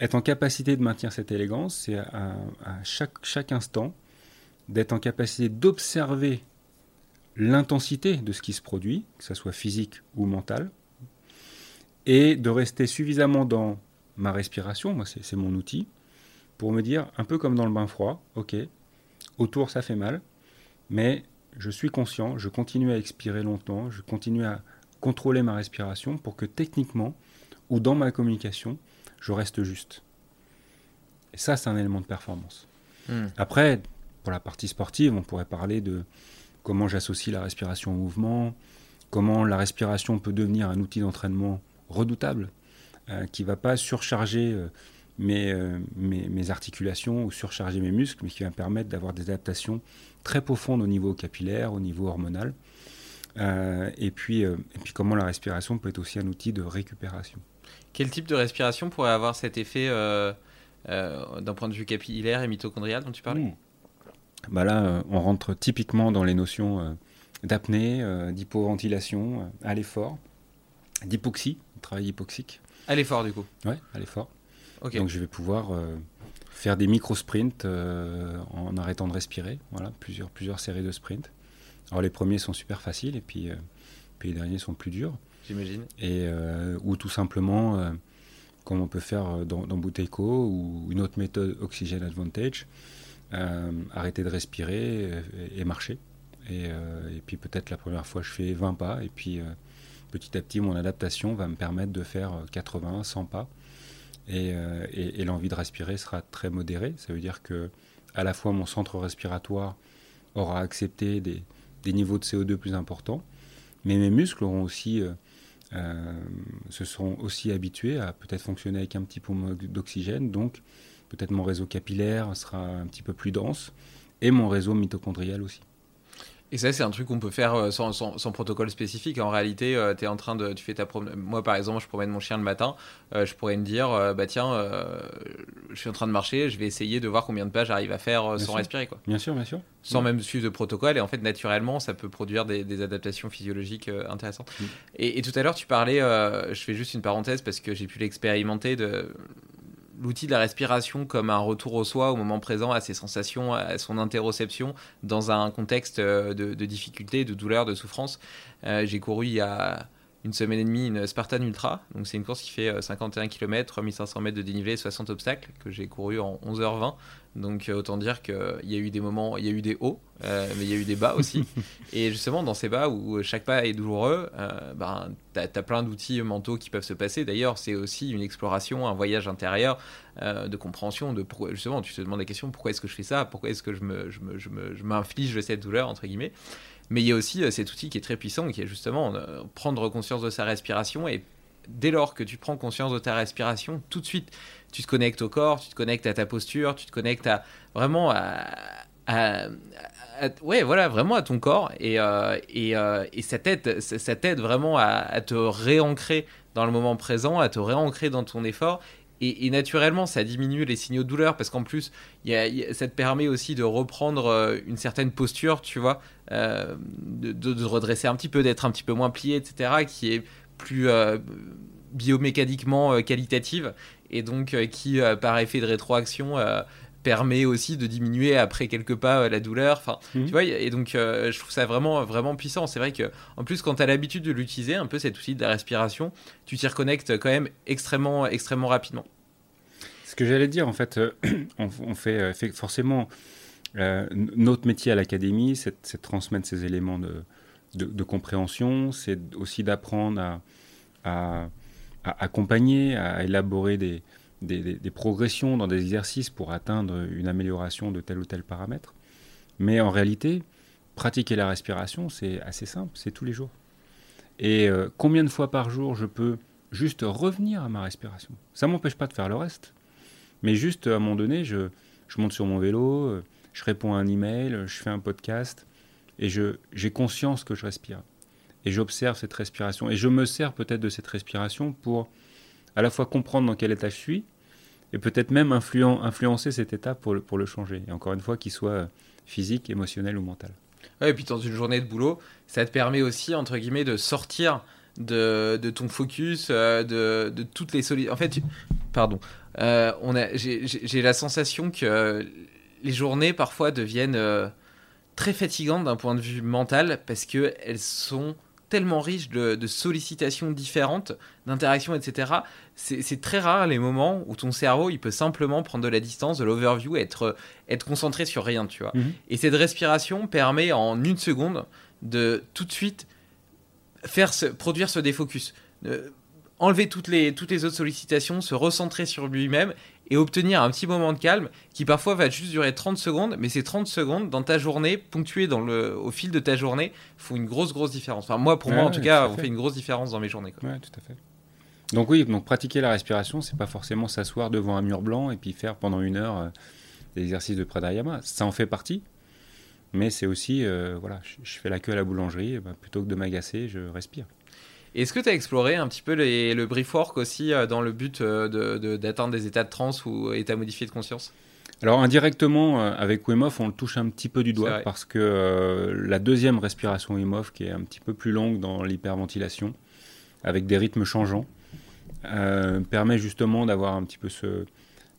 être en capacité de maintenir cette élégance, c'est à, chaque instant d'être en capacité d'observer l'intensité de ce qui se produit, que ce soit physique ou mental, et de rester suffisamment dans ma respiration, moi c'est mon outil, pour me dire, un peu comme dans le bain froid, ok, autour ça fait mal, mais je suis conscient, je continue à expirer longtemps, je continue à contrôler ma respiration pour que techniquement, ou dans ma communication, je reste juste. Et ça, c'est un élément de performance. Hmm. Après, pour la partie sportive, on pourrait parler de comment j'associe la respiration au mouvement, comment la respiration peut devenir un outil d'entraînement redoutable. Euh, qui ne va pas surcharger euh, euh, mes, mes, articulations ou surcharger mes muscles, mais qui va me permettre d'avoir des adaptations très profondes au niveau capillaire, au niveau hormonal. et, puis, et puis comment la respiration peut être aussi un outil de récupération. Quel type de respiration pourrait avoir cet effet d'un point de vue capillaire et mitochondrial dont tu parlais? Mmh. Bah Là, on rentre typiquement dans les notions d'apnée, d'hypoventilation à l'effort, d'hypoxie, travail hypoxique. À l'effort, du coup Ouais, à l'effort. Donc, je vais pouvoir euh, faire des micro-sprints euh, en arrêtant de respirer. Voilà, plusieurs, plusieurs séries de sprints. Alors, les premiers sont super faciles et puis, euh, puis les derniers sont plus durs. J'imagine. Et, ou tout simplement, comme on peut faire dans, dans Buteco ou une autre méthode Oxygen Advantage, arrêter de respirer et, marcher. Et, et, puis peut-être la première fois, je fais 20 pas et puis petit à petit, mon adaptation va me permettre de faire 80, euh, 100 pas. Euh, et, l'envie de respirer sera très modérée. Ça veut dire que à la fois mon centre respiratoire aura accepté des, niveaux de CO2 plus importants, mais mes muscles auront aussi, euh, se seront aussi habitués à peut-être fonctionner avec un petit peu d'oxygène. Donc peut-être mon réseau capillaire sera un petit peu plus dense et mon réseau mitochondrial aussi. Et ça, c'est un truc qu'on peut faire euh, sans, protocole spécifique. En réalité, euh, es en train de. Tu fais ta Moi, par exemple, je promène mon chien le matin. Euh, je pourrais me dire bah tiens, je suis en train de marcher, je vais essayer de voir combien de pas j'arrive à faire sans respirer. Quoi. Bien sûr, bien sûr. Sans même suivre de protocole. Et en fait, naturellement, ça peut produire des, adaptations physiologiques intéressantes. Mm. Et, et, tout à l'heure, tu parlais. je fais juste une parenthèse parce que j'ai pu l'expérimenter de l'outil de la respiration comme un retour au soi, au moment présent, à ses sensations, à son interoception, dans un contexte euh, de, difficulté, de douleur, de souffrance. Euh, j'ai couru il y a une semaine et demie une Spartan Ultra. Donc c'est une course qui fait 51 km, 3500 mètres de dénivelé, 60 obstacles que j'ai couru en 11h20. Donc euh, autant dire qu'il y a eu des moments, il y a eu des hauts, euh, mais il y a eu des bas aussi. et justement dans ces bas où chaque pas est douloureux, euh, ben, tu as, plein d'outils mentaux qui peuvent se passer. D'ailleurs c'est aussi une exploration, un voyage intérieur de compréhension de justement tu te demandes la question pourquoi est-ce que je fais ça, pourquoi est-ce que je m'inflige me, je cette douleur entre guillemets? Mais il y a aussi euh, cet outil qui est très puissant, qui est justement euh, prendre conscience de sa respiration. Et dès lors que tu prends conscience de ta respiration, tout de suite, tu te connectes au corps, tu te connectes à ta posture, tu te connectes à vraiment à, ouais, voilà, vraiment à ton corps et, euh, et, et ça t'aide, ça t'aide vraiment à, te réancrer dans le moment présent, à te réancrer dans ton effort. Et, naturellement, ça diminue les signaux de douleur parce qu'en plus, ça te permet aussi de reprendre euh, une certaine posture, tu vois, de, de, redresser un petit peu, d'être un petit peu moins plié, etc., qui est plus biomécaniquement qualitative et donc qui, par effet de rétroaction, permet aussi de diminuer après quelques pas euh, la douleur. Enfin, mhm. tu vois, et donc euh, je trouve ça vraiment vraiment puissant. C'est vrai que en plus quand tu as l'habitude de l'utiliser, un peu cet outil de la respiration, tu t'y reconnectes quand même extrêmement extrêmement rapidement. Ce que j'allais dire en fait, euh, on, fait, fait, forcément notre métier à l'académie, c'est de transmettre ces éléments de, de, compréhension, c'est aussi d'apprendre à, à, à, accompagner, à élaborer des, des, progressions dans des exercices pour atteindre une amélioration de tel ou tel paramètre. Mais en réalité, pratiquer la respiration, c'est assez simple, c'est tous les jours. Et euh, combien de fois par jour je peux juste revenir à ma respiration? Ça ne m'empêche pas de faire le reste. Mais juste à un moment donné, je, je monte sur mon vélo, euh, je réponds à un email, je fais un podcast, et j'ai conscience que je respire. Et j'observe cette respiration. Et je me sers peut-être de cette respiration pour à la fois comprendre dans quel état je suis et peut-être même influencer cet état pour le, pour le changer. Et encore une fois, qu'il soit physique, émotionnel ou mental. Ouais, et puis dans une journée de boulot, ça te permet aussi, entre guillemets, de sortir de, de ton focus, euh, de, de, toutes les solides. En fait, pardon, euh, j'ai la sensation que les journées parfois deviennent euh, très fatigantes d'un point de vue mental parce qu'elles sont tellement riche de, sollicitations différentes, d'interactions, etc. C'est très rare les moments où ton cerveau il peut simplement prendre de la distance, de l'overview, être, être concentré sur rien, tu vois. Mhm. Et cette respiration permet en une seconde de tout de suite faire produire ce défocus. Euh, enlever toutes les, toutes les autres sollicitations, se recentrer sur lui-même et obtenir un petit moment de calme qui parfois va juste durer 30 secondes, mais ces 30 secondes dans ta journée, ponctuées dans le, au fil de ta journée, font une grosse, grosse différence. Enfin, moi, pour moi, en tout cas, on fait. une grosse différence dans mes journées. Oui, tout à fait. Donc oui, donc pratiquer la respiration, c'est pas forcément s'asseoir devant un mur blanc et puis faire pendant une heure euh, des exercices de pranayama. Ça en fait partie, mais c'est aussi, euh, voilà, je, fais la queue à la boulangerie, ben, plutôt que de m'agacer, je respire. Est-ce que tu as exploré un petit peu le brief work aussi euh, dans le but euh, d'atteindre des états de transe ou états modifiés de conscience? Alors indirectement, euh, avec Wim Hof, on le touche un petit peu du doigt parce que la deuxième respiration Wim Hof, qui est un petit peu plus longue dans l'hyperventilation, avec des rythmes changeants, permet justement d'avoir un petit peu ce,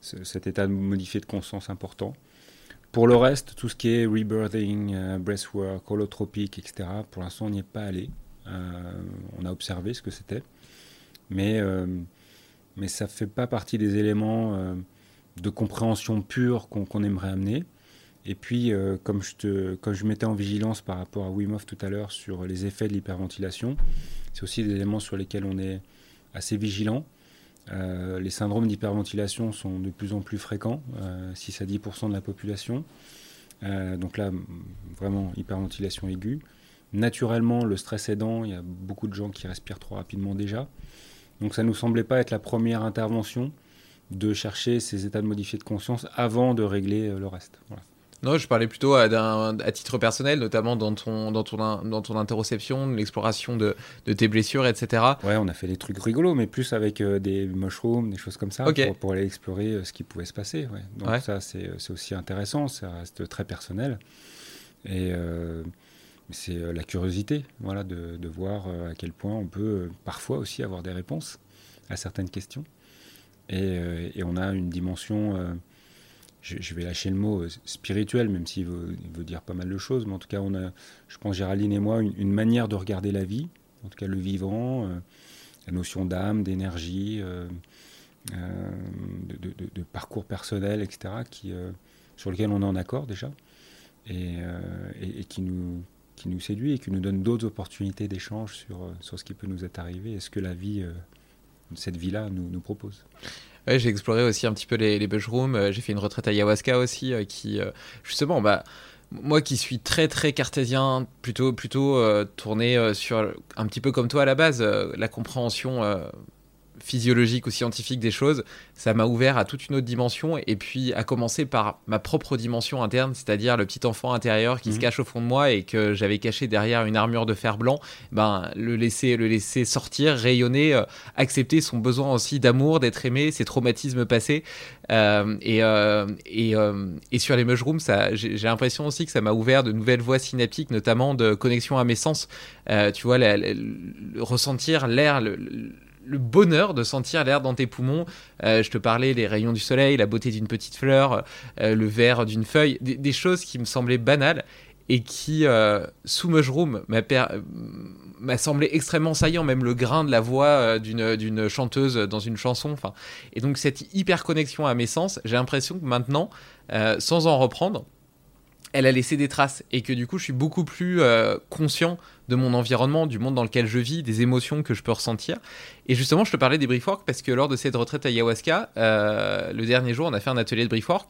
cet état modifié de conscience important. Pour le reste, tout ce qui est rebirthing, breathwork, holotropique, etc., pour l'instant, on n'y est pas allé. Euh, on a observé ce que c'était, mais, euh, mais ça ne fait pas partie des éléments euh, de compréhension pure qu'on aimerait amener. Et puis, comme je, te, je mettais en vigilance par rapport à Wim Hof tout à l'heure sur les effets de l'hyperventilation, c'est aussi des éléments sur lesquels on est assez vigilant. les syndromes d'hyperventilation sont de plus en plus fréquents, 6 à 10% de la population. donc là, vraiment hyperventilation aiguë. Naturellement, le stress aidant, il y a beaucoup de gens qui respirent trop rapidement déjà. Donc ça ne nous semblait pas être la première intervention de chercher ces états de modifié de conscience avant de régler euh, le reste. Non, je parlais plutôt à, à, titre personnel, notamment dans ton, dans ton, dans ton interoception, l'exploration de, de, tes blessures, etc. Ouais, on a fait des trucs rigolos, mais plus avec euh, des mushrooms, des choses comme ça, pour, aller explorer euh, ce qui pouvait se passer. Donc ça, c'est aussi intéressant, ça reste très personnel. Et c'est euh, la curiosité, voilà, de, voir euh, à quel point on peut euh, parfois aussi avoir des réponses à certaines questions. Et, on a une dimension, je, vais lâcher le mot spirituel, même s'il veut, veut, dire pas mal de choses, mais en tout cas, on a, je pense, Géraldine et moi, une, manière de regarder la vie, en tout cas le vivant, la notion d'âme, d'énergie, de, parcours personnel, etc., qui, sur lequel on est en accord déjà, et, et qui nous qui nous séduit et qui nous donne d'autres opportunités d'échange sur, euh, sur ce qui peut nous être arrivé et ce que la vie, euh, cette vie-là, nous, propose. J'ai exploré aussi un petit peu les, les bushrooms. Euh, j'ai fait une retraite à ayahuasca aussi, qui justement, bah, moi qui suis très très cartésien, plutôt plutôt tourné sur un petit peu comme toi à la base, la compréhension physiologiques ou scientifiques des choses, ça m'a ouvert à toute une autre dimension et puis à commencer par ma propre dimension interne, c'est-à-dire le petit enfant intérieur qui se mhm. cache au fond de moi et que j'avais caché derrière une armure de fer blanc, ben le laisser le laisser sortir, rayonner, euh, accepter son besoin aussi d'amour, d'être aimé, ses traumatismes passés euh, et, euh, et, et, sur les mushrooms, j'ai l'impression aussi que ça m'a ouvert de nouvelles voies synaptiques, notamment de connexion à mes sens. tu vois, ressentir l'air, le, le bonheur de sentir l'air dans tes poumons. Euh, je te parlais les rayons du soleil, la beauté d'une petite fleur, euh, le vert d'une feuille, des, choses qui me semblaient banales et qui, euh, sous Mushroom, m'a semblé extrêmement saillant, même le grain de la voix d'une chanteuse dans une chanson. Et donc cette hyper connexion à mes sens, j'ai l'impression que maintenant, sans en reprendre, elle a laissé des traces et que du coup je suis beaucoup plus conscient de mon environnement, du monde dans lequel je vis, des émotions que je peux ressentir. Et justement, je te parlais des briefwork parce que lors de cette retraite à ayahuasca, euh, le dernier jour, on a fait un atelier de briefwork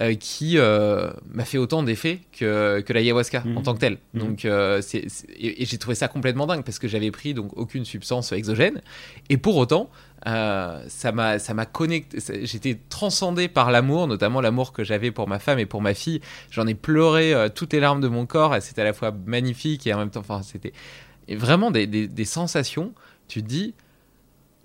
euh, qui euh, m'a fait autant d'effets que, que l'ayahuasca en mhm. tant que tel. Mhm. Donc, c'est, et, j'ai trouvé ça complètement dingue parce que j'avais pris donc aucune substance exogène. Et pour autant, ça m'a ça m'a connecté j'étais transcendé par l'amour notamment l'amour que j'avais pour ma femme et pour ma fille. J'en ai pleuré toutes les larmes de mon corps c'était à la fois magnifique et en même temps enfin c'était vraiment des, des, des sensations. Tu te dis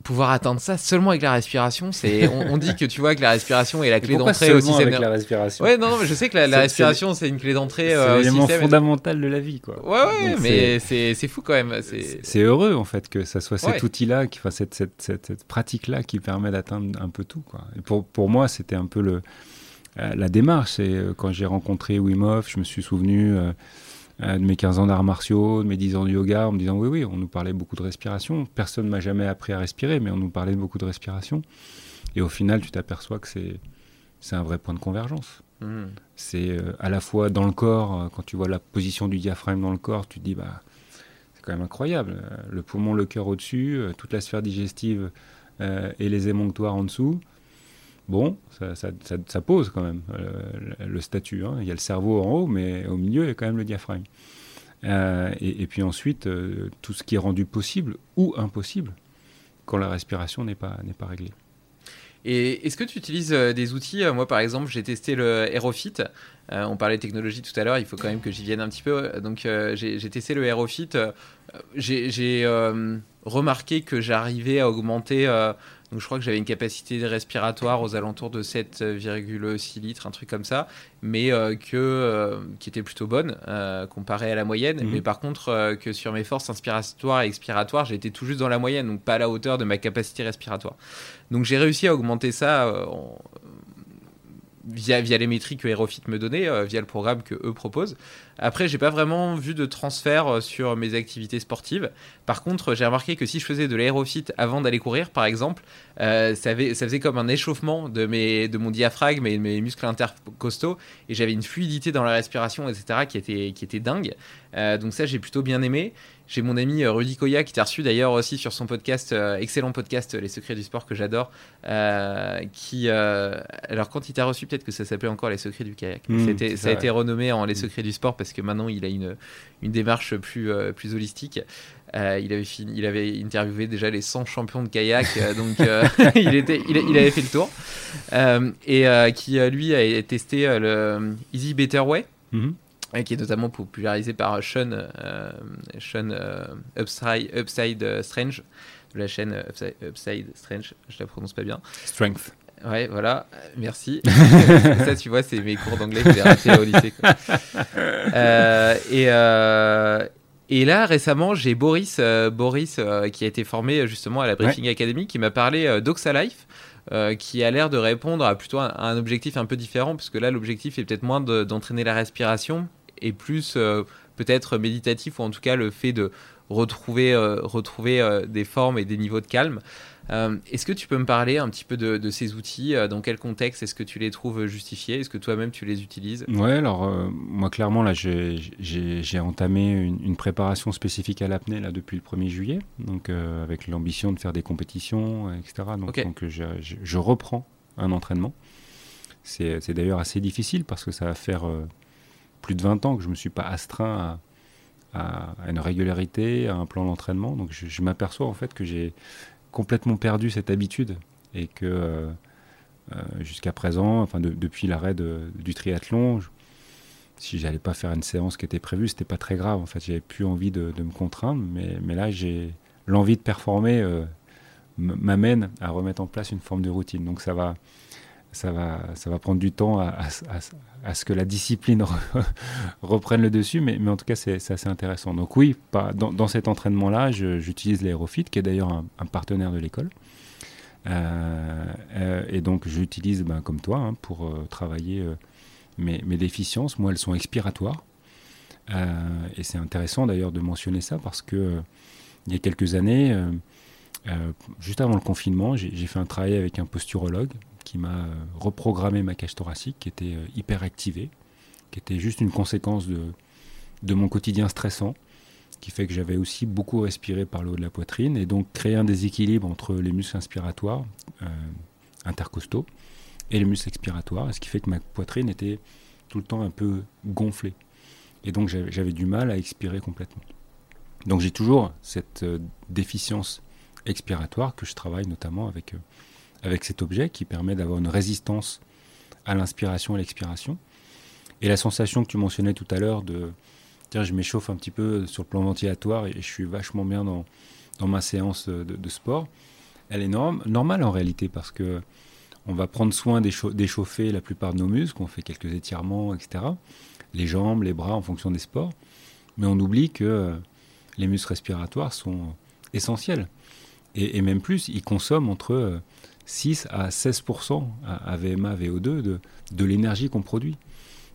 pouvoir atteindre ça seulement avec la respiration, c'est on, dit que tu vois que la respiration est la clé d'entrée aussi. avec la respiration. Ouais, non, non mais je sais que la, respiration c'est une clé d'entrée. C'est euh, l'élément fondamental de la vie, quoi. Ouais, ouais, mais c'est fou quand même. C'est heureux en fait que ça soit cet outil-là, fasse cette, cette, cette, pratique-là qui permet d'atteindre un peu tout, quoi. Et pour pour moi, c'était un peu le euh, la démarche. C'est euh, quand j'ai rencontré Wim Hof, je me suis souvenu. Euh, de mes 15 ans d'arts martiaux, de mes 10 ans de yoga, en me disant oui, oui, on nous parlait beaucoup de respiration. Personne ne m'a jamais appris à respirer, mais on nous parlait beaucoup de respiration. Et au final, tu t'aperçois que c'est, c'est un vrai point de convergence. Hmm. C'est euh, à la fois dans le corps, euh, quand tu vois la position du diaphragme dans le corps, tu te dis, bah, c'est quand même incroyable. Le poumon, le cœur au-dessus, toute la sphère digestive et les émonctoires en dessous bon, ça, pose quand même euh, le, statut. Hein. Il y a le cerveau en haut, mais au milieu, il y a quand même le diaphragme. Euh, et, puis ensuite, euh, tout ce qui est rendu possible ou impossible quand la respiration n'est pas, pas réglée. Et est-ce que tu utilises des outils Moi, par exemple, j'ai testé le Aerofit. on parlait de technologie tout à l'heure, il faut quand même que j'y vienne un petit peu. Donc, j'ai testé le Aerofit. j'ai remarqué que j'arrivais à augmenter donc je crois que j'avais une capacité respiratoire aux alentours de 7,6 litres, un truc comme ça, mais euh, que, euh, qui était plutôt bonne euh, comparée à la moyenne. Mhm. Mais par contre, que sur mes forces inspiratoires et expiratoires, j'étais tout juste dans la moyenne, donc pas à la hauteur de ma capacité respiratoire. Donc j'ai réussi à augmenter ça via, via les métriques que Aerofit me donnait, via le programme que eux proposent. Après, j'ai pas vraiment vu de transfert euh, sur mes activités sportives. Par contre, j'ai remarqué que si je faisais de l'aérofit avant d'aller courir, par exemple, euh, ça, ça, faisait comme un échauffement de, mes, de mon diaphragme et de mes muscles intercostaux. Et j'avais une fluidité dans la respiration, etc., qui était, qui était dingue. Euh, donc ça, j'ai plutôt bien aimé. J'ai mon ami Rudy Koya qui t'a reçu d'ailleurs aussi sur son podcast, excellent podcast, Les Secrets du Sport que j'adore. qui, alors quand il t'a reçu, peut-être que ça s'appelait encore Les Secrets du Kayak. Mmh, ça a été renommé en Les Secrets du Sport parce que maintenant il a une, une démarche plus, euh, plus holistique. Euh, il, avait fini, il avait interviewé déjà les 100 champions de kayak, euh, donc il, était, il, avait fait le tour. et qui, lui, a testé le Easy Better Way. Mhm. qui est notamment popularisé par Sean, Sean Upside, Upside Strange, de la chaîne Upside, Upside Strange, je la prononce pas bien. Strength. Ouais, voilà, merci. ça, tu vois, c'est mes cours d'anglais que j'ai ratés au lycée. Euh, et, euh, et là, récemment, j'ai Boris, euh, Boris qui a été formé justement à la Briefing Academy, qui m'a parlé d'Oxa Life. qui a l'air de répondre à plutôt un, un, objectif un peu différent, puisque là, l'objectif est peut-être moins d'entraîner la respiration et plus peut-être méditatif, ou en tout cas le fait de retrouver, retrouver des formes et des niveaux de calme. Euh, est-ce que tu peux me parler un petit peu de, ces outils euh, Dans quel contexte est-ce que tu les trouves justifiés? Est-ce que toi-même tu les utilises? Ouais, alors euh, moi clairement là j'ai entamé une, préparation spécifique à l'apnée là depuis le 1er juillet, donc avec l'ambition de faire des compétitions, etc. Donc, je, reprends un entraînement. C'est d'ailleurs assez difficile parce que ça va faire plus de 20 ans que je ne me suis pas astreint à, à, une régularité, à un plan d'entraînement. Donc je, je m'aperçois en fait que j'ai complètement perdu cette habitude et que jusqu'à présent, depuis l'arrêt du triathlon, si j'allais pas faire une séance qui était prévue, c'était pas très grave. En fait, j'avais plus envie de, me contraindre, mais, mais là, j'ai l'envie de performer euh, m'amène à remettre en place une forme de routine. Donc ça va, ça va, ça va prendre du temps à, ce que la discipline reprenne le dessus, mais, en tout cas, c'est assez intéressant. Donc oui, dans, cet entraînement-là, j'utilise l'aérofit, qui est d'ailleurs un, partenaire de l'école. Euh, euh, et donc j'utilise, ben, comme toi, hein, pour travailler mes, déficiences, moi, elles sont expiratoires. Euh, et c'est intéressant d'ailleurs de mentionner ça parce que euh, il y a quelques années, euh, juste avant le confinement, j'ai fait un travail avec un posturologue qui m'a reprogrammé ma cage thoracique qui était hyper activée, qui était juste une conséquence de, mon quotidien stressant, qui fait que j'avais aussi beaucoup respiré par le haut de la poitrine et donc créé un déséquilibre entre les muscles inspiratoires intercostaux et les muscles expiratoires, ce qui fait que ma poitrine était tout le temps un peu gonflée. Et donc j'avais du mal à expirer complètement. Donc j'ai toujours cette euh, déficience expiratoire que je travaille notamment avec, euh, avec cet objet qui permet d'avoir une résistance à l'inspiration et l'expiration. Et la sensation que tu mentionnais tout à l'heure de tiens, je m'échauffe un petit peu sur le plan ventilatoire et je suis vachement bien dans, dans ma séance de, sport, elle est normale en réalité parce que on va prendre soin d'échauffer la plupart de nos muscles, on fait quelques étirements, etc. Les jambes, les bras en fonction des sports. Mais on oublie que les muscles respiratoires sont essentiels. Et, même plus, ils consomment entre 6 euh, à 16% à VMA, VO2 de, de l'énergie qu'on produit.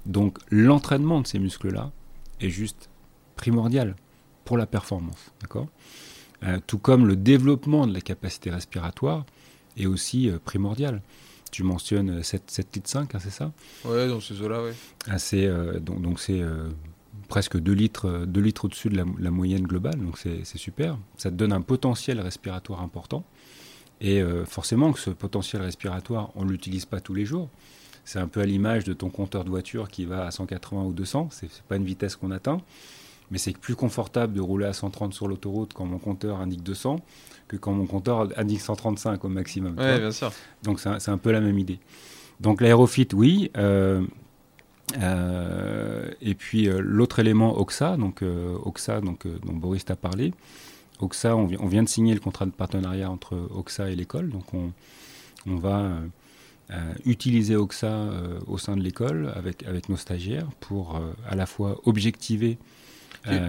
Donc l'entraînement de ces muscles-là est juste primordial pour la performance. D'accord? Euh, Tout comme le développement de la capacité respiratoire est aussi euh, primordial. Tu mentionnes 7, 7 litres 5, hein, c'est ça? Oui, dans ces eaux-là, oui. Ah, euh, donc donc c'est euh, presque 2 litres, 2 litres au-dessus de la, moyenne globale, donc c'est super. Ça te donne un potentiel respiratoire important. Et forcément que ce potentiel respiratoire, on ne l'utilise pas tous les jours. C'est un peu à l'image de ton compteur de voiture qui va à 180 ou 200, c'est pas une vitesse qu'on atteint mais c'est plus confortable de rouler à 130 sur l'autoroute quand mon compteur indique 200 que quand mon compteur indique 135 au maximum. Oui, bien sûr. Donc c'est un, peu la même idée. Donc l'aérofit, oui. Euh, euh, et puis euh, l'autre élément, Oxa, donc Oxa, donc dont Boris t'a parlé. Oxa, on, on, vient de signer le contrat de partenariat entre Oxa et l'école, donc on, on va utiliser Oxa au sein de l'école avec, avec nos stagiaires pour à la fois objectiver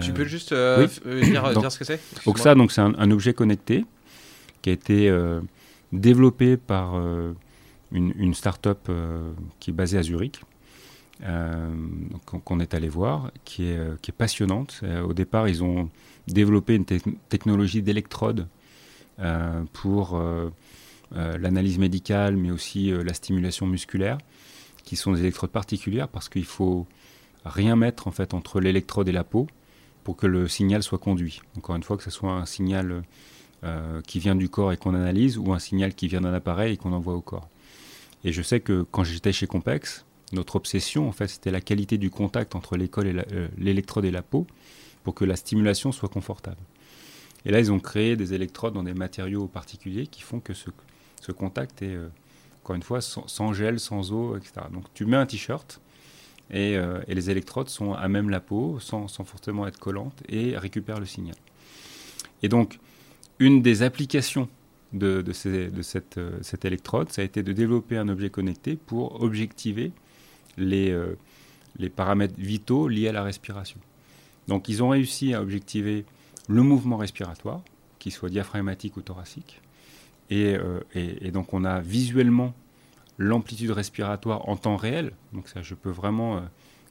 tu, peux juste euh, euh, dire, ce que c'est? Oxa, donc c'est un, objet connecté qui a été euh, développé par une, une start-up qui est basée à Zurich, qu'on est allé voir, qui est, qui est passionnante. au départ, ils ont développé une technologie d'électrode pour l'analyse médicale, mais aussi la stimulation musculaire, qui sont des électrodes particulières parce qu'il faut rien mettre en fait entre l'électrode et la peau pour que le signal soit conduit. Encore une fois, que ce soit un signal euh, qui vient du corps et qu'on analyse, ou un signal qui vient d'un appareil et qu'on envoie au corps. Et je sais que quand j'étais chez Compex, notre obsession, en fait, c'était la qualité du contact entre euh, l'électrode et, la peau pour que la stimulation soit confortable. Et là, ils ont créé des électrodes dans des matériaux particuliers qui font que ce, contact est, euh, encore une fois, sans, gel, sans eau, etc. Donc tu mets un t-shirt, euh, et, les électrodes sont à même la peau, sans, forcément être collantes, et récupèrent le signal. Et donc, une des applications de, cette, euh, cette, électrode, ça a été de développer un objet connecté pour objectiver les paramètres vitaux liés à la respiration. Donc, ils ont réussi à objectiver le mouvement respiratoire, qu'il soit diaphragmatique ou thoracique. et, donc, on a visuellement l'amplitude respiratoire en temps réel. Donc ça, je peux vraiment euh,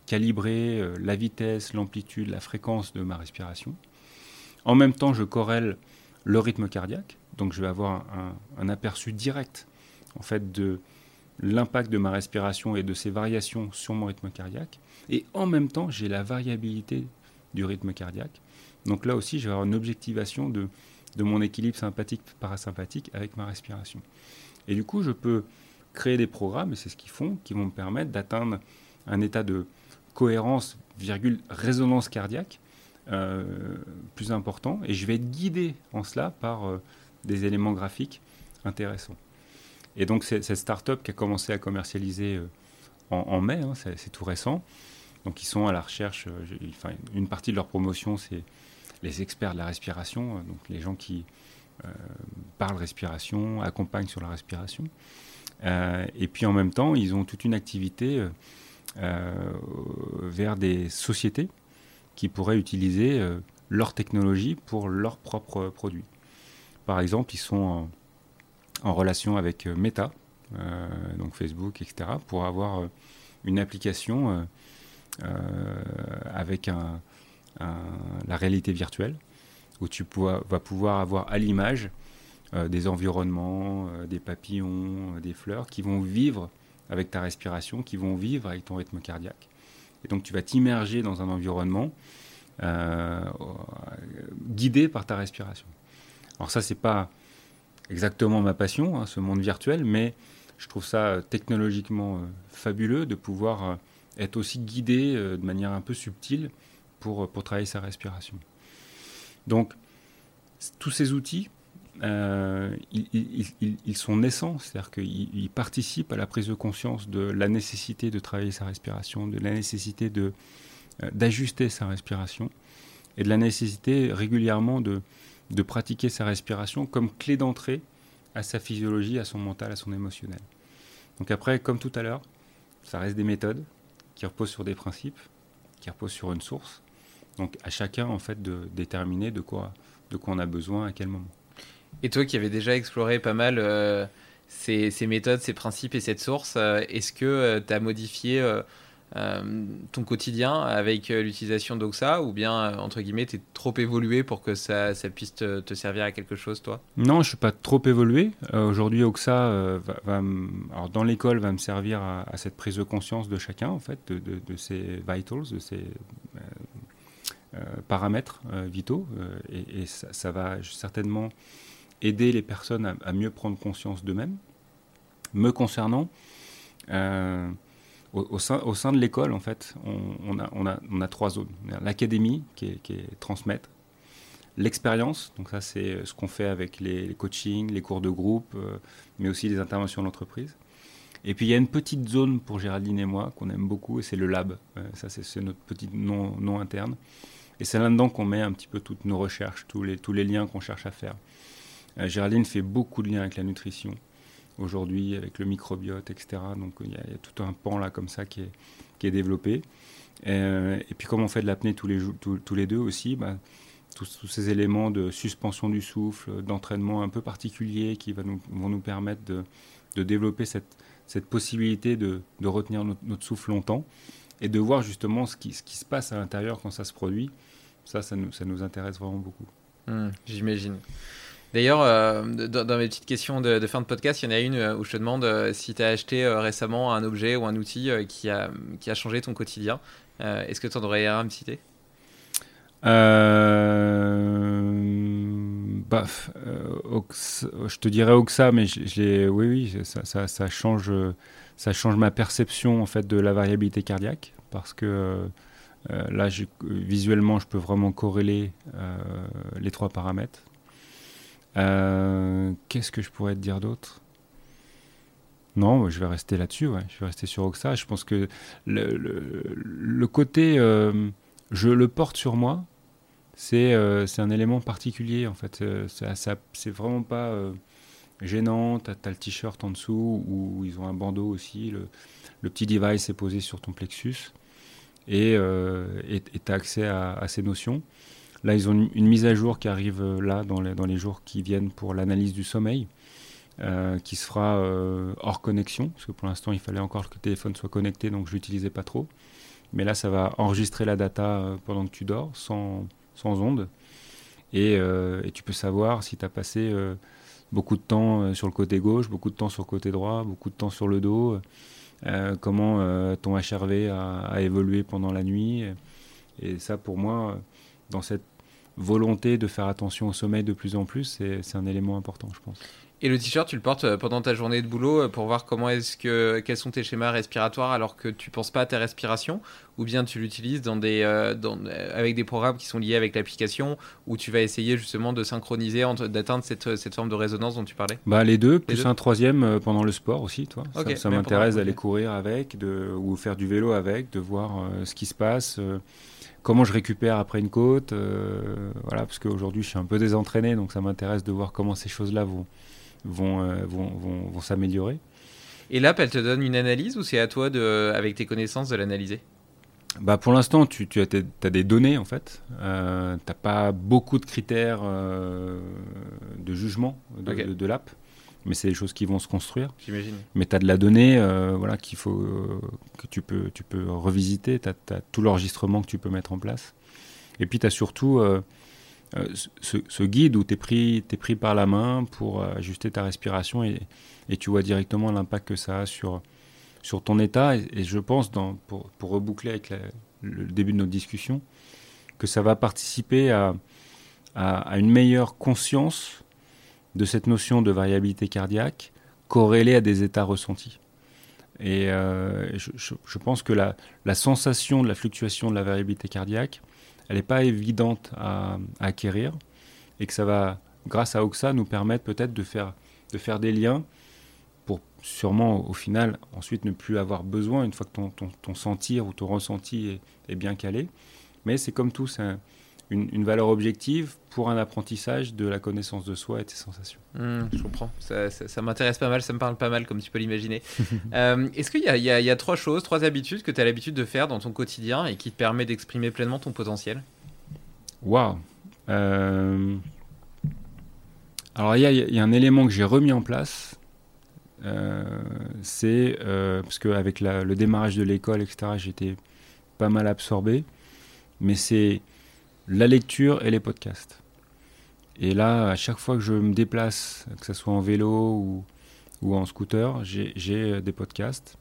calibrer euh, la vitesse, l'amplitude, la fréquence de ma respiration. En même temps, je corrèle le rythme cardiaque. Donc je vais avoir un, aperçu direct en fait de l'impact de ma respiration et de ses variations sur mon rythme cardiaque. Et en même temps, j'ai la variabilité du rythme cardiaque. Donc là aussi, je vais avoir une objectivation de, de mon équilibre sympathique-parasympathique avec ma respiration. Et du coup, je peux créer des programmes, et c'est ce qu'ils font, qui vont me permettre d'atteindre un état de cohérence, virgule, résonance cardiaque euh, plus important. Et je vais être guidé en cela par euh, des éléments graphiques intéressants. Et donc cette start-up qui a commencé à commercialiser en, mai, hein, c'est tout récent. Donc ils sont à la recherche, enfin, une partie de leur promotion, c'est les experts de la respiration, donc les gens qui parlent respiration, accompagnent sur la respiration. et puis en même temps, ils ont toute une activité vers des sociétés qui pourraient utiliser euh, leur technologie pour leurs propres produits. Par exemple, ils sont en, relation avec euh, Meta, euh, donc Facebook, etc., pour avoir une application avec un, la réalité virtuelle, où tu vas pouvoir avoir à l'image des environnements, des papillons, des fleurs qui vont vivre avec ta respiration, qui vont vivre avec ton rythme cardiaque. Et donc tu vas t'immerger dans un environnement euh, guidé par ta respiration. Alors ça, c'est pas exactement ma passion, hein, ce monde virtuel, mais je trouve ça technologiquement euh, fabuleux de pouvoir euh, être aussi guidé de manière un peu subtile pour, pour travailler sa respiration. Donc, tous ces outils, ils, sont naissants, c'est-à-dire qu'ils participent à la prise de conscience de la nécessité de travailler sa respiration, de la nécessité de, euh, d'ajuster sa respiration et de la nécessité régulièrement de, de pratiquer sa respiration comme clé d'entrée à sa physiologie, à son mental, à son émotionnel. Donc après, comme tout à l'heure, ça reste des méthodes qui reposent sur des principes, qui reposent sur une source. Donc à chacun en fait de déterminer de quoi, de quoi on a besoin à quel moment. Et toi qui avais déjà exploré pas mal euh, ces, méthodes, ces principes et cette source, euh, est-ce que tu as modifié euh, ton quotidien avec euh, l'utilisation d'Oxa ou bien, euh, entre guillemets, tu es trop évolué pour que ça, puisse te, servir à quelque chose, toi? Non, je suis pas trop évolué. Aujourd'hui, Oxa, va, alors dans l'école, va me servir à, cette prise de conscience de chacun, en fait, de, de, ses vitals, de ses paramètres vitaux. et, ça, va certainement aider les personnes à mieux prendre conscience d'eux-mêmes. Me concernant, au, sein, de l'école, en fait, on, a, trois zones. L'académie, qui est, transmettre. L'expérience, donc ça c'est ce qu'on fait avec les, coachings, les cours de groupe, euh, mais aussi les interventions d'entreprise. Et puis il y a une petite zone pour Géraldine et moi qu'on aime beaucoup, et c'est le lab. Euh, ça c'est notre petit nom, interne. Et c'est là-dedans qu'on met un petit peu toutes nos recherches, tous les, tous les liens qu'on cherche à faire. Euh, Géraldine fait beaucoup de liens avec la nutrition aujourd'hui avec le microbiote, etc. Donc il y, a tout un pan là comme ça qui est, développé. Euh, et puis comme on fait de l'apnée tous les, deux aussi, bah, tous, ces éléments de suspension du souffle, d'entraînement un peu particulier qui vont nous permettre de, développer cette, possibilité de, retenir notre, souffle longtemps et de voir justement ce qui, se passe à l'intérieur quand ça se produit. Ça, ça nous, ça nous intéresse vraiment beaucoup. Mmh, j'imagine. D'ailleurs, euh, dans, mes petites questions de, fin de podcast, il y en a une euh, où je te demande euh, si tu as acheté récemment un objet ou un outil qui, a, qui a changé ton quotidien. Est-ce que tu en aurais à me citer? Je te dirais Oxa, mais oui, oui, ça, ça, change, ça change ma perception en fait de la variabilité cardiaque parce que là, visuellement, je peux vraiment corréler les trois paramètres. Euh, qu'est-ce que je pourrais te dire d'autre? Non, je vais rester là-dessus, je vais rester sur Oxa. Je pense que le, côté euh, je le porte sur moi, c'est euh, un élément particulier en fait. c'est vraiment pas gênant. Tu as, le t-shirt en dessous où ils ont un bandeau aussi. Le, petit device est posé sur ton plexus et tu as accès à ces notions. Là, ils ont une, mise à jour qui arrive euh, là dans les, dans les jours qui viennent pour l'analyse du sommeil, euh, qui se fera euh, hors connexion, parce que pour l'instant, il fallait encore que le téléphone soit connecté, donc je l'utilisais pas trop. Mais là, ça va enregistrer la data pendant que tu dors, sans, sans onde. Et, et, tu peux savoir si tu as passé beaucoup de temps sur le côté gauche, beaucoup de temps sur le côté droit, beaucoup de temps sur le dos, comment ton HRV a, évolué pendant la nuit. Et ça, pour moi, dans cette volonté de faire attention au sommeil de plus en plus, c'est un élément important, je pense. Et le t-shirt, tu le portes euh, pendant ta journée de boulot euh, pour voir comment est-ce que quels sont tes schémas respiratoires alors que tu penses pas à tes respirations, ou bien tu l'utilises dans des euh, dans, avec des programmes qui sont liés avec l'application où tu vas essayer justement de synchroniser, d'atteindre cette, cette forme de résonance dont tu parlais? Bah les deux, plus un troisième pendant le sport aussi, toi. ça, m'intéresse d'aller courir avec, de ou faire du vélo avec, de voir ce qui se passe. Comment je récupère après une côte, voilà, parce qu'aujourd'hui je suis un peu désentraîné, donc ça m'intéresse de voir comment ces choses-là vont, vont, euh, vont, vont, vont s'améliorer. Et l'app, elle te donne une analyse ou c'est à toi, de, avec tes connaissances, de l'analyser? Bah pour l'instant, tu, tu as, as, des données en fait. Euh, tu n'as pas beaucoup de critères euh, de jugement de, de, l'app, mais c'est des choses qui vont se construire. J'imagine. Mais tu as de la donnée euh, voilà, qu'il faut, que tu peux, tu peux revisiter. Tu as, as, tout l'enregistrement que tu peux mettre en place. Et puis tu as surtout euh, ce, guide où tu es pris, es pris par la main pour euh, ajuster ta respiration et, et tu vois directement l'impact que ça a sur, sur ton état. Et, je pense, dans, pour, pour, reboucler avec le début de notre discussion, que ça va participer à, à, une meilleure conscience de cette notion de variabilité cardiaque corrélée à des états ressentis. Et euh, je, pense que la, sensation de la fluctuation de la variabilité cardiaque elle n'est pas évidente à, acquérir et que ça va, grâce à Oxa, nous permettre peut-être de faire, de faire des liens pour sûrement au final ensuite ne plus avoir besoin une fois que ton, ton, sentir ou ton ressenti est, bien calé. Mais c'est comme tout, c'est une, une, valeur objective pour un apprentissage de la connaissance de soi et de ses sensations. Mmh, je comprends. Ça, ça, m'intéresse pas mal, ça me parle pas mal, comme tu peux l'imaginer. euh, Est-ce qu'il y, y, y, a trois choses, trois habitudes que tu as l'habitude de faire dans ton quotidien et qui te permettent d'exprimer pleinement ton potentiel? Waouh euh... Alors, il y, y, a un élément que j'ai remis en place. Euh, c'est euh, parce qu'avec le démarrage de l'école, etc., j'étais pas mal absorbé. Mais c'est la lecture et les podcasts. Et là, à chaque fois que je me déplace, que ce soit en vélo ou, ou en scooter, j'ai euh, des podcasts.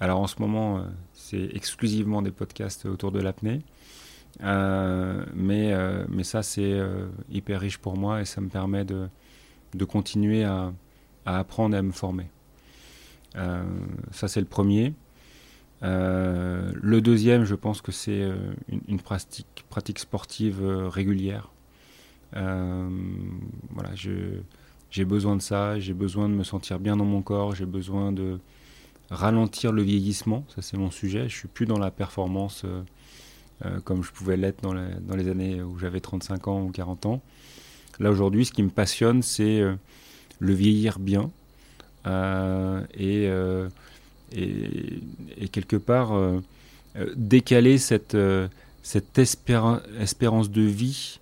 Alors en ce moment, euh, c'est exclusivement des podcasts autour de l'apnée. Euh, mais, mais ça, c'est hyper riche pour moi et ça me permet de, de continuer à, à apprendre et à me former. ça, c'est le premier. Euh, le deuxième, je pense que c'est euh, une, pratique, sportive euh, régulière. voilà, j'ai besoin de ça, j'ai besoin de me sentir bien dans mon corps, j'ai besoin de ralentir le vieillissement, ça c'est mon sujet. Je suis plus dans la performance comme je pouvais l'être dans, dans, les années où j'avais 35 ans ou 40 ans. Là aujourd'hui, ce qui me passionne, c'est le vieillir bien et et, quelque part euh, euh, décaler cette, euh, cette espérance de vie,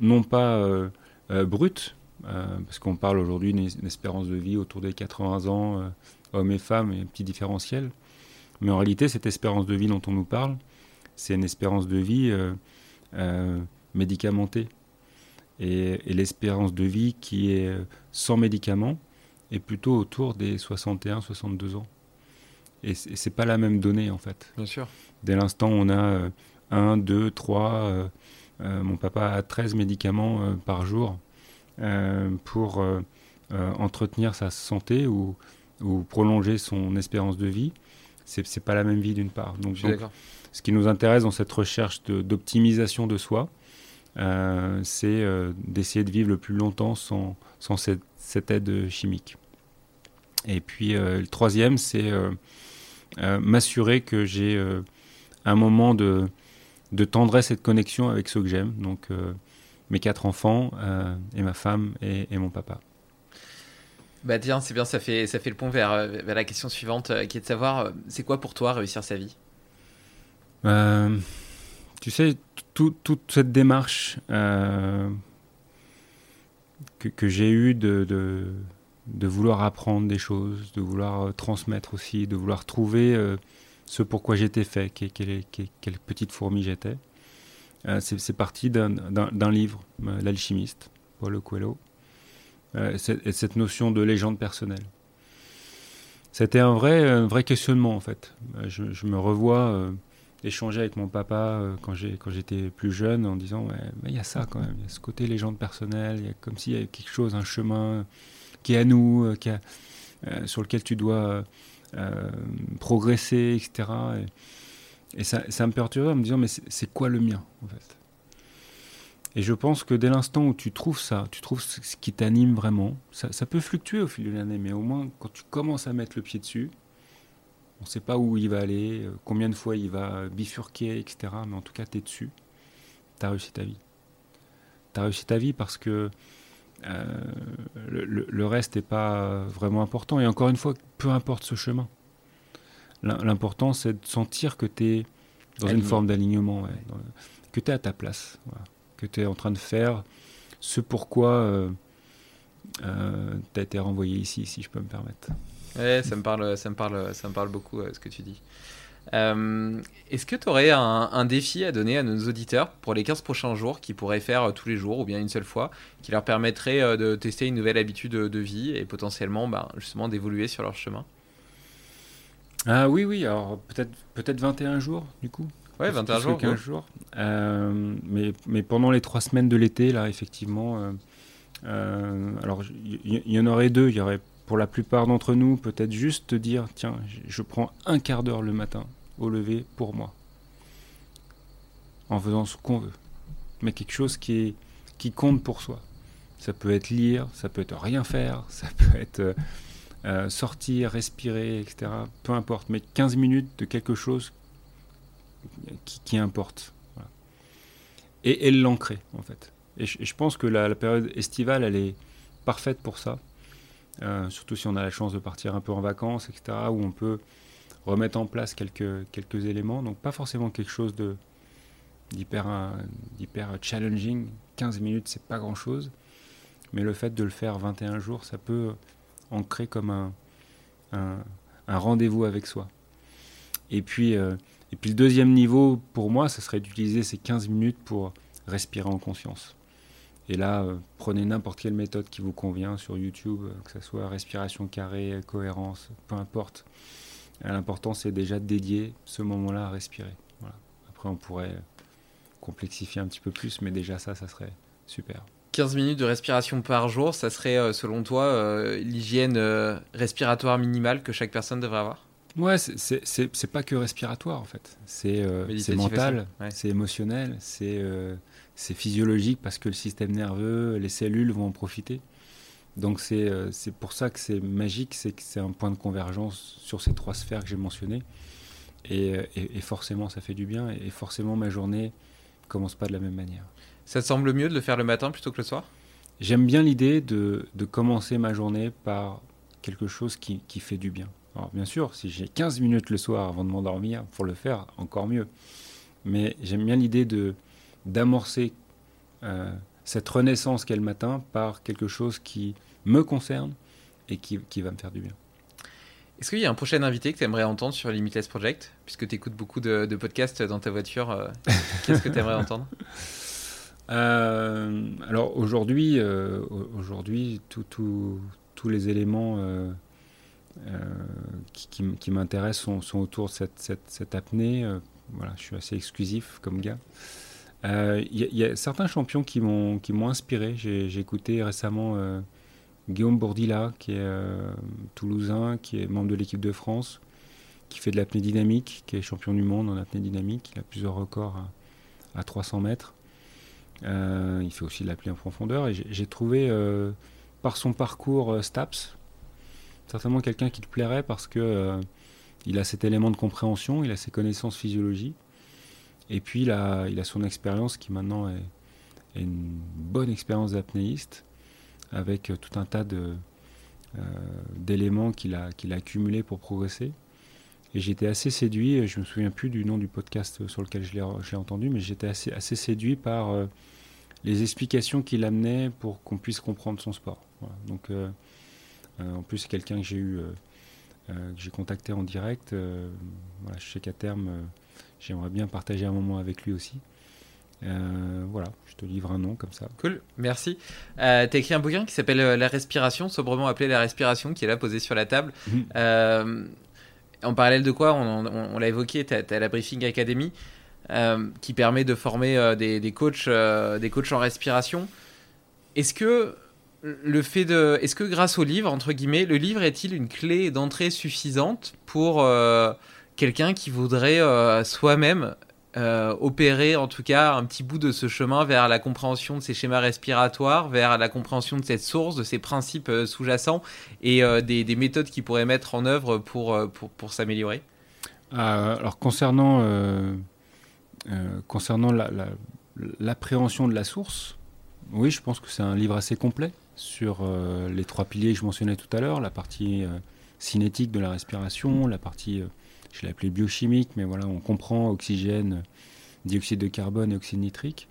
non, pas brute, parce qu'on parle aujourd'hui d'une espérance de vie autour des 80 ans, hommes et femmes, et un petit différentiel. Mais en réalité, cette espérance de vie dont on nous parle, c'est une espérance de vie médicamentée. Et l'espérance de vie qui est sans médicaments, est plutôt autour des 61-62 ans. Et c'est pas la même donnée en fait. Bien sûr. Dès l'instant on a 1, 2, 3, mon papa a 13 médicaments euh, par jour euh, pour euh, entretenir sa santé ou, ou, prolonger son espérance de vie. C'est pas la même vie d'une part. Donc, ce qui nous intéresse dans cette recherche d'optimisation de, soi, c'est d'essayer de vivre le plus longtemps sans, sans cette, cette aide chimique. Et puis euh, le troisième, c'est euh, euh, m'assurer que j'ai un moment de, de tendresse et de connexion avec ceux que j'aime. Donc mes quatre enfants et ma femme et, mon papa. Bah tiens, c'est bien, ça fait, ça fait le pont vers, vers la question suivante, qui est de savoir, c'est quoi pour toi réussir sa vie? Tu sais, toute cette démarche que, que j'ai eue de, de, de vouloir apprendre des choses, de vouloir euh, transmettre aussi, de vouloir trouver euh, ce pourquoi j'étais fait, quelle, petite fourmi j'étais. Euh, c'est parti d'un livre, L'alchimiste, Paulo Coelho, et cette notion de légende personnelle. C'était un vrai, un vrai questionnement en fait. Je, me revois échangé avec mon papa quand j'étais plus jeune en disant il y a ça quand même, il y a ce côté légende personnelle, il y a comme s'il y avait quelque chose, un chemin qui est à nous, qui sur lequel tu dois progresser, etc. Et, ça, ça, me perturbait en me disant mais c'est quoi le mien en fait? Et je pense que dès l'instant où tu trouves ça, tu trouves ce qui t'anime vraiment, ça, peut fluctuer au fil de l'année, mais au moins quand tu commences à mettre le pied dessus, on ne sait pas où il va aller, euh, combien de fois il va bifurquer, etc. Mais en tout cas, tu es dessus. Tu as réussi ta vie. Tu as réussi ta vie parce que euh, le, reste n'est pas vraiment important. Et encore une fois, peu importe ce chemin. L'important, c'est de sentir que tu es dans une forme d'alignement, que tu es à ta place. Voilà que tu es en train de faire, ce pourquoi euh, euh, tu as été renvoyé ici, si je peux me permettre. Ouais, ça me parle, ça me parle, ça me parle beaucoup ce que tu dis. Est-ce que tu aurais un, défi à donner à nos auditeurs pour les 15 prochains jours qu'ils pourraient faire tous les jours ou bien une seule fois, qui leur permettrait de tester une nouvelle habitude de, vie et potentiellement bah, justement d'évoluer sur leur chemin? Ah oui, oui, alors peut-être peut-être 21 jours du coup. Ouais, 21 jours. 15 jours. Euh, mais, mais pendant les trois semaines de l'été, là, effectivement, euh, euh, alors il y, en aurait deux. Il y aurait pour la plupart d'entre nous peut-être juste te dire tiens, je prends un quart d'heure le matin au lever pour moi. En faisant ce qu'on veut. Mais quelque chose qui, compte pour soi. Ça peut être lire, ça peut être rien faire, ça peut être sortir, respirer, etc. Peu importe. Mais 15 minutes de quelque chose qui, importe. Et, elle l'ancrer, en fait. Et je, pense que la, période estivale, elle est parfaite pour ça. Euh, surtout si on a la chance de partir un peu en vacances, etc., où on peut remettre en place quelques, quelques éléments. Donc pas forcément quelque chose de d'hyper, d'hyper challenging. 15 minutes, c'est pas grand-chose. Mais le fait de le faire 21 jours, ça peut ancrer comme un, un, rendez-vous avec soi. Et puis, euh, et puis le deuxième niveau, pour moi, ce serait d'utiliser ces 15 minutes pour respirer en conscience. Et là, euh, prenez n'importe quelle méthode qui vous convient sur YouTube, euh, que ce soit respiration carrée, cohérence, peu importe. L'important, c'est déjà de dédier ce moment-là à respirer. Après, on pourrait complexifier un petit peu plus, mais déjà ça, ça serait super. 15 minutes de respiration par jour, ça serait, euh, selon toi, l'hygiène respiratoire minimale que chaque personne devrait avoir? Ouais, c'est pas que respiratoire en fait. C'est euh, mental, c'est émotionnel, euh, c'est physiologique parce que le système nerveux, les cellules vont en profiter. Donc c'est euh, pour ça que c'est magique, c'est que c'est un point de convergence sur ces trois sphères que j'ai mentionnées. Et, et, forcément, ça fait du bien. Et forcément, ma journée commence pas de la même manière. Ça te semble mieux de le faire le matin plutôt que le soir? J'aime bien l'idée de, de, commencer ma journée par quelque chose qui, qui fait du bien. Alors, bien sûr, si j'ai 15 minutes le soir avant de m'endormir pour le faire, encore mieux. Mais j'aime bien l'idée de d'amorcer euh, cette renaissance qu'est le matin par quelque chose qui me concerne et qui, qui va me faire du bien. Est-ce qu'il y a un prochain invité que tu aimerais entendre sur Limitless Project? Puisque tu écoutes beaucoup de, podcasts dans ta voiture, euh, qu'est-ce que tu aimerais entendre? Euh, Alors aujourd'hui, aujourd'hui tous les éléments qui, qui, m'intéressent sont, autour de cette, cette, apnée. Euh, voilà, je suis assez exclusif comme gars. Il euh, y, a certains champions qui m'ont inspiré. J'ai écouté récemment Guillaume Bourdila, qui est toulousain, qui est membre de l'équipe de France, qui fait de l'apnée dynamique, qui est champion du monde en apnée dynamique. Il a plusieurs records à, 300 mètres. il fait aussi de l'apnée en profondeur. Et j'ai trouvé, par son parcours STAPS, certainement quelqu'un qui te plairait parce que euh, il a cet élément de compréhension, il a ses connaissances physiologie, et puis il a, son expérience qui maintenant est, une bonne expérience d'apnéiste, avec euh, tout un tas euh, d'éléments qu'il a, accumulés pour progresser. Et j'étais assez séduit, je me souviens plus du nom du podcast sur lequel je l'ai, entendu, mais j'étais assez, séduit par les explications qu'il amenait pour qu'on puisse comprendre son sport. Donc euh, en plus, quelqu'un que j'ai eu, euh, euh, que j'ai contacté en direct. je sais qu'à terme, j'aimerais bien partager un moment avec lui aussi. voilà, je te livre un nom comme ça. Cool, merci. Euh, tu as écrit un bouquin qui s'appelle La respiration, sobrement appelé La respiration, qui est là posé sur la table. Mhm. en parallèle de quoi, on, l'a évoqué, tu as, la Briefing Academy qui permet de former des, des, coachs, des coachs en respiration. Est-ce que le fait de, est-ce que grâce au livre, entre guillemets, le livre est-il une clé d'entrée suffisante pour quelqu'un qui voudrait soi-même euh, opérer en tout cas un petit bout de ce chemin vers la compréhension de ces schémas respiratoires, vers la compréhension de cette source, de ces principes euh, sous-jacents et euh, des, méthodes qu'il pourrait mettre en œuvre pour, pour, pour s'améliorer. Alors concernant, concernant l'appréhension de la source, oui, je pense que c'est un livre assez complet sur les trois piliers que je mentionnais tout à l'heure, la partie cinétique de la respiration, la partie je l'ai appelé biochimique, mais voilà, on comprend oxygène, dioxyde de carbone et oxyde nitrique,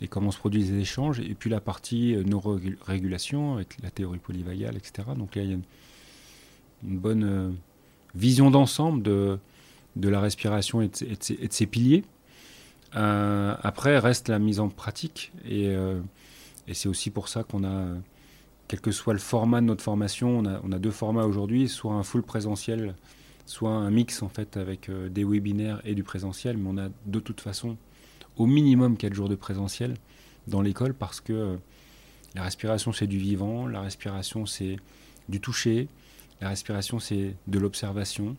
et comment se produisent les échanges, et puis la partie euh, neurorégulation, avec la théorie polyvagale, etc. Donc là, il y a une, bonne euh, vision d'ensemble de, de la respiration et de, ses, piliers. Euh, après, reste la mise en pratique, et, et c'est aussi pour ça qu'on a, quel que soit le format de notre formation, on a deux formats aujourd'hui, soit un full présentiel, soit un mix en fait avec euh, des webinaires et du présentiel, mais on a de toute façon au minimum 4 jours de présentiel dans l'école parce que euh, la respiration c'est du vivant, la respiration c'est du toucher, la respiration c'est de l'observation,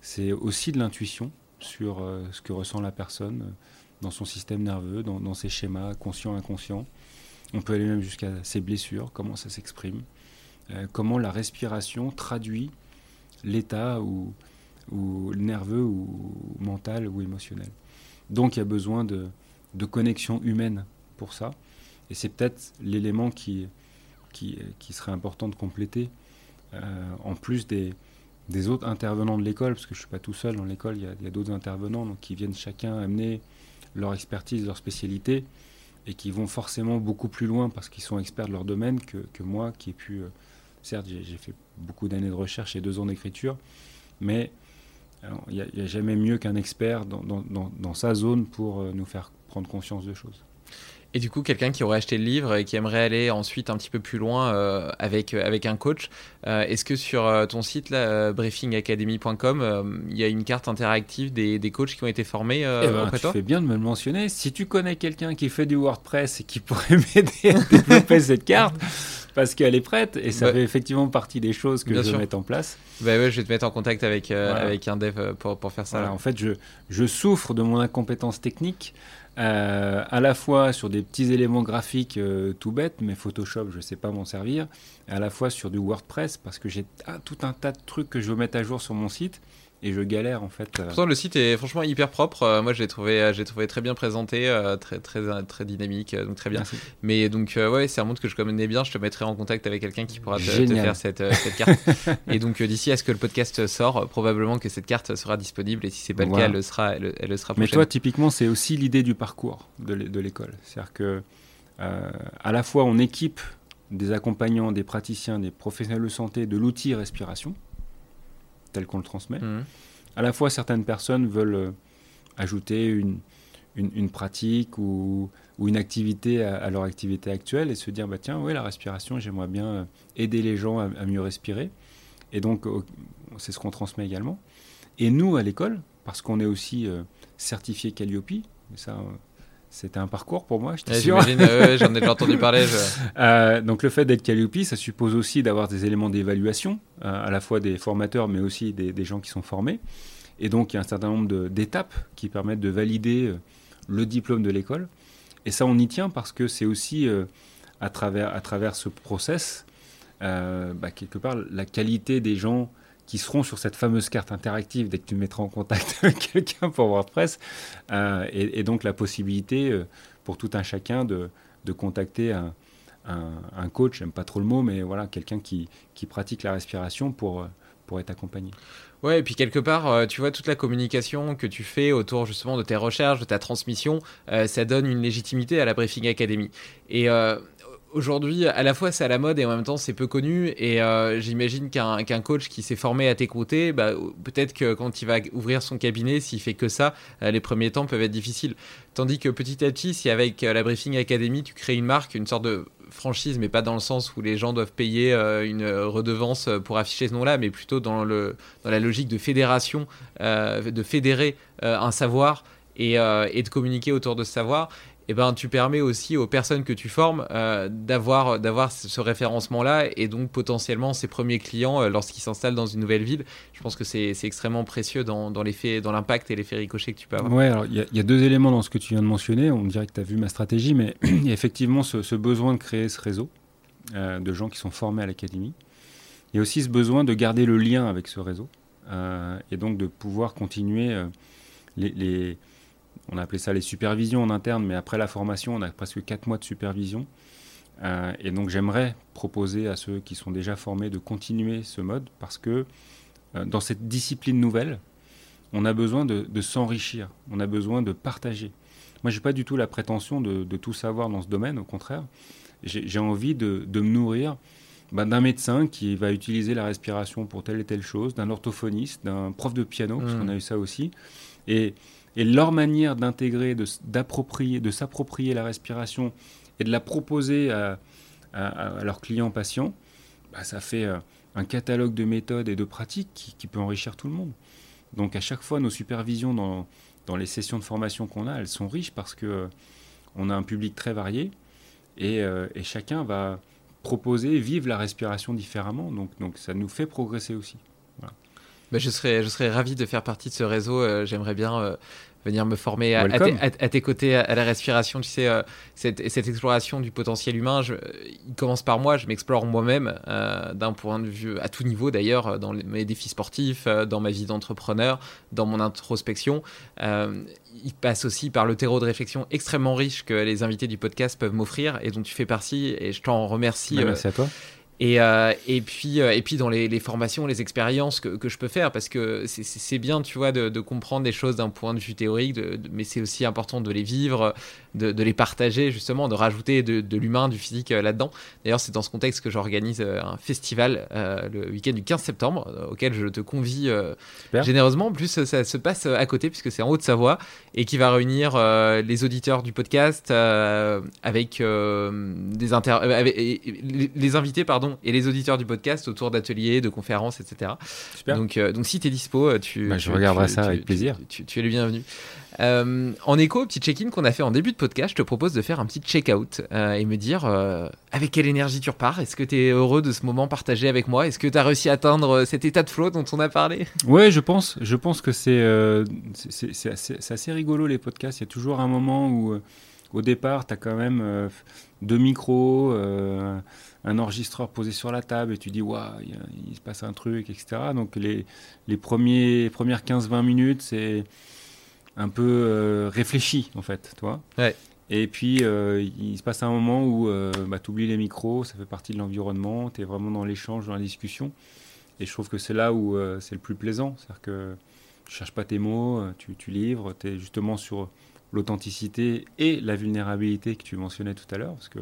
c'est aussi de l'intuition sur euh, ce que ressent la personne dans son système nerveux, dans, ses schémas conscients, inconscients. On peut aller même jusqu'à ses blessures, comment ça s'exprime, comment la respiration traduit l'état ou, ou nerveux ou mental ou émotionnel. Donc il y a besoin de, de connexion humaine pour ça. Et c'est peut-être l'élément qui, qui, qui, serait important de compléter, euh, en plus des, des autres intervenants de l'école, parce que je ne suis pas tout seul dans l'école, il y a, a d'autres intervenants donc, qui viennent chacun amener leur expertise, leur spécialité, et qui vont forcément beaucoup plus loin parce qu'ils sont experts de leur domaine que, que moi qui ai pu euh, Certes, j'ai fait beaucoup d'années de recherche et deux ans d'écriture, mais il n'y a, jamais mieux qu'un expert dans, sa zone pour euh, nous faire prendre conscience de choses. Et du coup, quelqu'un qui aurait acheté le livre et qui aimerait aller ensuite un petit peu plus loin euh, avec, euh, avec un coach, est-ce que sur ton site, là, briefingacademy.com, il y a une carte interactive des, des, coachs qui ont été formés eh ben, tu fais bien de me le mentionner. Si tu connais quelqu'un qui fait du WordPress et qui pourrait m'aider à développer cette carte, parce qu'elle est prête et ça fait effectivement partie des choses que je vais mettre en place. Bah ouais, je vais te mettre en contact avec, euh, avec un dev euh, pour, pour faire ça. en fait, je, je souffre de mon incompétence technique. Euh, à la fois sur des petits éléments graphiques tout bêtes, mais Photoshop, je ne sais pas m'en servir, à la fois sur du WordPress, parce que j'ai tout un tas de trucs que je veux mettre à jour sur mon site, et je galère en fait. Euh. Pourtant le site est franchement hyper propre. Euh, moi j'ai trouvé, euh, j'ai trouvé très bien présenté, très très très dynamique, donc très bien. Mais donc ouais, c'est un monde que je connais bien. Je te mettrai en contact avec quelqu'un qui pourra te, faire cette, cette carte. et donc d'ici à ce que le podcast sort, probablement que cette carte sera disponible. Et si c'est pas le cas, elle le sera, elle, le sera. Mais toi typiquement, c'est aussi l'idée du parcours de l'école. C'est-à-dire que à la fois on équipe des accompagnants, des praticiens, des professionnels de santé de l'outil respiration tel qu'on le transmet. Mmh. À la fois, certaines personnes veulent euh, ajouter une, une, pratique ou, ou, une activité à, leur activité actuelle et se dire, bah, tiens, oui, la respiration, j'aimerais bien euh, aider les gens à, mieux respirer. Et donc, c'est ce qu'on transmet également. Et nous, à l'école, parce qu'on est aussi euh, certifié Calliope, ça, c'était un parcours pour moi, je J'imagine, j'en ai déjà entendu parler. Euh, donc le fait d'être Calliope, ça suppose aussi d'avoir des éléments d'évaluation, euh, à la fois des formateurs, mais aussi des, gens qui sont formés. Et donc il y a un certain nombre d'étapes qui permettent de valider euh, le diplôme de l'école. Et ça, on y tient parce que c'est aussi à, travers, à travers ce process, bah, quelque part, la qualité des gens qui seront sur cette fameuse carte interactive dès que tu mettras en contact quelqu'un pour WordPress. Euh, et, donc la possibilité euh, pour tout un chacun de, de contacter un, un, coach, j'aime pas trop le mot, mais voilà, quelqu'un qui, qui, pratique la respiration pour, euh, pour être accompagné. Ouais, et puis quelque part, tu vois, toute la communication que tu fais autour justement de tes recherches, de ta transmission, ça donne une légitimité à la Briefing Academy. Et aujourd'hui, à la fois c'est à la mode et en même temps c'est peu connu. Et euh, j'imagine qu'un coach qui s'est formé à tes côtés, bah, peut-être que quand il va ouvrir son cabinet, s'il fait que ça, euh, les premiers temps peuvent être difficiles. Tandis que petit à petit, si avec la Briefing Academy, tu crées une marque, une sorte de franchise, mais pas dans le sens où les gens doivent payer une redevance pour afficher ce nom-là, mais plutôt dans, le, dans la logique de fédération, de fédérer un savoir et, et, de communiquer autour de ce savoir eh ben, tu permets aussi aux personnes que tu formes euh, d'avoir, ce référencement-là et donc potentiellement ses premiers clients euh, lorsqu'ils s'installent dans une nouvelle ville. Je pense que c'est, extrêmement précieux dans, l'impact et l'effet ricochet que tu peux avoir. Oui, alors il y, a deux éléments dans ce que tu viens de mentionner. On dirait que tu as vu ma stratégie, mais il y a effectivement ce, besoin de créer ce réseau euh, de gens qui sont formés à l'académie. Il y a aussi ce besoin de garder le lien avec ce réseau et donc de pouvoir continuer les on a appelé ça les supervisions en interne, mais après la formation, on a presque 4 mois de supervision. Euh, et donc j'aimerais proposer à ceux qui sont déjà formés de continuer ce mode parce que euh, dans cette discipline nouvelle, on a besoin de, s'enrichir, on a besoin de partager. Moi, je n'ai pas du tout la prétention de, tout savoir dans ce domaine, au contraire. J'ai envie de, me nourrir bah, d'un médecin qui va utiliser la respiration pour telle et telle chose, d'un orthophoniste, d'un prof de piano, parce mmh. qu'on a eu ça aussi. Et et leur manière d'intégrer, de, d'approprier, de s'approprier la respiration et de la proposer à, leurs clients patients, bah, ça fait euh, un catalogue de méthodes et de pratiques qui, peut enrichir tout le monde. Donc à chaque fois, nos supervisions dans, dans les sessions de formation qu'on a, elles sont riches parce que euh, on a un public très varié et, euh, et, chacun va proposer, vivre la respiration différemment. Donc, donc ça nous fait progresser aussi. Bah, je, serais, je serais ravi de faire partie de ce réseau. Euh, j'aimerais bien euh, venir me former à, tes, côtés à, la respiration. Tu sais, euh, cette, exploration du potentiel humain, je, il commence par moi. Je m'explore moi-même d'un point de vue à tout niveau d'ailleurs, dans mes défis sportifs, dans ma vie d'entrepreneur, dans mon introspection. il passe aussi par le terreau de réflexion extrêmement riche que les invités du podcast peuvent m'offrir et dont tu fais partie. Et je t'en remercie. Bah, merci à toi. Et, euh, et, puis, euh, et puis dans les, formations, les expériences que, que, je peux faire, parce que c'est bien, tu vois, de, comprendre des choses d'un point de vue théorique, mais c'est aussi important de les vivre, de, de, les partager, justement, de rajouter de, l'humain, du physique euh, là-dedans. D'ailleurs, c'est dans ce contexte que j'organise un festival le week-end du 15 septembre, auquel je te convie généreusement. En plus, ça se passe à côté, puisque c'est en Haute-Savoie, et qui va réunir les auditeurs du podcast avec, des inter les invités, pardon et les auditeurs du podcast autour d'ateliers, de conférences, etc. Donc, euh, donc si tu es dispo, euh, tu, bah, je regarderai ça avec plaisir. Tu, es le bienvenu. Euh, en écho au petit check-in qu'on a fait en début de podcast, je te propose de faire un petit check-out et me dire avec quelle énergie tu repars? Est-ce que tu es heureux de ce moment partagé avec moi? Est-ce que tu as réussi à atteindre cet état de flow dont on a parlé? Ouais, je pense. Je pense que c'est assez, rigolo les podcasts. Il y a toujours un moment où, au départ, tu as quand même deux micros un enregistreur posé sur la table et tu dis, waouh, il, se passe un truc, etc. Donc les, les premiers, premières 15-20 minutes, c'est un peu euh, réfléchi, en fait, toi. Ouais. Et puis, euh, il se passe un moment où euh, bah, tu oublies les micros, ça fait partie de l'environnement, tu es vraiment dans l'échange, dans la discussion. Et je trouve que c'est là où c'est le plus plaisant. C'est-à-dire que tu cherches pas tes mots, tu, tu livres, tu es justement sur l'authenticité et la vulnérabilité que tu mentionnais tout à l'heure, parce que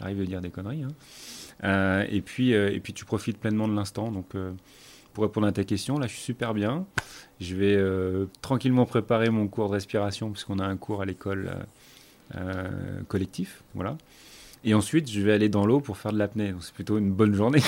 arrive de dire des conneries. Hein. Euh, et, puis, euh, et puis tu profites pleinement de l'instant. Donc euh, pour répondre à ta question, là je suis super bien. Je vais tranquillement préparer mon cours de respiration puisqu'on a un cours à l'école collectif. Voilà. Et ensuite, je vais aller dans l'eau pour faire de l'apnée. Donc, c'est plutôt une bonne journée.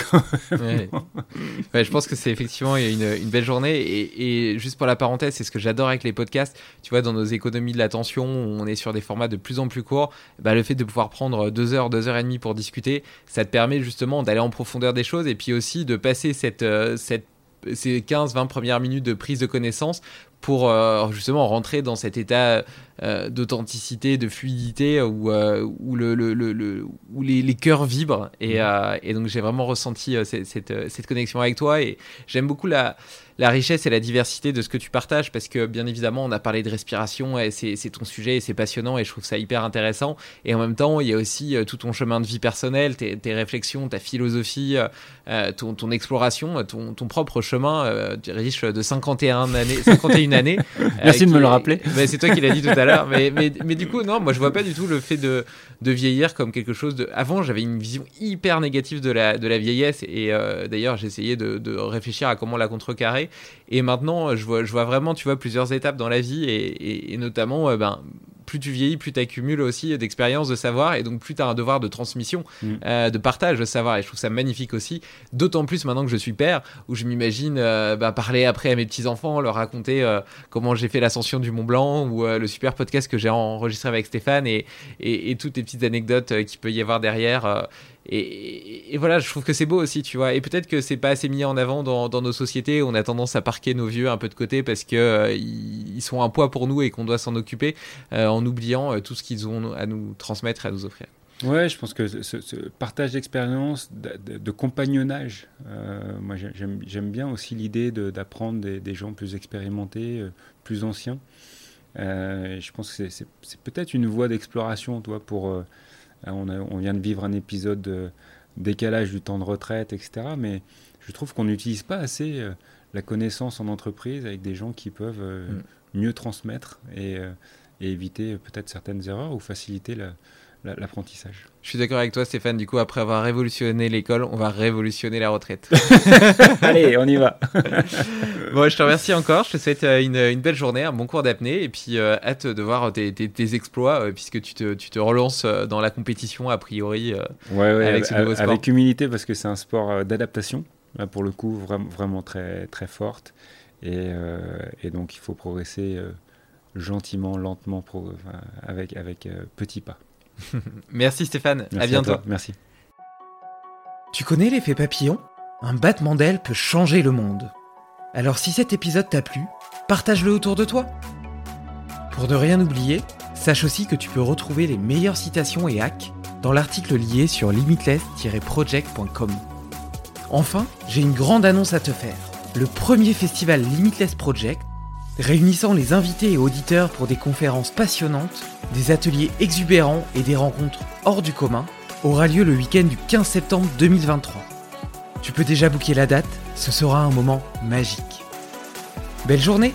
Je pense que c'est effectivement une, une, belle journée. Et, juste pour la parenthèse, c'est ce que j'adore avec les podcasts. Tu vois, dans nos économies de l'attention, on est sur des formats de plus en plus courts. Bah, le fait de pouvoir prendre deux heures, deux heures et demie pour discuter, ça te permet justement d'aller en profondeur des choses et puis aussi de passer euh, cette ces 15-20 premières minutes de prise de connaissance pour euh, justement rentrer dans cet état euh, d'authenticité, de fluidité où, euh, où, le, le, le, où les, les, cœurs vibrent. Et, mmh. et donc j'ai vraiment ressenti cette, cette, cette, connexion avec toi et j'aime beaucoup la, la richesse et la diversité de ce que tu partages parce que bien évidemment on a parlé de respiration et c'est ton sujet et c'est passionnant et je trouve ça hyper intéressant et en même temps il y a aussi tout ton chemin de vie personnel, tes, tes réflexions, ta philosophie, ton, ton, exploration, ton, ton propre chemin riche de 51 années, 51 une année. Merci de me le rappeler. Ben, c'est toi qui l'as dit tout à l'heure. Mais, du coup, non, moi je vois pas du tout le fait de, vieillir comme quelque chose de. Avant, j'avais une vision hyper négative de la, vieillesse. Et euh, d'ailleurs, j'essayais de, de réfléchir à comment la contrecarrer. Et maintenant, je vois, je vois vraiment, tu vois, plusieurs étapes dans la vie. Et notamment, euh, ben. Plus tu vieillis, plus tu accumules aussi d'expérience, de savoir, et donc plus tu as un devoir de transmission, Mm. euh, de partage de savoir. Et je trouve ça magnifique aussi. D'autant plus maintenant que je suis père, où je m'imagine euh, bah, parler après à mes petits-enfants, leur raconter euh, comment j'ai fait l'ascension du Mont Blanc, ou le super podcast que j'ai enregistré avec Stéphane, et, et, et toutes les petites anecdotes qu'il peut y avoir derrière. Et, voilà, je trouve que c'est beau aussi, tu vois. Et peut-être que c'est pas assez mis en avant dans, nos sociétés. On a tendance à parquer nos vieux un peu de côté parce que euh, ils sont un poids pour nous et qu'on doit s'en occuper, euh, en oubliant euh, tout ce qu'ils ont à nous transmettre, à nous offrir. Ouais, je pense que ce, partage d'expérience, de, compagnonnage, euh, moi j'ai- j'aime bien aussi l'idée d'apprendre des, des gens plus expérimentés, plus anciens. Je pense que c'est peut-être une voie d'exploration, toi, pour. Euh, on, a- on vient de vivre un épisode de décalage du temps de retraite, etc. Mais je trouve qu'on n'utilise pas assez euh, la connaissance en entreprise avec des gens qui peuvent euh, Mm. mieux transmettre et, euh, et éviter peut-être certaines erreurs ou faciliter la- l'apprentissage. Je suis d'accord avec toi, Stéphane. Du coup, après avoir révolutionné l'école, on va révolutionner la retraite. Allez, on y va. bon, je te remercie encore. Je te souhaite euh, une, une belle journée, un bon cours d'apnée, et puis euh, hâte de voir tes, tes- tes exploits, euh, puisque tu te, tu te relances dans la compétition a priori. euh. Ouais, ouais, Avec ce nouveau sport. avec humilité parce que c'est un sport d'adaptation, là pour le coup vraiment, vraiment très, très forte. Et, et donc il faut progresser gentiment, lentement, pro- avec, avec petits pas. Merci Stéphane. Merci à bientôt. toi. Merci. Tu connais l'effet papillon? Un battement d'aile peut changer le monde. Alors si cet épisode t'a plu, partage-le autour de toi. Pour ne rien oublier, sache aussi que tu peux retrouver les meilleures citations et hacks dans l'article lié sur limitless-project.com. Enfin, j'ai une grande annonce à te faire. Le premier festival Limitless Project, réunissant les invités et auditeurs pour des conférences passionnantes, des ateliers exubérants et des rencontres hors du commun, aura lieu le week-end du 15 septembre 2023. Tu peux déjà booker la date, ce sera un moment magique. Belle journée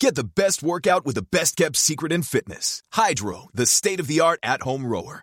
Get the best workout with the best kept secret in fitness. Hydro, the state of the art at home rower.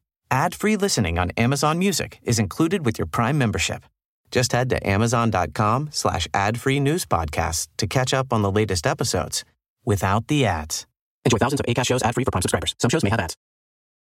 Ad-free listening on Amazon Music is included with your Prime membership. Just head to amazon.com slash ad-free news podcasts to catch up on the latest episodes without the ads. Enjoy thousands of ACAST shows ad-free for Prime subscribers. Some shows may have ads.